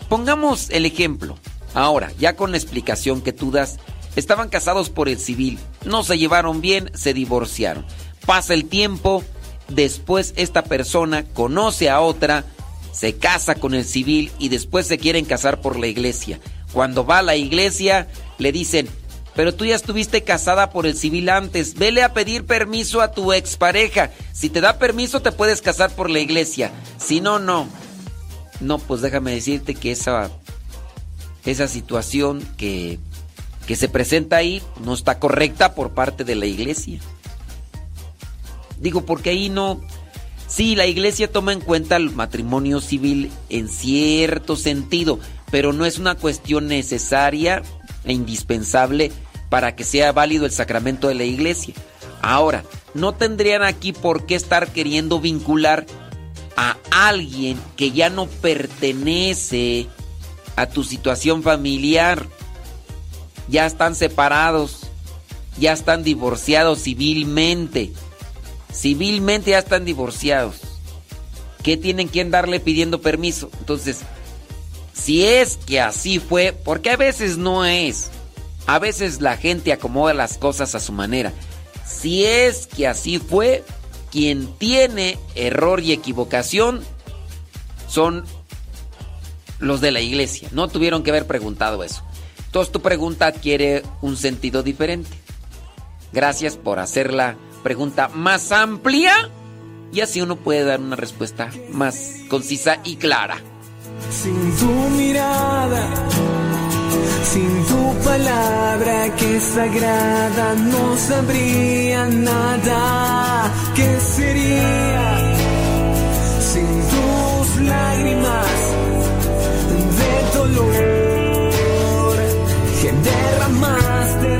Pongamos el ejemplo. Ahora, ya con la explicación que tú das, estaban casados por el civil, no se llevaron bien, se divorciaron. Pasa el tiempo, después esta persona conoce a otra, se casa con el civil y después se quieren casar por la iglesia. Cuando va a la iglesia, le dicen, pero tú ya estuviste casada por el civil antes, vele a pedir permiso a tu expareja. Si te da permiso, te puedes casar por la iglesia. Si no, no. No, pues déjame decirte que esa, esa situación que, que se presenta ahí no está correcta por parte de la iglesia. Digo, porque ahí no... Sí, la iglesia toma en cuenta el matrimonio civil en cierto sentido, pero no es una cuestión necesaria e indispensable para que sea válido el sacramento de la iglesia. Ahora, no tendrían aquí por qué estar queriendo vincular a alguien que ya no pertenece a tu situación familiar. Ya están separados, ya están divorciados civilmente civilmente ya están divorciados. ¿Qué tienen que darle pidiendo permiso? Entonces, si es que así fue, porque a veces no es. A veces la gente acomoda las cosas a su manera. Si es que así fue, quien tiene error y equivocación son los de la iglesia. No tuvieron que haber preguntado eso. Entonces tu pregunta adquiere un sentido diferente. Gracias por hacerla pregunta más amplia y así uno puede dar una respuesta más concisa y clara. Sin tu mirada, sin tu palabra que es sagrada, no sabría nada. ¿Qué sería sin tus lágrimas de dolor que derramaste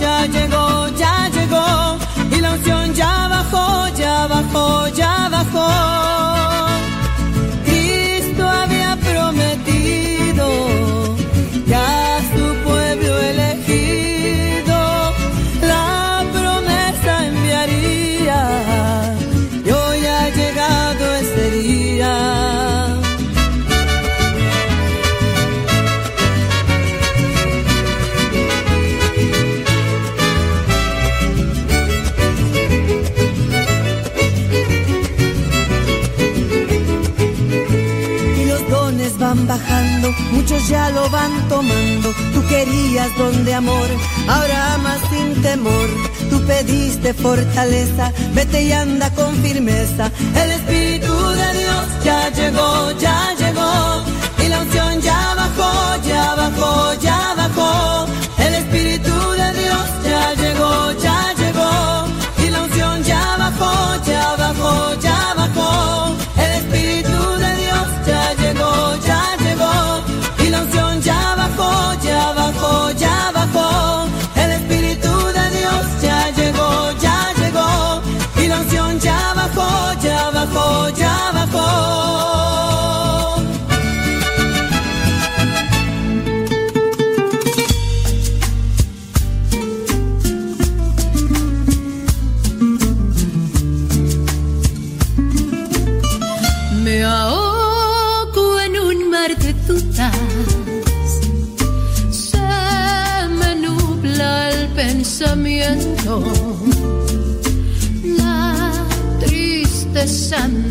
Ya llegó, ya llegó. Y la unción ya bajó, ya bajó, ya bajó. Tú pediste fortaleza, vete y anda con firmeza. El Espíritu de Dios ya llegó, ya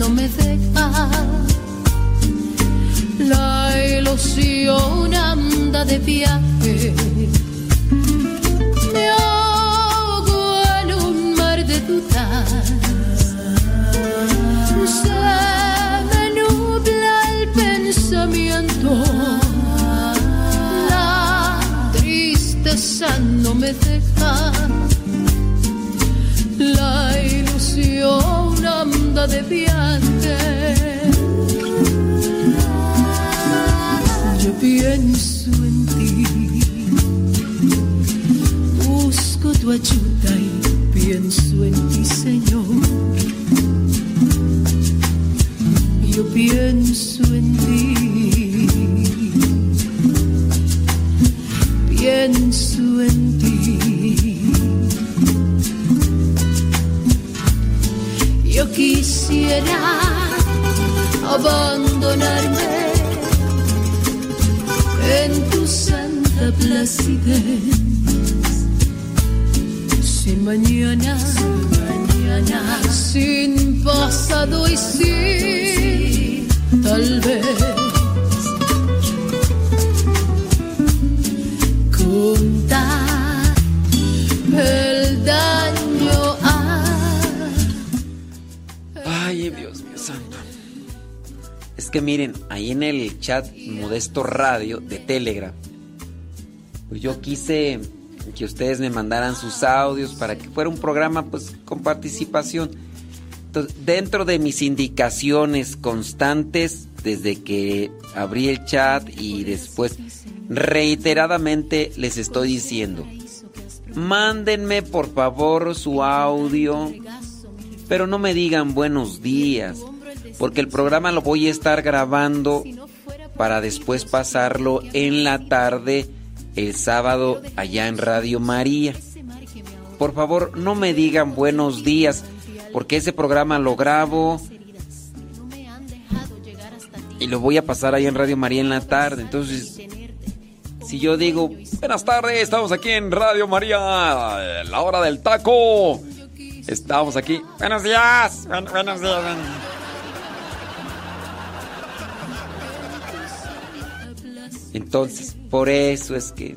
no me deja. La ilusión anda de viaje. Anda de viaje. Yo pienso en ti. Busco tu ayuda y pienso en ti, Señor. Yo pienso abandonarme en tu santa placidez. Sin mañana, mañana, sin pasado y sin tal vez. Miren, ahí en el chat Modesto Radio de Telegram, pues yo quise que ustedes me mandaran sus audios para que fuera un programa pues con participación. Entonces, dentro de mis indicaciones constantes, desde que abrí el chat y después reiteradamente les estoy diciendo, mándenme por favor su audio, pero no me digan buenos días, porque el programa lo voy a estar grabando para después pasarlo en la tarde el sábado allá en Radio María. Por favor, no me digan buenos días, porque ese programa lo grabo y lo voy a pasar ahí en Radio María en la tarde. Entonces, si yo digo, buenas tardes, estamos aquí en Radio María, la hora del taco. Estamos aquí. Buenos días. buenos días. Entonces, por eso es que...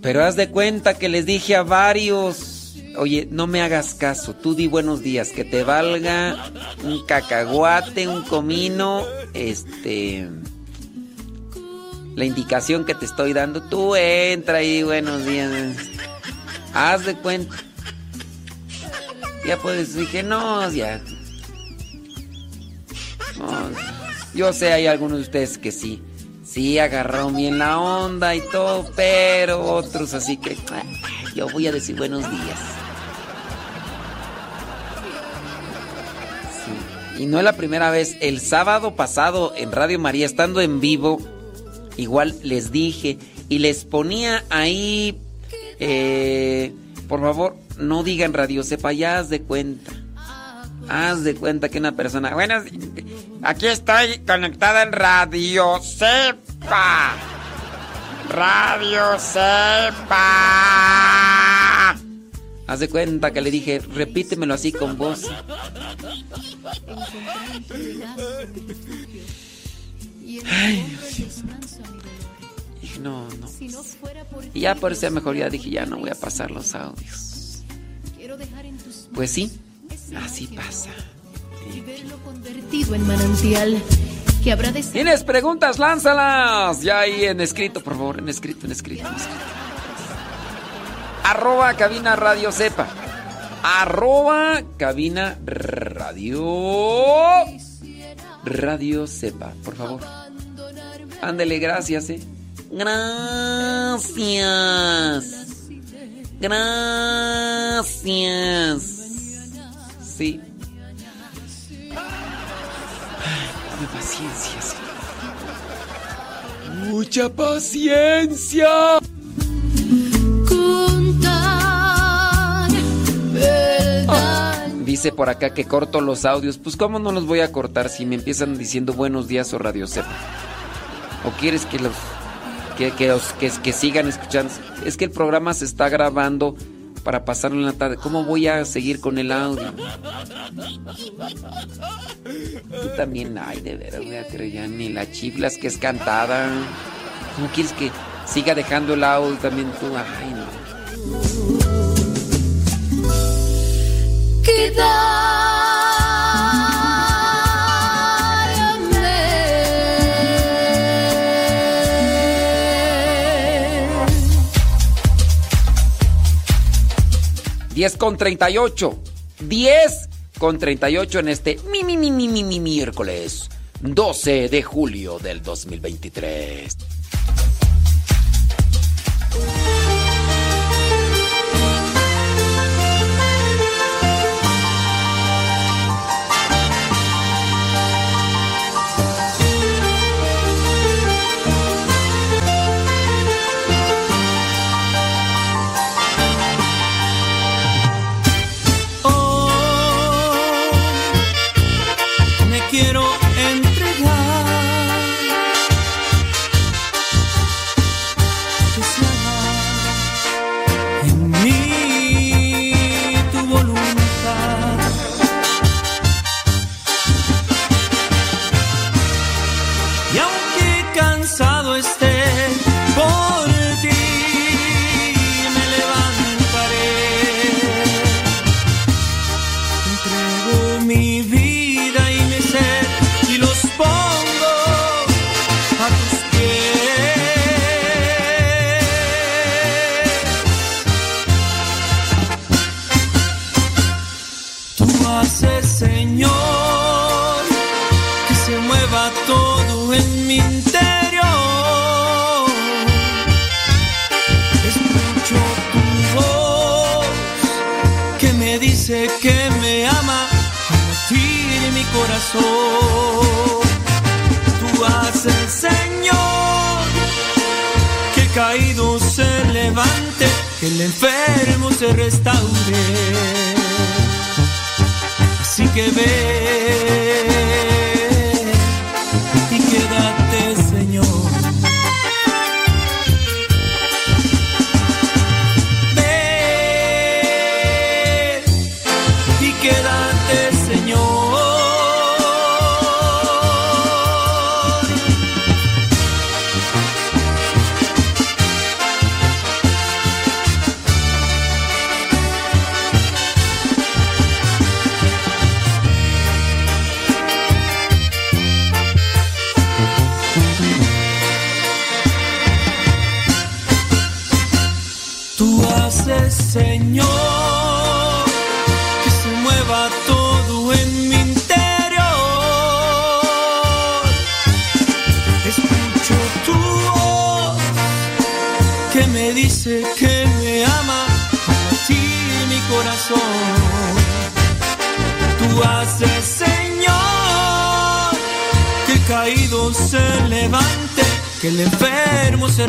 Pero haz de cuenta que les dije a varios, oye, no me hagas caso, tú di buenos días, que te valga un cacahuate, un comino, este... La indicación que te estoy dando, tú entra ahí, buenos días. Haz de cuenta. Ya puedes que no, ya. yo sé, hay algunos de ustedes que sí. Sí, agarró bien la onda y todo, pero otros así que yo voy a decir buenos días. Y no es la primera vez. El sábado pasado en Radio María, estando en vivo, igual les dije y les ponía ahí, eh, por favor, no digan Radio Sepa, ya haz de cuenta. Haz de cuenta que una persona. Bueno, aquí estoy conectada en Radio Sepa. Radio Sepa. Haz de cuenta que le dije, repítemelo así con voz. Ay, Dios. Dije, no, no. Y ya por eso mejor ya dije, ya no voy a pasar los audios. Pues sí. Así pasa. ¿Tienes preguntas? Lánzalas. Ya ahí en escrito, por favor, en escrito, en escrito. En escrito. Arroba cabina radio sepa. Arroba cabina radio. Radio sepa, por favor. Ándele, gracias, eh. Gracias. Gracias. Sí. Dame paciencia, Mucha paciencia. Contar dice por acá que corto los audios. Pues cómo no los voy a cortar si me empiezan diciendo buenos días o radio sepa. ¿O quieres que los que, que, que, que sigan escuchando? Es que el programa se está grabando para pasarlo en la tarde. ¿Cómo voy a seguir con el audio? Tú también, ay, de veras, voy a creer ya ni la chiflas que es cantada. ¿Cómo quieres que siga dejando el audio también tú? Ay, no. Diez con treinta y ocho. Diez con treinta y ocho en este mi, mi, mi, mi, mi, mi miércoles 12 de julio del 2023. Dice que me ama en mi corazón. Tú haces, Señor, que el caído se levante, que el enfermo se restaure. Así que ve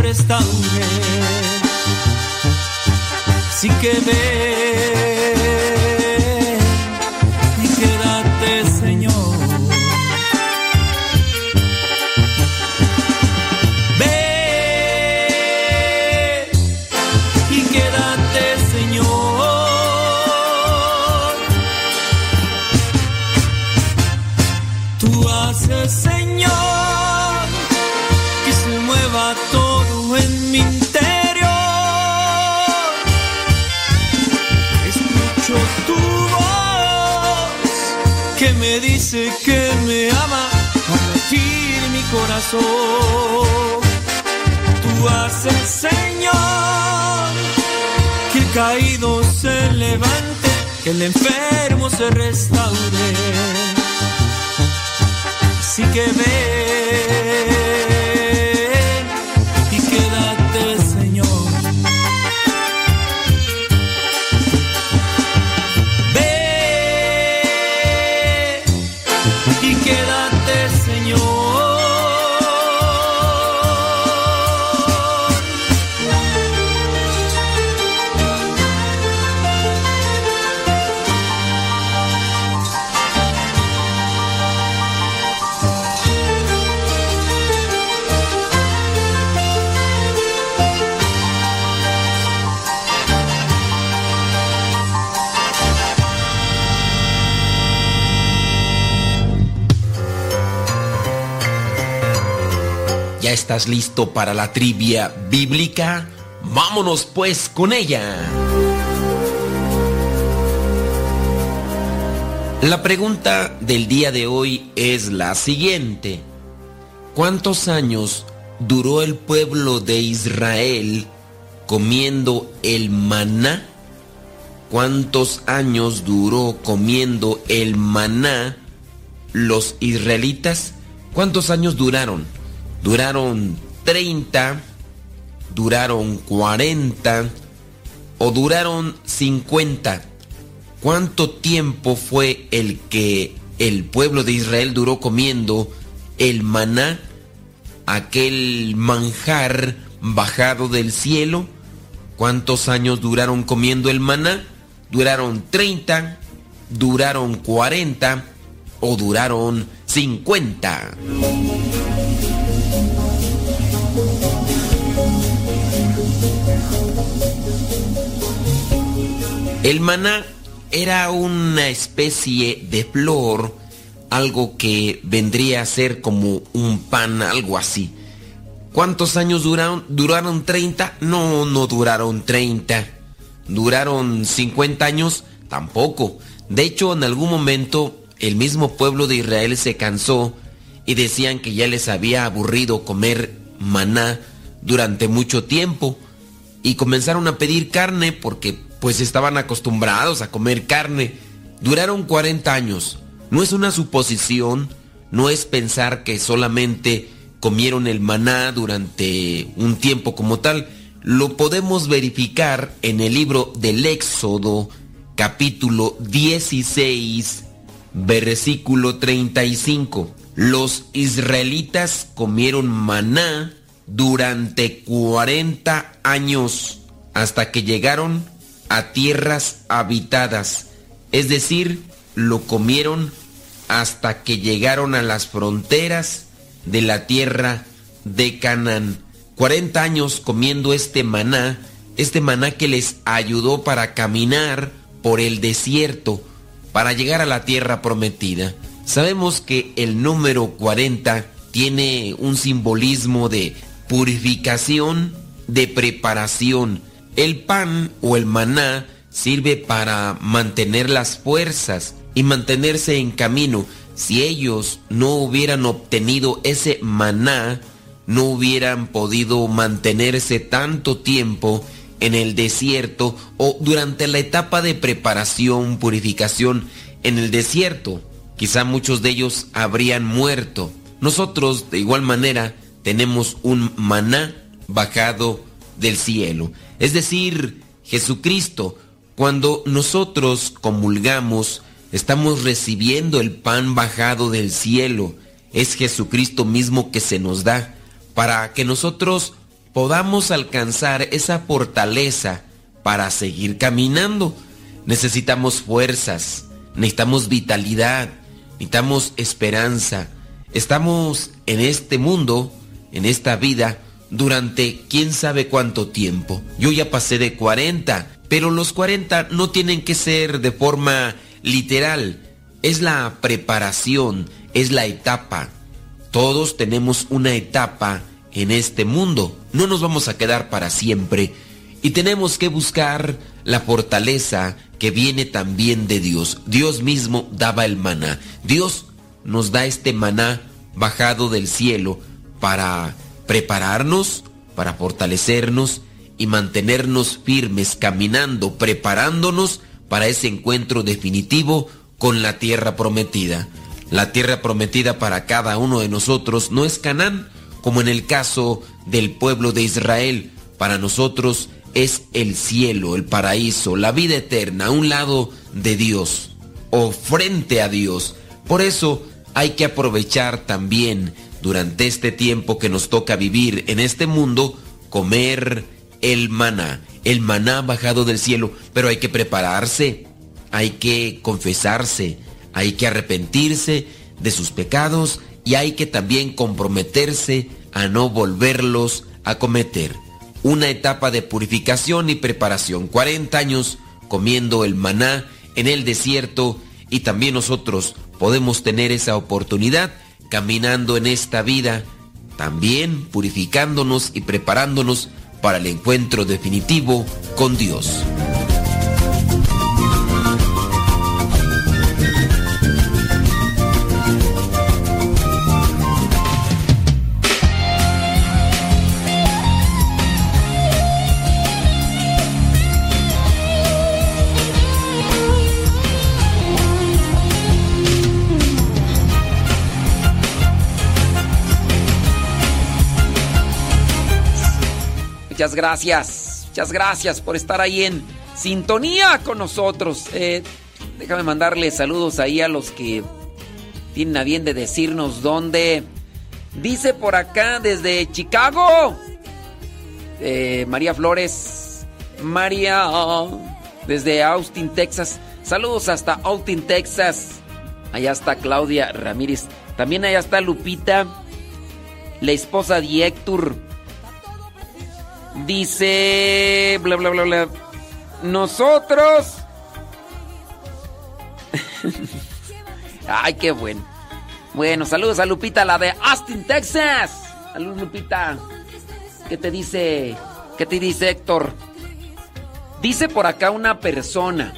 restaure. Así que ve listo para la trivia bíblica? Vámonos pues con ella. La pregunta del día de hoy es la siguiente. ¿Cuántos años duró el pueblo de Israel comiendo el maná? ¿Cuántos años duró comiendo el maná los israelitas? ¿Cuántos años duraron? ¿Duraron 30? ¿Duraron 40? ¿O duraron 50? ¿Cuánto tiempo fue el que el pueblo de Israel duró comiendo el maná, aquel manjar bajado del cielo? ¿Cuántos años duraron comiendo el maná? ¿Duraron 30? ¿Duraron 40? ¿O duraron 50? El maná era una especie de flor, algo que vendría a ser como un pan, algo así. ¿Cuántos años duraron? ¿Duraron 30? No, no duraron 30. ¿Duraron 50 años? Tampoco. De hecho, en algún momento el mismo pueblo de Israel se cansó y decían que ya les había aburrido comer maná durante mucho tiempo y comenzaron a pedir carne porque pues estaban acostumbrados a comer carne. Duraron 40 años. No es una suposición, no es pensar que solamente comieron el maná durante un tiempo como tal, lo podemos verificar en el libro del Éxodo, capítulo 16, versículo 35. Los israelitas comieron maná durante 40 años hasta que llegaron a tierras habitadas. Es decir, lo comieron hasta que llegaron a las fronteras de la tierra de Canaán. 40 años comiendo este maná, este maná que les ayudó para caminar por el desierto, para llegar a la tierra prometida. Sabemos que el número 40 tiene un simbolismo de purificación, de preparación. El pan o el maná sirve para mantener las fuerzas y mantenerse en camino. Si ellos no hubieran obtenido ese maná, no hubieran podido mantenerse tanto tiempo en el desierto o durante la etapa de preparación, purificación en el desierto. Quizá muchos de ellos habrían muerto. Nosotros, de igual manera, tenemos un maná bajado del cielo. Es decir, Jesucristo, cuando nosotros comulgamos, estamos recibiendo el pan bajado del cielo. Es Jesucristo mismo que se nos da para que nosotros podamos alcanzar esa fortaleza para seguir caminando. Necesitamos fuerzas, necesitamos vitalidad, necesitamos esperanza. Estamos en este mundo, en esta vida, durante quién sabe cuánto tiempo. Yo ya pasé de 40, pero los 40 no tienen que ser de forma literal. Es la preparación, es la etapa. Todos tenemos una etapa en este mundo. No nos vamos a quedar para siempre y tenemos que buscar la fortaleza que viene también de Dios. Dios mismo daba el maná. Dios nos da este maná bajado del cielo para prepararnos, para fortalecernos y mantenernos firmes, caminando, preparándonos para ese encuentro definitivo con la tierra prometida. La tierra prometida para cada uno de nosotros no es Canaán, como en el caso del pueblo de Israel. Para nosotros es el cielo, el paraíso, la vida eterna, a un lado de Dios o frente a Dios. Por eso hay que aprovechar también durante este tiempo que nos toca vivir en este mundo, comer el maná, el maná bajado del cielo, pero hay que prepararse, hay que confesarse, hay que arrepentirse de sus pecados y hay que también comprometerse a no volverlos a cometer. Una etapa de purificación y preparación, 40 años comiendo el maná en el desierto y también nosotros podemos tener esa oportunidad caminando en esta vida, también purificándonos y preparándonos para el encuentro definitivo con Dios. Muchas gracias, muchas gracias por estar ahí en sintonía con nosotros. Eh, déjame mandarle saludos ahí a los que tienen a bien de decirnos dónde. Dice por acá desde Chicago, eh, María Flores, María desde Austin, Texas. Saludos hasta Austin, Texas. Allá está Claudia Ramírez. También allá está Lupita, la esposa de Héctor. Dice. Bla, bla, bla, bla. Nosotros. Ay, qué bueno. Bueno, saludos a Lupita, la de Austin, Texas. Saludos, Lupita. ¿Qué te dice? ¿Qué te dice Héctor? Dice por acá una persona.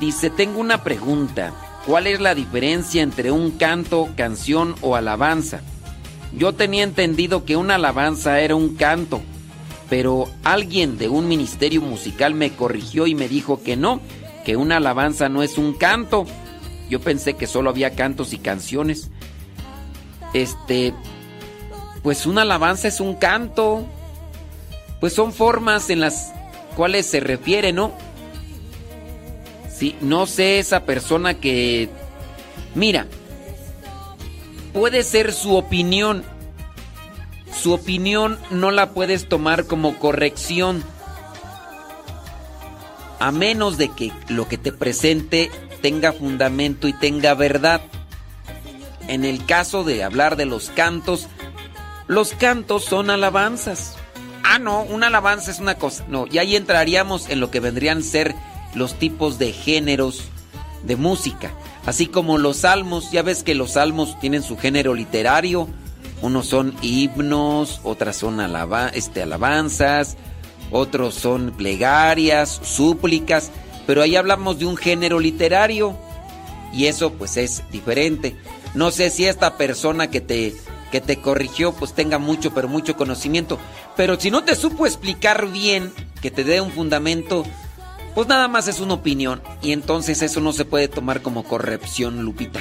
Dice, tengo una pregunta. ¿Cuál es la diferencia entre un canto, canción o alabanza? Yo tenía entendido que una alabanza era un canto pero alguien de un ministerio musical me corrigió y me dijo que no, que una alabanza no es un canto. Yo pensé que solo había cantos y canciones. Este, pues una alabanza es un canto. Pues son formas en las cuales se refiere, ¿no? Sí, no sé esa persona que... Mira, puede ser su opinión. Su opinión no la puedes tomar como corrección. A menos de que lo que te presente tenga fundamento y tenga verdad. En el caso de hablar de los cantos, los cantos son alabanzas. Ah, no, una alabanza es una cosa. No, y ahí entraríamos en lo que vendrían a ser los tipos de géneros de música. Así como los salmos, ya ves que los salmos tienen su género literario. Unos son himnos, otras son este, alabanzas, otros son plegarias, súplicas, pero ahí hablamos de un género literario y eso pues es diferente. No sé si esta persona que te que te corrigió pues tenga mucho pero mucho conocimiento, pero si no te supo explicar bien, que te dé un fundamento, pues nada más es una opinión y entonces eso no se puede tomar como corrección, Lupita.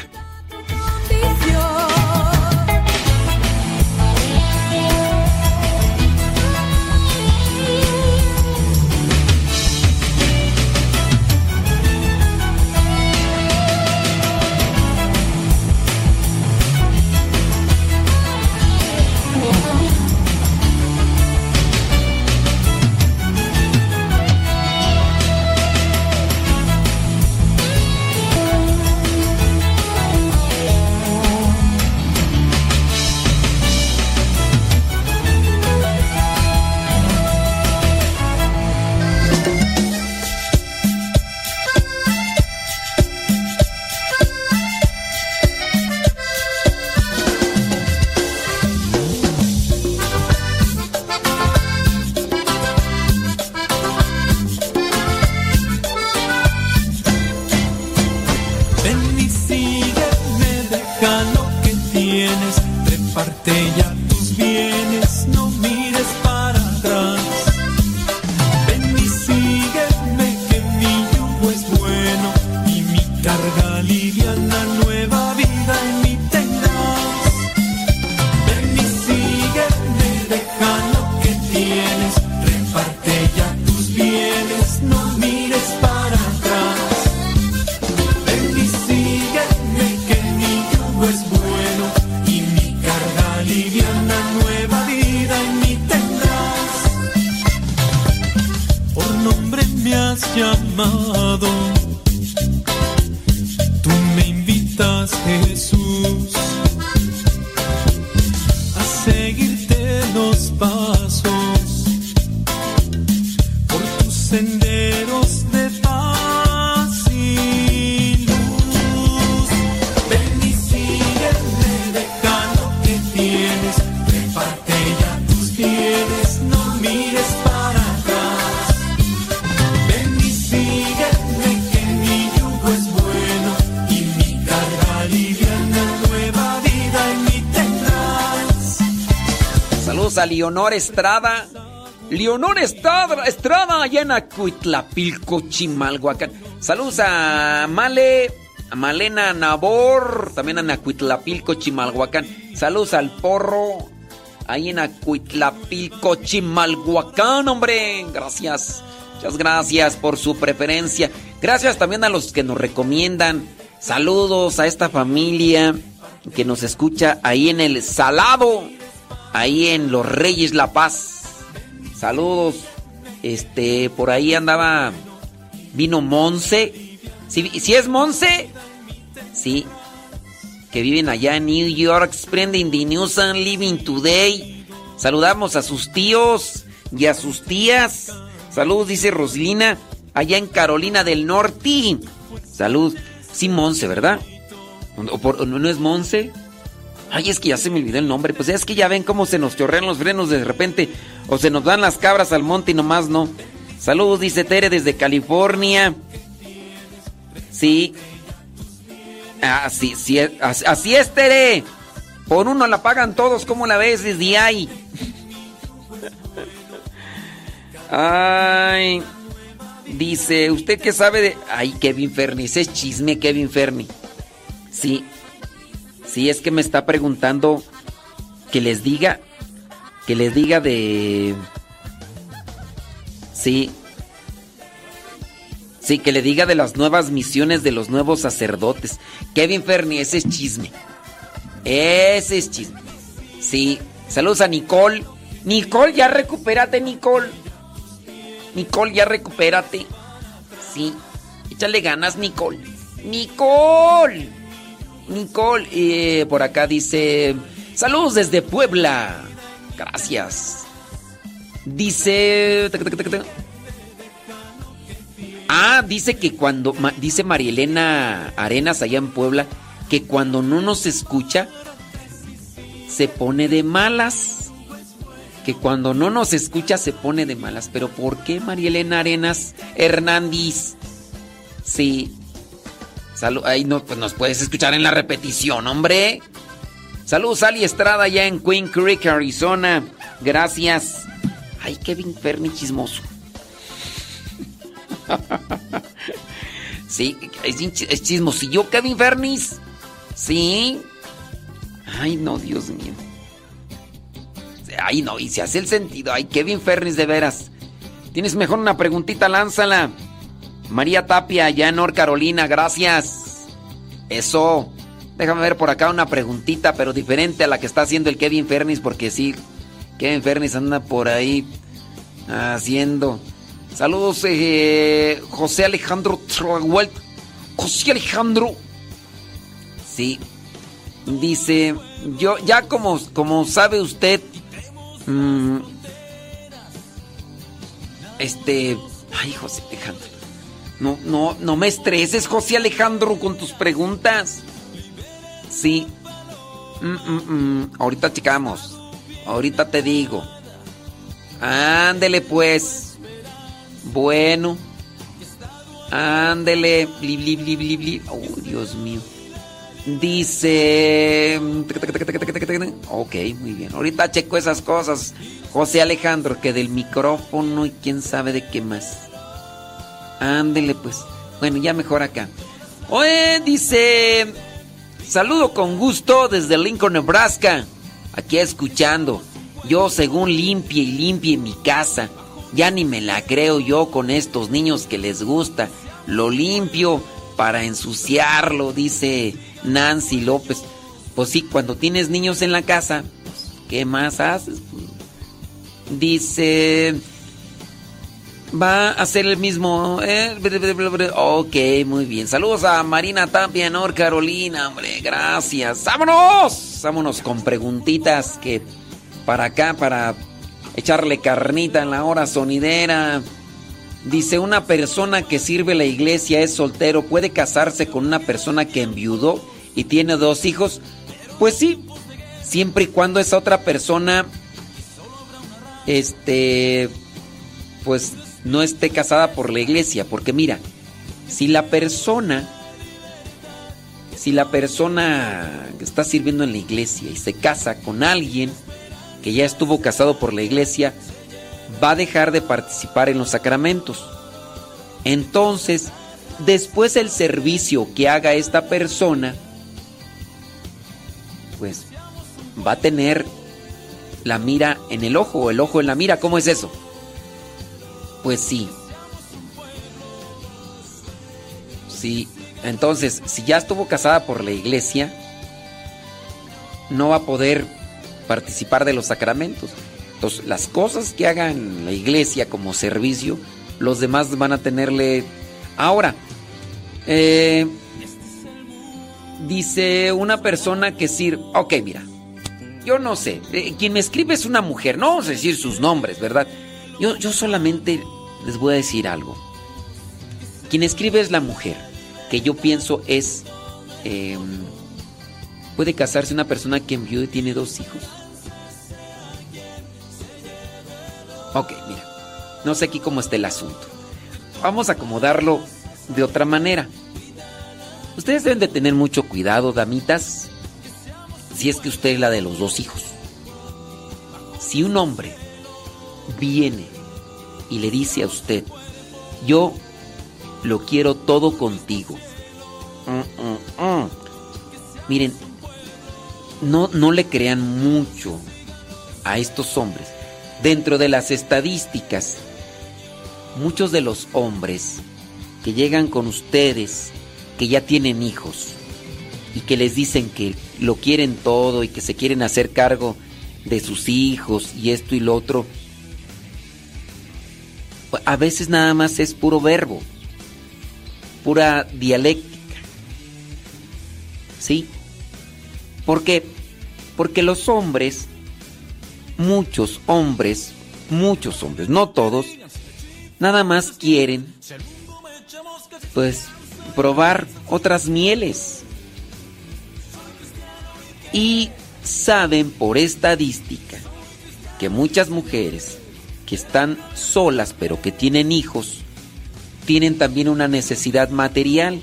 Leonor Estrada. Leonor Estrada, Estrada allá en Acuitlapilco, Chimalhuacán. Saludos a Male, a Malena Nabor, también en Acuitlapilco, Chimalhuacán. Saludos al Porro, ahí en Acuitlapilco, Chimalhuacán, hombre. Gracias, muchas gracias por su preferencia. Gracias también a los que nos recomiendan. Saludos a esta familia que nos escucha ahí en el Salado ahí en Los Reyes La Paz. Saludos. Este, por ahí andaba. Vino Monse. Si, es Monse, sí. Que viven allá en New York, spreading the news and living today. Saludamos a sus tíos y a sus tías. Saludos, dice Roslina, allá en Carolina del Norte. Salud. Sí, Monse, ¿verdad? ¿No es Monse? Ay, es que ya se me olvidó el nombre. Pues es que ya ven cómo se nos chorrean los frenos de repente. O se nos dan las cabras al monte y nomás no. Saludos, dice Tere desde California. Sí. Ah, sí, sí. Así es, Tere. Por uno la pagan todos. ¿Cómo la ves desde ahí? Ay. Dice, ¿usted qué sabe de...? Ay, Kevin Ferni. Ese es chisme, Kevin Ferni. Sí. Si es que me está preguntando que les diga, que le diga de... Sí. Sí, que le diga de las nuevas misiones de los nuevos sacerdotes. Kevin Fernie, ese es chisme. Ese es chisme. Sí. Saludos a Nicole. Nicole, ya recupérate, Nicole. Nicole, ya recupérate. Sí. Échale ganas, Nicole. Nicole. Nicole. Eh, por acá dice... Saludos desde Puebla. Gracias. Dice... Ah, dice que cuando... Dice Marielena Arenas allá en Puebla que cuando no nos escucha se pone de malas. Que cuando no nos escucha se pone de malas. Pero ¿por qué Marielena Arenas Hernández? Sí. Salud. Ahí no, pues nos puedes escuchar en la repetición, hombre. Saludos, Ali Estrada, allá en Queen Creek, Arizona. Gracias. Ay, Kevin Fermi chismoso. sí, es chismosillo, Kevin Fernis. Sí. Ay, no, Dios mío. Ay, no, y se hace el sentido. Ay, Kevin Fernis, de veras. Tienes mejor una preguntita, lánzala. María Tapia, allá en Carolina, gracias. Eso. Déjame ver por acá una preguntita, pero diferente a la que está haciendo el Kevin Fernis, porque sí, Kevin Fernis anda por ahí haciendo. Saludos, eh, José Alejandro José Alejandro. Sí. Dice, yo ya como, como sabe usted, mmm, este, ay, José Alejandro. No, no, no me estreses, José Alejandro, con tus preguntas. Sí. Mm, mm, mm. Ahorita checamos. Ahorita te digo. Ándele pues. Bueno. Ándele. Bli, bli, bli. Oh, Dios mío. Dice... Ok, muy bien. Ahorita checo esas cosas. José Alejandro, que del micrófono y quién sabe de qué más. Ándele pues. Bueno, ya mejor acá. Oye, dice... Saludo con gusto desde Lincoln, Nebraska. Aquí escuchando. Yo según limpie y limpie mi casa. Ya ni me la creo yo con estos niños que les gusta. Lo limpio para ensuciarlo, dice Nancy López. Pues sí, cuando tienes niños en la casa, ¿qué más haces? Dice va a ser el mismo. Eh, ok, muy bien. Saludos a Marina Tapia, Nor Carolina, hombre, gracias. ¡Vámonos! Vámonos con preguntitas que para acá, para echarle carnita en la hora sonidera. Dice, una persona que sirve la iglesia es soltero, ¿puede casarse con una persona que enviudó y tiene dos hijos? Pues sí, siempre y cuando esa otra persona, este, pues no esté casada por la iglesia, porque mira, si la persona, si la persona que está sirviendo en la iglesia y se casa con alguien que ya estuvo casado por la iglesia, va a dejar de participar en los sacramentos. Entonces, después el servicio que haga esta persona, pues va a tener la mira en el ojo el ojo en la mira. ¿Cómo es eso? Pues sí. Sí. Entonces, si ya estuvo casada por la iglesia, no va a poder participar de los sacramentos. Entonces, las cosas que hagan la iglesia como servicio, los demás van a tenerle... Ahora, eh, dice una persona que sirve... Ok, mira, yo no sé, eh, quien me escribe es una mujer, no vamos a decir sus nombres, ¿verdad? Yo, yo solamente les voy a decir algo. Quien escribe es la mujer, que yo pienso es... Em, ¿Puede casarse una persona que envió y tiene dos hijos? Ok, mira. No sé aquí cómo está el asunto. Vamos a acomodarlo de otra manera. Ustedes deben de tener mucho cuidado, damitas, si es que usted es la de los dos hijos. Si un hombre viene y le dice a usted, yo lo quiero todo contigo. Miren, no, no le crean mucho. a estos hombres. Dentro de las estadísticas, muchos de los hombres que llegan con ustedes, que ya tienen hijos, y que les dicen que lo quieren todo y que se quieren hacer cargo de sus hijos y esto y lo otro, a veces nada más es puro verbo, pura dialéctica. ¿Sí? ¿Por qué? Porque los hombres, muchos hombres, muchos hombres, no todos, nada más quieren, pues, probar otras mieles. Y saben por estadística que muchas mujeres están solas pero que tienen hijos, tienen también una necesidad material.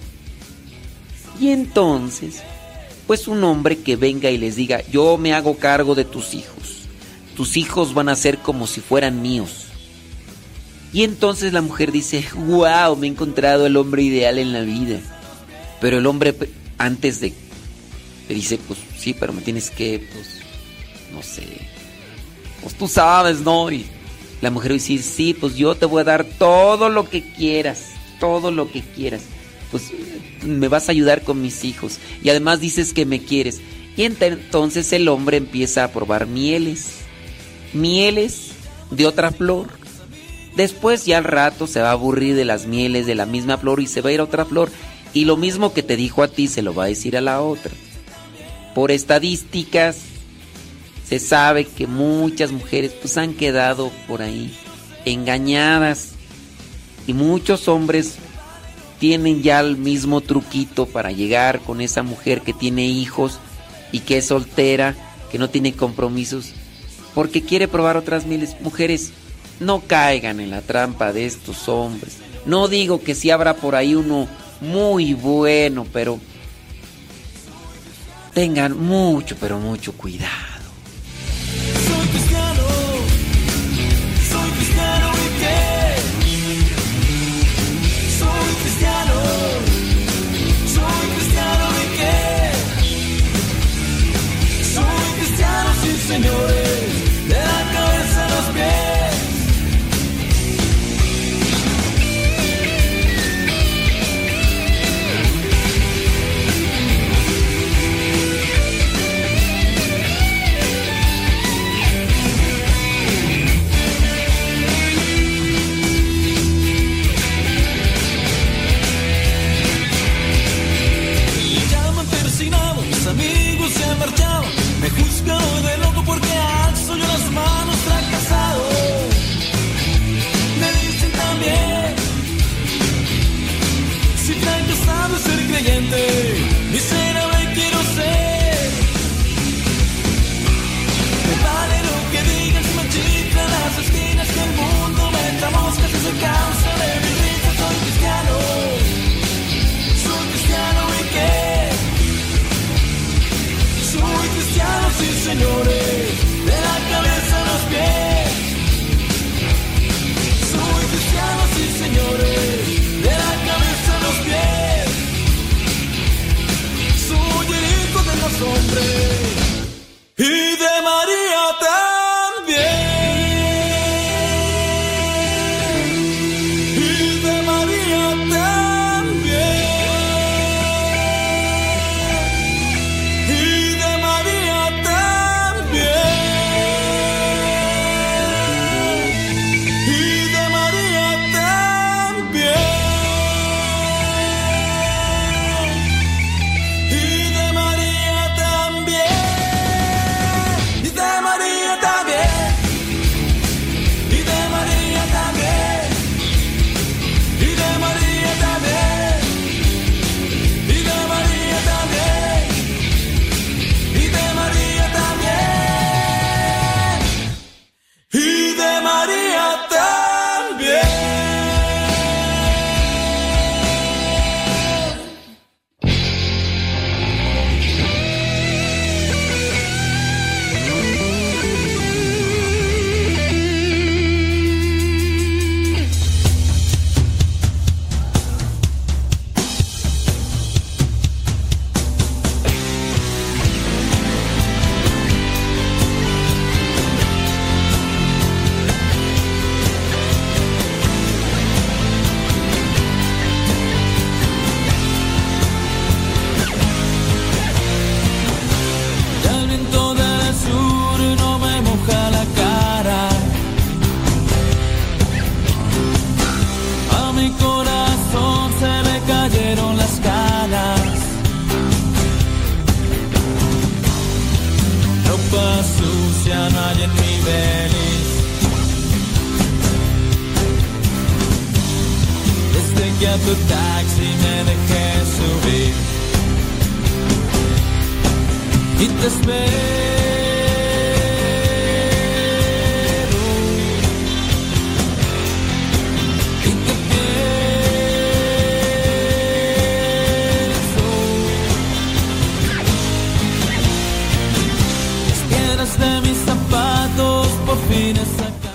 Y entonces, pues un hombre que venga y les diga, yo me hago cargo de tus hijos, tus hijos van a ser como si fueran míos. Y entonces la mujer dice, wow, me he encontrado el hombre ideal en la vida. Pero el hombre antes de... dice, pues sí, pero me tienes que, pues, no sé, pues tú sabes, ¿no? Y la mujer va a decir, sí, pues yo te voy a dar todo lo que quieras, todo lo que quieras. Pues me vas a ayudar con mis hijos. Y además dices que me quieres. Y entonces el hombre empieza a probar mieles. Mieles de otra flor. Después ya al rato se va a aburrir de las mieles de la misma flor y se va a ir a otra flor. Y lo mismo que te dijo a ti se lo va a decir a la otra. Por estadísticas se sabe que muchas mujeres pues han quedado por ahí engañadas y muchos hombres tienen ya el mismo truquito para llegar con esa mujer que tiene hijos y que es soltera, que no tiene compromisos, porque quiere probar otras miles. Mujeres, no caigan en la trampa de estos hombres. No digo que si habrá por ahí uno muy bueno, pero tengan mucho, pero mucho cuidado. Señores, de la cabeza a los pies. day.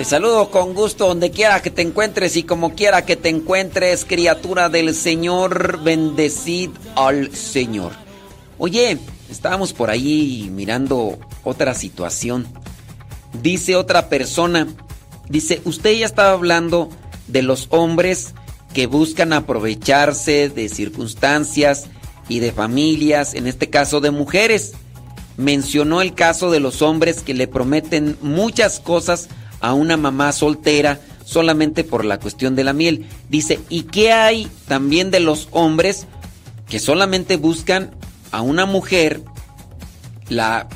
Saludo con gusto donde quiera que te encuentres y como quiera que te encuentres, criatura del Señor, bendecid al Señor. Oye, estábamos por ahí mirando otra situación. Dice otra persona, dice, usted ya estaba hablando de los hombres que buscan aprovecharse de circunstancias y de familias, en este caso de mujeres. Mencionó el caso de los hombres que le prometen muchas cosas a una mamá soltera solamente por la cuestión de la miel. Dice, ¿y qué hay también de los hombres que solamente buscan a una mujer, la,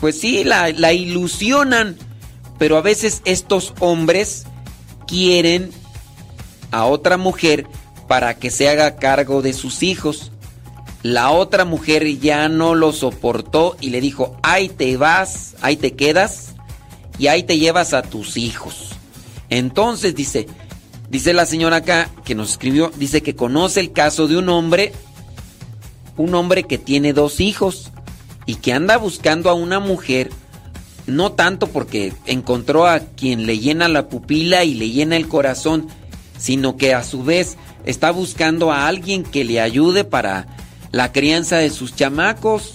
pues sí, la, la ilusionan, pero a veces estos hombres quieren a otra mujer para que se haga cargo de sus hijos. La otra mujer ya no lo soportó y le dijo, ahí te vas, ahí te quedas y ahí te llevas a tus hijos. Entonces dice, dice la señora acá que nos escribió, dice que conoce el caso de un hombre, un hombre que tiene dos hijos y que anda buscando a una mujer, no tanto porque encontró a quien le llena la pupila y le llena el corazón, sino que a su vez está buscando a alguien que le ayude para la crianza de sus chamacos.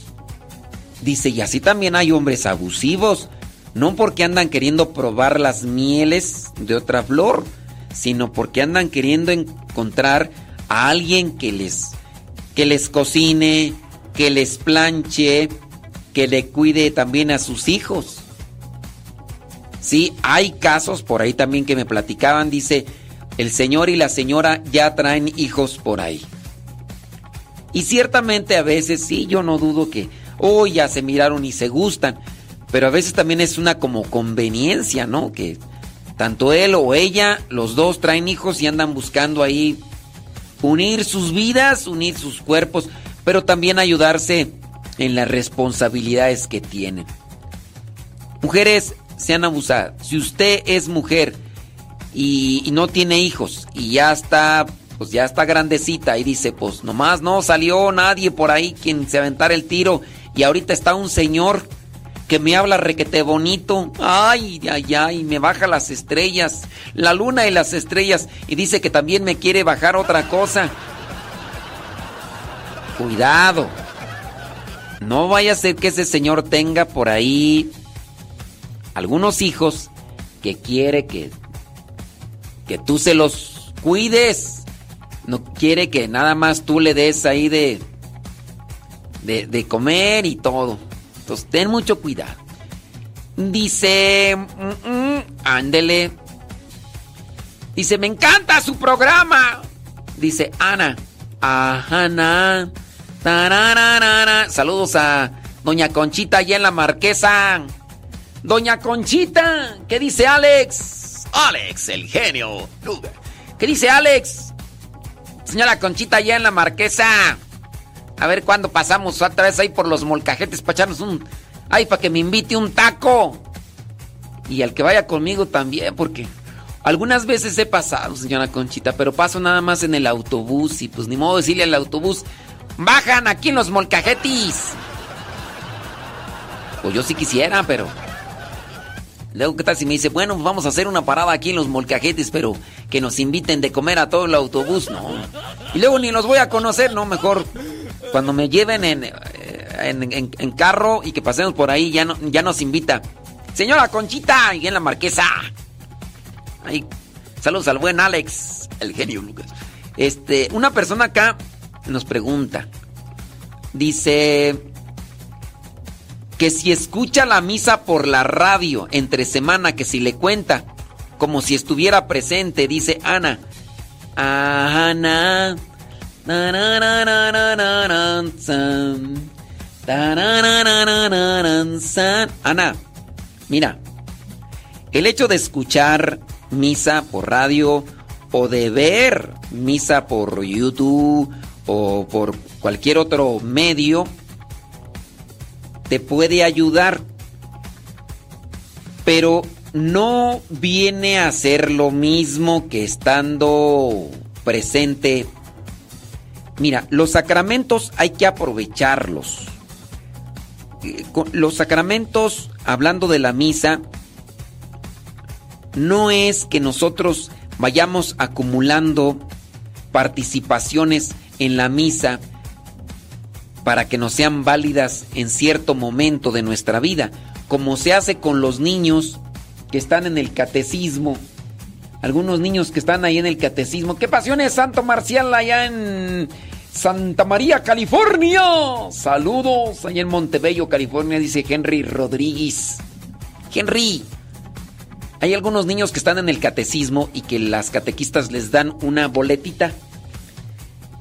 Dice, y así también hay hombres abusivos, no porque andan queriendo probar las mieles de otra flor, sino porque andan queriendo encontrar a alguien que les que les cocine, que les planche, que le cuide también a sus hijos. Sí, hay casos por ahí también que me platicaban, dice, el señor y la señora ya traen hijos por ahí. Y ciertamente a veces sí, yo no dudo que, oh, ya se miraron y se gustan, pero a veces también es una como conveniencia, ¿no? Que tanto él o ella, los dos traen hijos y andan buscando ahí unir sus vidas, unir sus cuerpos, pero también ayudarse en las responsabilidades que tienen. Mujeres, sean abusadas. Si usted es mujer y, y no tiene hijos y ya está, pues ya está grandecita y dice, pues nomás no salió nadie por ahí quien se aventara el tiro y ahorita está un señor que me habla requete bonito, ay, ay, ay, me baja las estrellas, la luna y las estrellas, y dice que también me quiere bajar otra cosa. Cuidado, no vaya a ser que ese señor tenga por ahí algunos hijos que quiere que, que tú se los cuides. No quiere que nada más tú le des ahí de, de, de comer y todo. Entonces, ten mucho cuidado. Dice, mm, mm, ándele. Dice, me encanta su programa. Dice Ana. Ajana. Saludos a Doña Conchita allá en la Marquesa. Doña Conchita, ¿qué dice Alex? Alex, el genio. ¿Qué dice Alex? Señora Conchita allá en la Marquesa. A ver cuándo pasamos otra vez ahí por los molcajetes para echarnos un. Ay, para que me invite un taco. Y al que vaya conmigo también, porque algunas veces he pasado, señora Conchita, pero paso nada más en el autobús y pues ni modo decirle al autobús, bajan aquí en los molcajetis. Pues yo sí quisiera, pero. Luego, ¿qué tal si me dice, bueno, vamos a hacer una parada aquí en los molcajetes, pero que nos inviten de comer a todo el autobús? No. Y luego ni los voy a conocer, no, mejor cuando me lleven en, en carro y que pasemos por ahí, ya, no, ya nos invita. Señora Conchita, y en la marquesa. Ahí, saludos al buen Alex, el genio Lucas. Este, una persona acá nos pregunta. Dice que si escucha la misa por la radio entre semana, que si le cuenta, como si estuviera presente, dice Ana. Ana. Ana, mira, el hecho de escuchar misa por radio o de ver misa por YouTube o por cualquier otro medio te puede ayudar, pero no viene a ser lo mismo que estando presente. Mira, los sacramentos hay que aprovecharlos. Eh, los sacramentos, hablando de la misa, no es que nosotros vayamos acumulando participaciones en la misa para que nos sean válidas en cierto momento de nuestra vida, como se hace con los niños que están en el catecismo. Algunos niños que están ahí en el catecismo. ¿Qué pasiones, Santo Marcial, allá en Santa María, California? Saludos, allá en Montebello, California, dice Henry Rodríguez. Henry, hay algunos niños que están en el catecismo y que las catequistas les dan una boletita.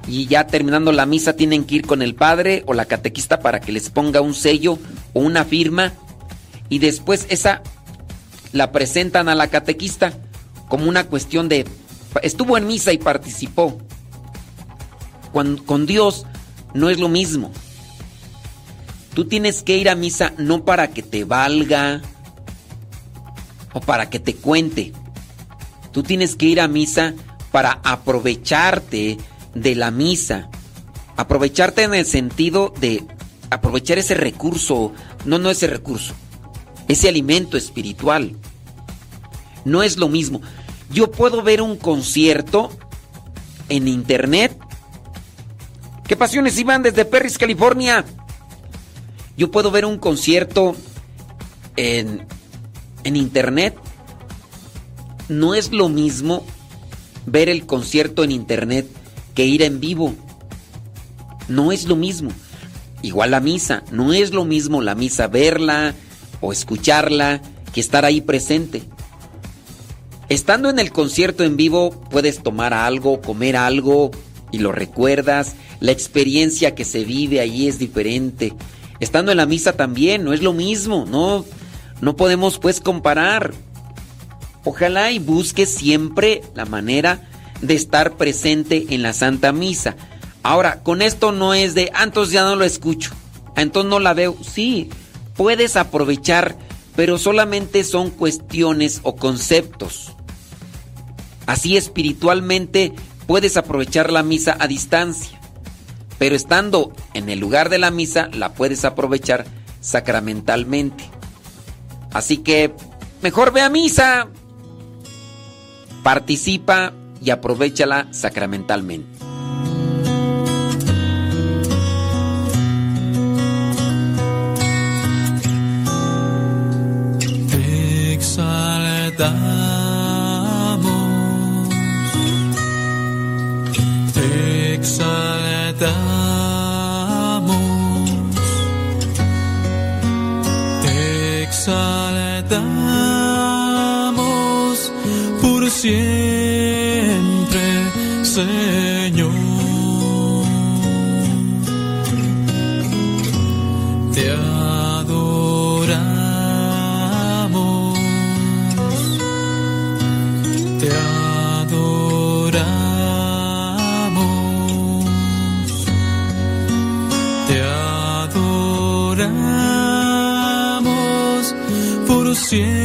Y ya terminando la misa tienen que ir con el padre o la catequista para que les ponga un sello o una firma. Y después esa la presentan a la catequista como una cuestión de... Estuvo en misa y participó. Con, Dios no es lo mismo. Tú tienes que ir a misa no para que te valga, o para que te cuente. Tú tienes que ir a misa para aprovecharte de la misa. Aprovecharte en el sentido de aprovechar ese recurso, no, no ese recurso, ese alimento espiritual. No es lo mismo. Yo puedo ver un concierto en internet. ¿Qué pasiones iban desde Perris, California? Yo puedo ver un concierto en en internet no es lo mismo ver el concierto en internet que ir en vivo. No es lo mismo. Igual la misa, no es lo mismo la misa verla o escucharla que estar ahí presente. Estando en el concierto en vivo puedes tomar algo, comer algo y lo recuerdas. La experiencia que se vive ahí es diferente. Estando en la misa también, no es lo mismo, no no podemos pues comparar. Ojalá y busque siempre la manera de estar presente en la Santa Misa. Ahora, con esto no es de, ah, entonces ya no lo escucho, ah, entonces no la veo. Sí, puedes aprovechar, pero solamente son cuestiones o conceptos. Así espiritualmente puedes aprovechar la misa a distancia, pero estando en el lugar de la misa la puedes aprovechar sacramentalmente. Así que mejor ve a misa, participa y aprovechala sacramentalmente. Exaltamos, te exaltamos por siempre, Señor. Por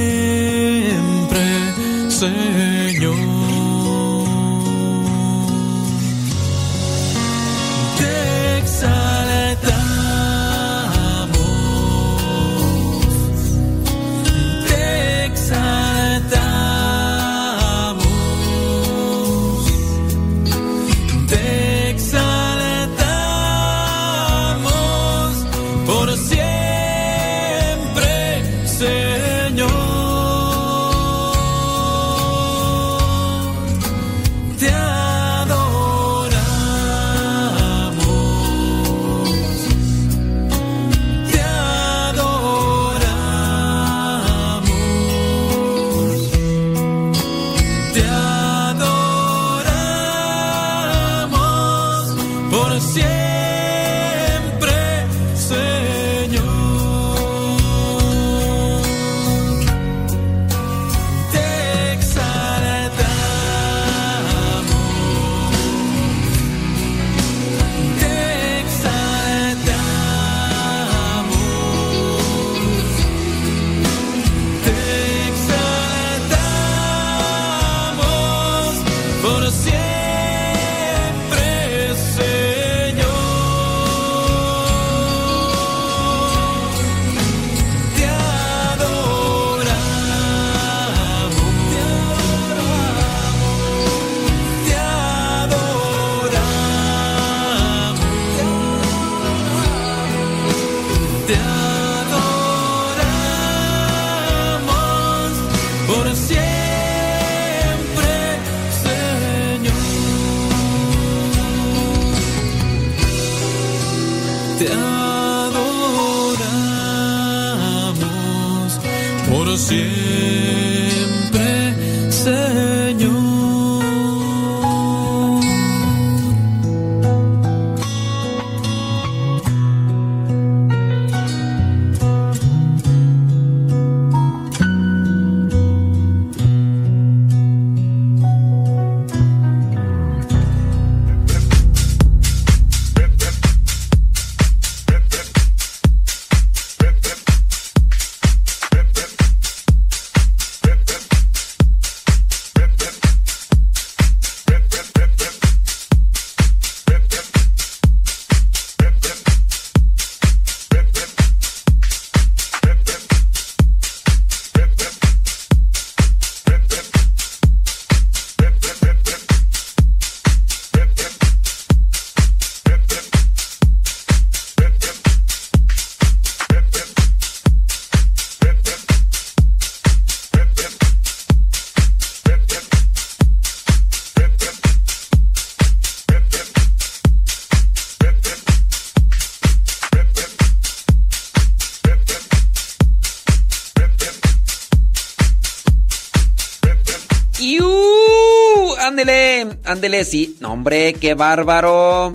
Ándele, sí. No, hombre, qué bárbaro.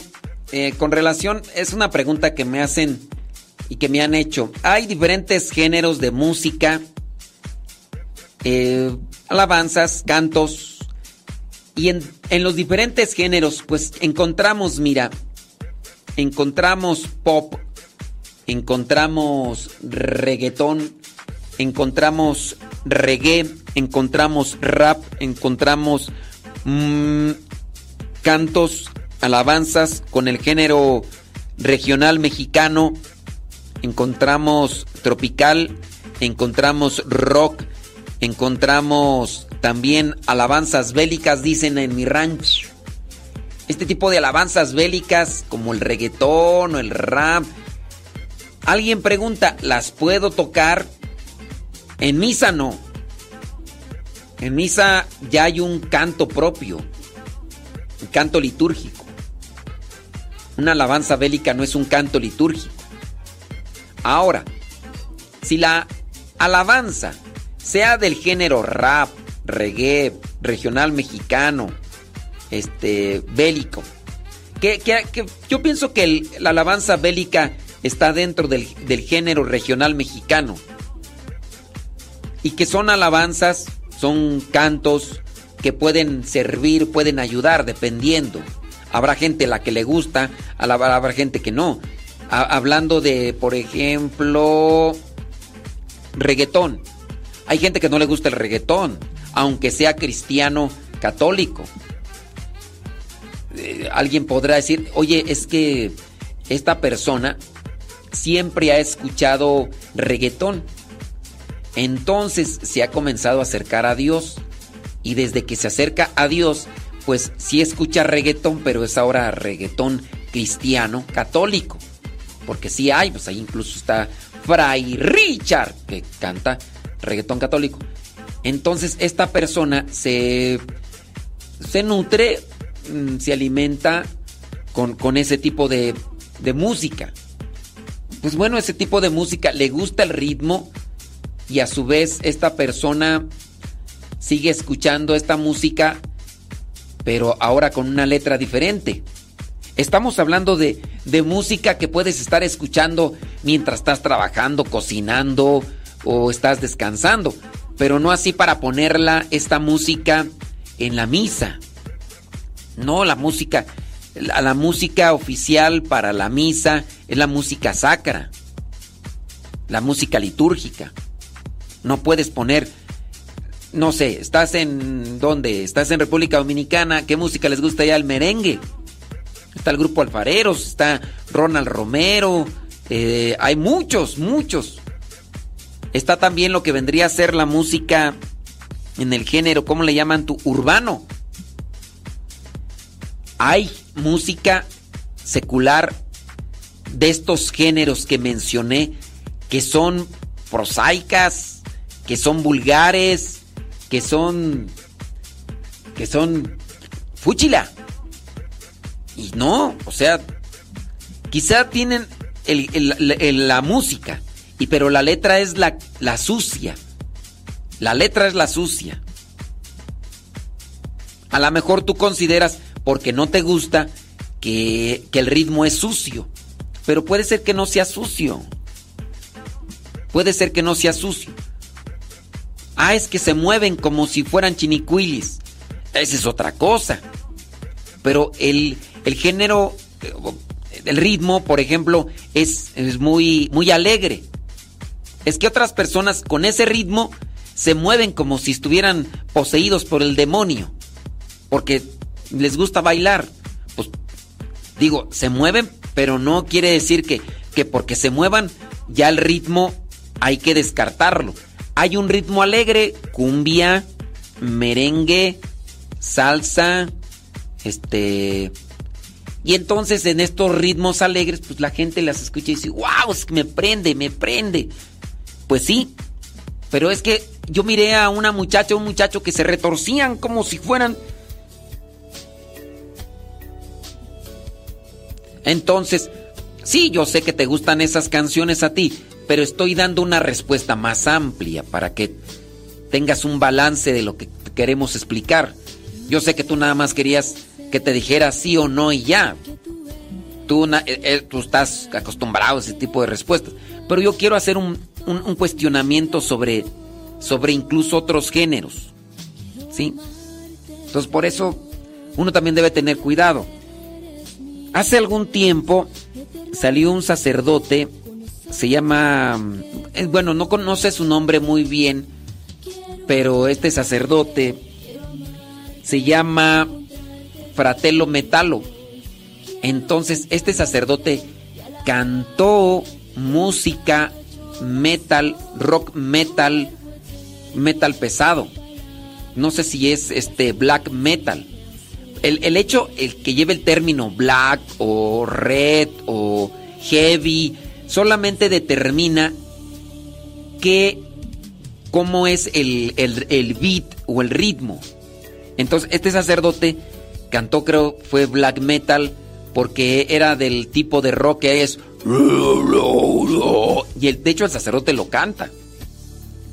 Eh, con relación, es una pregunta que me hacen y que me han hecho. Hay diferentes géneros de música, eh, alabanzas, cantos. Y en, en los diferentes géneros, pues encontramos, mira, encontramos pop, encontramos reggaetón, encontramos reggae, encontramos rap, encontramos mm, cantos, alabanzas con el género regional mexicano, encontramos tropical, encontramos rock, encontramos también alabanzas bélicas, dicen en mi rancho. Este tipo de alabanzas bélicas como el reggaetón o el rap. Alguien pregunta, ¿las puedo tocar? En misa no. En misa ya hay un canto propio, un canto litúrgico. Una alabanza bélica no es un canto litúrgico. Ahora, si la alabanza sea del género rap, reggae, regional mexicano, este, bélico, que, que- yo pienso que el- la alabanza bélica está dentro del, del género regional mexicano y que son alabanzas, son cantos que pueden servir, pueden ayudar, dependiendo. Habrá gente a la que le gusta, habrá habrá gente que no. Ha- hablando de, por ejemplo, reggaetón. Hay gente que no le gusta el reggaetón, aunque sea cristiano católico. Eh, alguien podrá decir, oye, es que esta persona siempre ha escuchado reggaetón. Entonces se ha comenzado a acercar a Dios. Y desde que se acerca a Dios, pues sí escucha reggaetón, pero es ahora reggaetón cristiano católico. Porque sí hay, pues ahí incluso está Fray Richard, que canta reggaetón católico. Entonces esta persona se, se nutre, mm, se alimenta con, con ese tipo de, de música. Pues bueno, ese tipo de música le gusta el ritmo y a su vez esta persona sigue escuchando esta música, pero ahora con una letra diferente. Estamos hablando de, de música que puedes estar escuchando mientras estás trabajando, cocinando o estás descansando, pero no así para ponerla esta música en la misa. No, la música, la, la música oficial para la misa es la música sacra, la música litúrgica. No puedes poner, no sé, estás en dónde, estás en República Dominicana, ¿qué música les gusta ya? El merengue. Está el grupo Alfareros, está Ronald Romero, eh, hay muchos, muchos. Está también lo que vendría a ser la música en el género, ¿cómo le llaman tú? Urbano. Hay música secular de estos géneros que mencioné que son prosaicas, que son vulgares, que son que son fúchila. Y no, o sea, quizá tienen el- el- la música, y pero la letra es la, la sucia. La letra es la sucia. A lo mejor tú consideras, porque no te gusta, que, que el ritmo es sucio. Pero puede ser que no sea sucio. Puede ser que no sea sucio. Ah, es que se mueven como si fueran chinicuilis. Esa es otra cosa. Pero el, el género, eh, el ritmo, por ejemplo, es, es muy, muy alegre. Es que otras personas con ese ritmo se mueven como si estuvieran poseídos por el demonio. Porque les gusta bailar. Pues digo, se mueven, pero no quiere decir que, que porque se muevan ya el ritmo hay que descartarlo. Hay un ritmo alegre, cumbia, merengue, salsa, este... Y entonces en estos ritmos alegres, pues la gente las escucha y dice, wow, es que me prende, me prende. Pues sí, pero es que yo miré a una muchacha, un muchacho que se retorcían como si fueran... Entonces, sí, yo sé que te gustan esas canciones a ti, pero estoy dando una respuesta más amplia para que tengas un balance de lo que queremos explicar. Yo sé que tú nada más querías que te dijera sí o no y ya. Tú, eh, eh, estás acostumbrado a ese tipo de respuestas. Pero yo quiero hacer un, un- un cuestionamiento sobre, sobre incluso otros géneros. ¿Sí? Entonces por eso uno también debe tener cuidado. Hace algún tiempo salió un sacerdote, se llama, eh, bueno, no conoce su nombre muy bien, pero este sacerdote se llama Fratello Metalo. Entonces, este sacerdote cantó música metal, rock metal, metal pesado. No sé si es este black metal. El, el hecho, el que lleve el término black o red o heavy, solamente determina que cómo es el, el- el beat o el ritmo. Entonces, este sacerdote cantó, creo, fue black metal porque era del tipo de rock que es. Y el, de hecho, el sacerdote lo canta.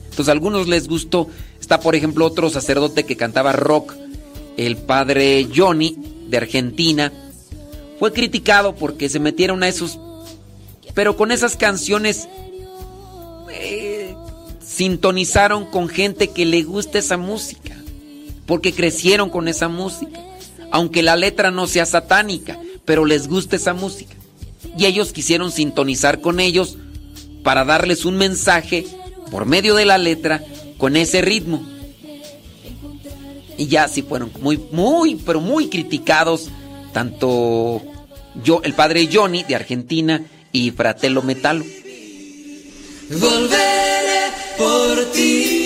Entonces, a algunos les gustó. Está, por ejemplo, otro sacerdote que cantaba rock, el padre Johnny, de Argentina. Fue criticado porque se metieron a esos. Pero con esas canciones. eh, sintonizaron con gente que le gusta esa música. Porque crecieron con esa música. Aunque la letra no sea satánica, pero les gusta esa música. Y ellos quisieron sintonizar con ellos para darles un mensaje por medio de la letra con ese ritmo. Y ya sí fueron muy, muy, pero muy criticados tanto yo, el padre Johnny de Argentina y Fratello Metalo. Volveré por ti.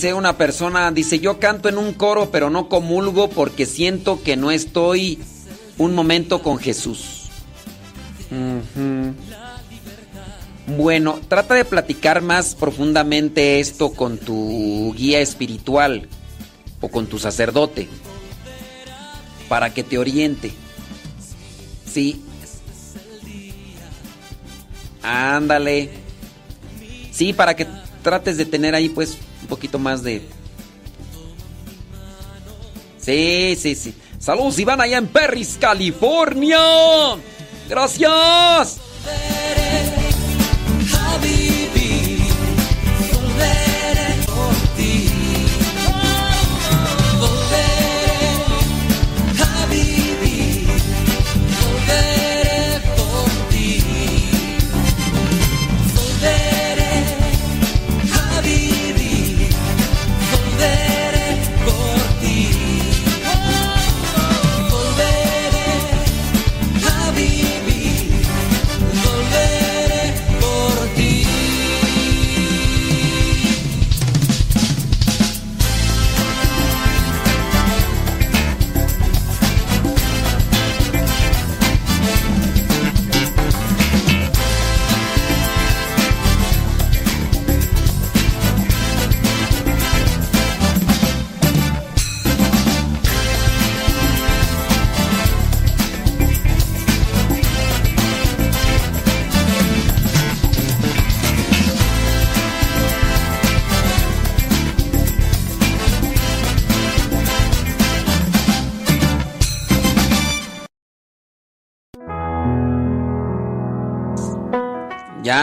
Dice una persona, dice, yo canto en un coro, pero no comulgo porque siento que no estoy un momento con Jesús. Bueno, trata de platicar más profundamente esto con tu guía espiritual o con tu sacerdote para que te oriente. Sí. Ándale. Sí, para que trates de tener ahí pues un poquito más de... Sí, sí, sí. Saludos Iván allá en Perris, California. Gracias.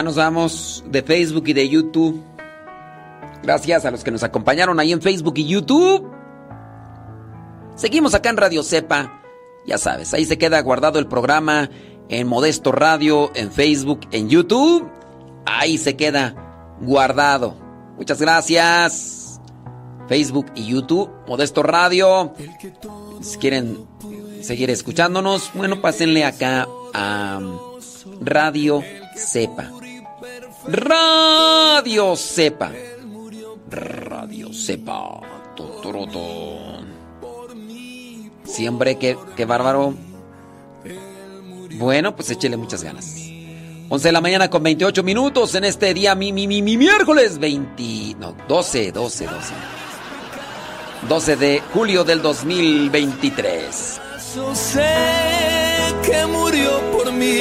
Nos vamos de Facebook y de YouTube. Gracias a los que nos acompañaron ahí en Facebook y YouTube. Seguimos acá en Radio Cepa. Ya sabes, ahí se queda guardado el programa en Modesto Radio, en Facebook, en YouTube. Ahí se queda guardado. Muchas gracias. Facebook y YouTube, Modesto Radio. Si quieren seguir escuchándonos, bueno, pásenle acá a Radio Cepa. Radio Cepa. Radio. Totoroto. Siempre que, que bárbaro. Bueno, pues échele muchas ganas. 11 de la mañana con 28 minutos en este día, mi, mi, mi, mi miércoles 20. No, 12, 12, 12. 12 de julio del 2023. Yo sé que murió por mí.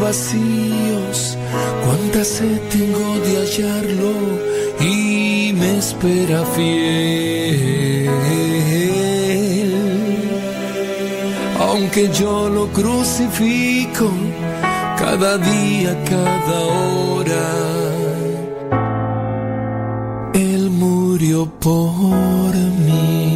Vacíos, cuánta sed tengo de hallarlo y me espera fiel. Aunque yo lo crucifico cada día, cada hora, Él murió por mí.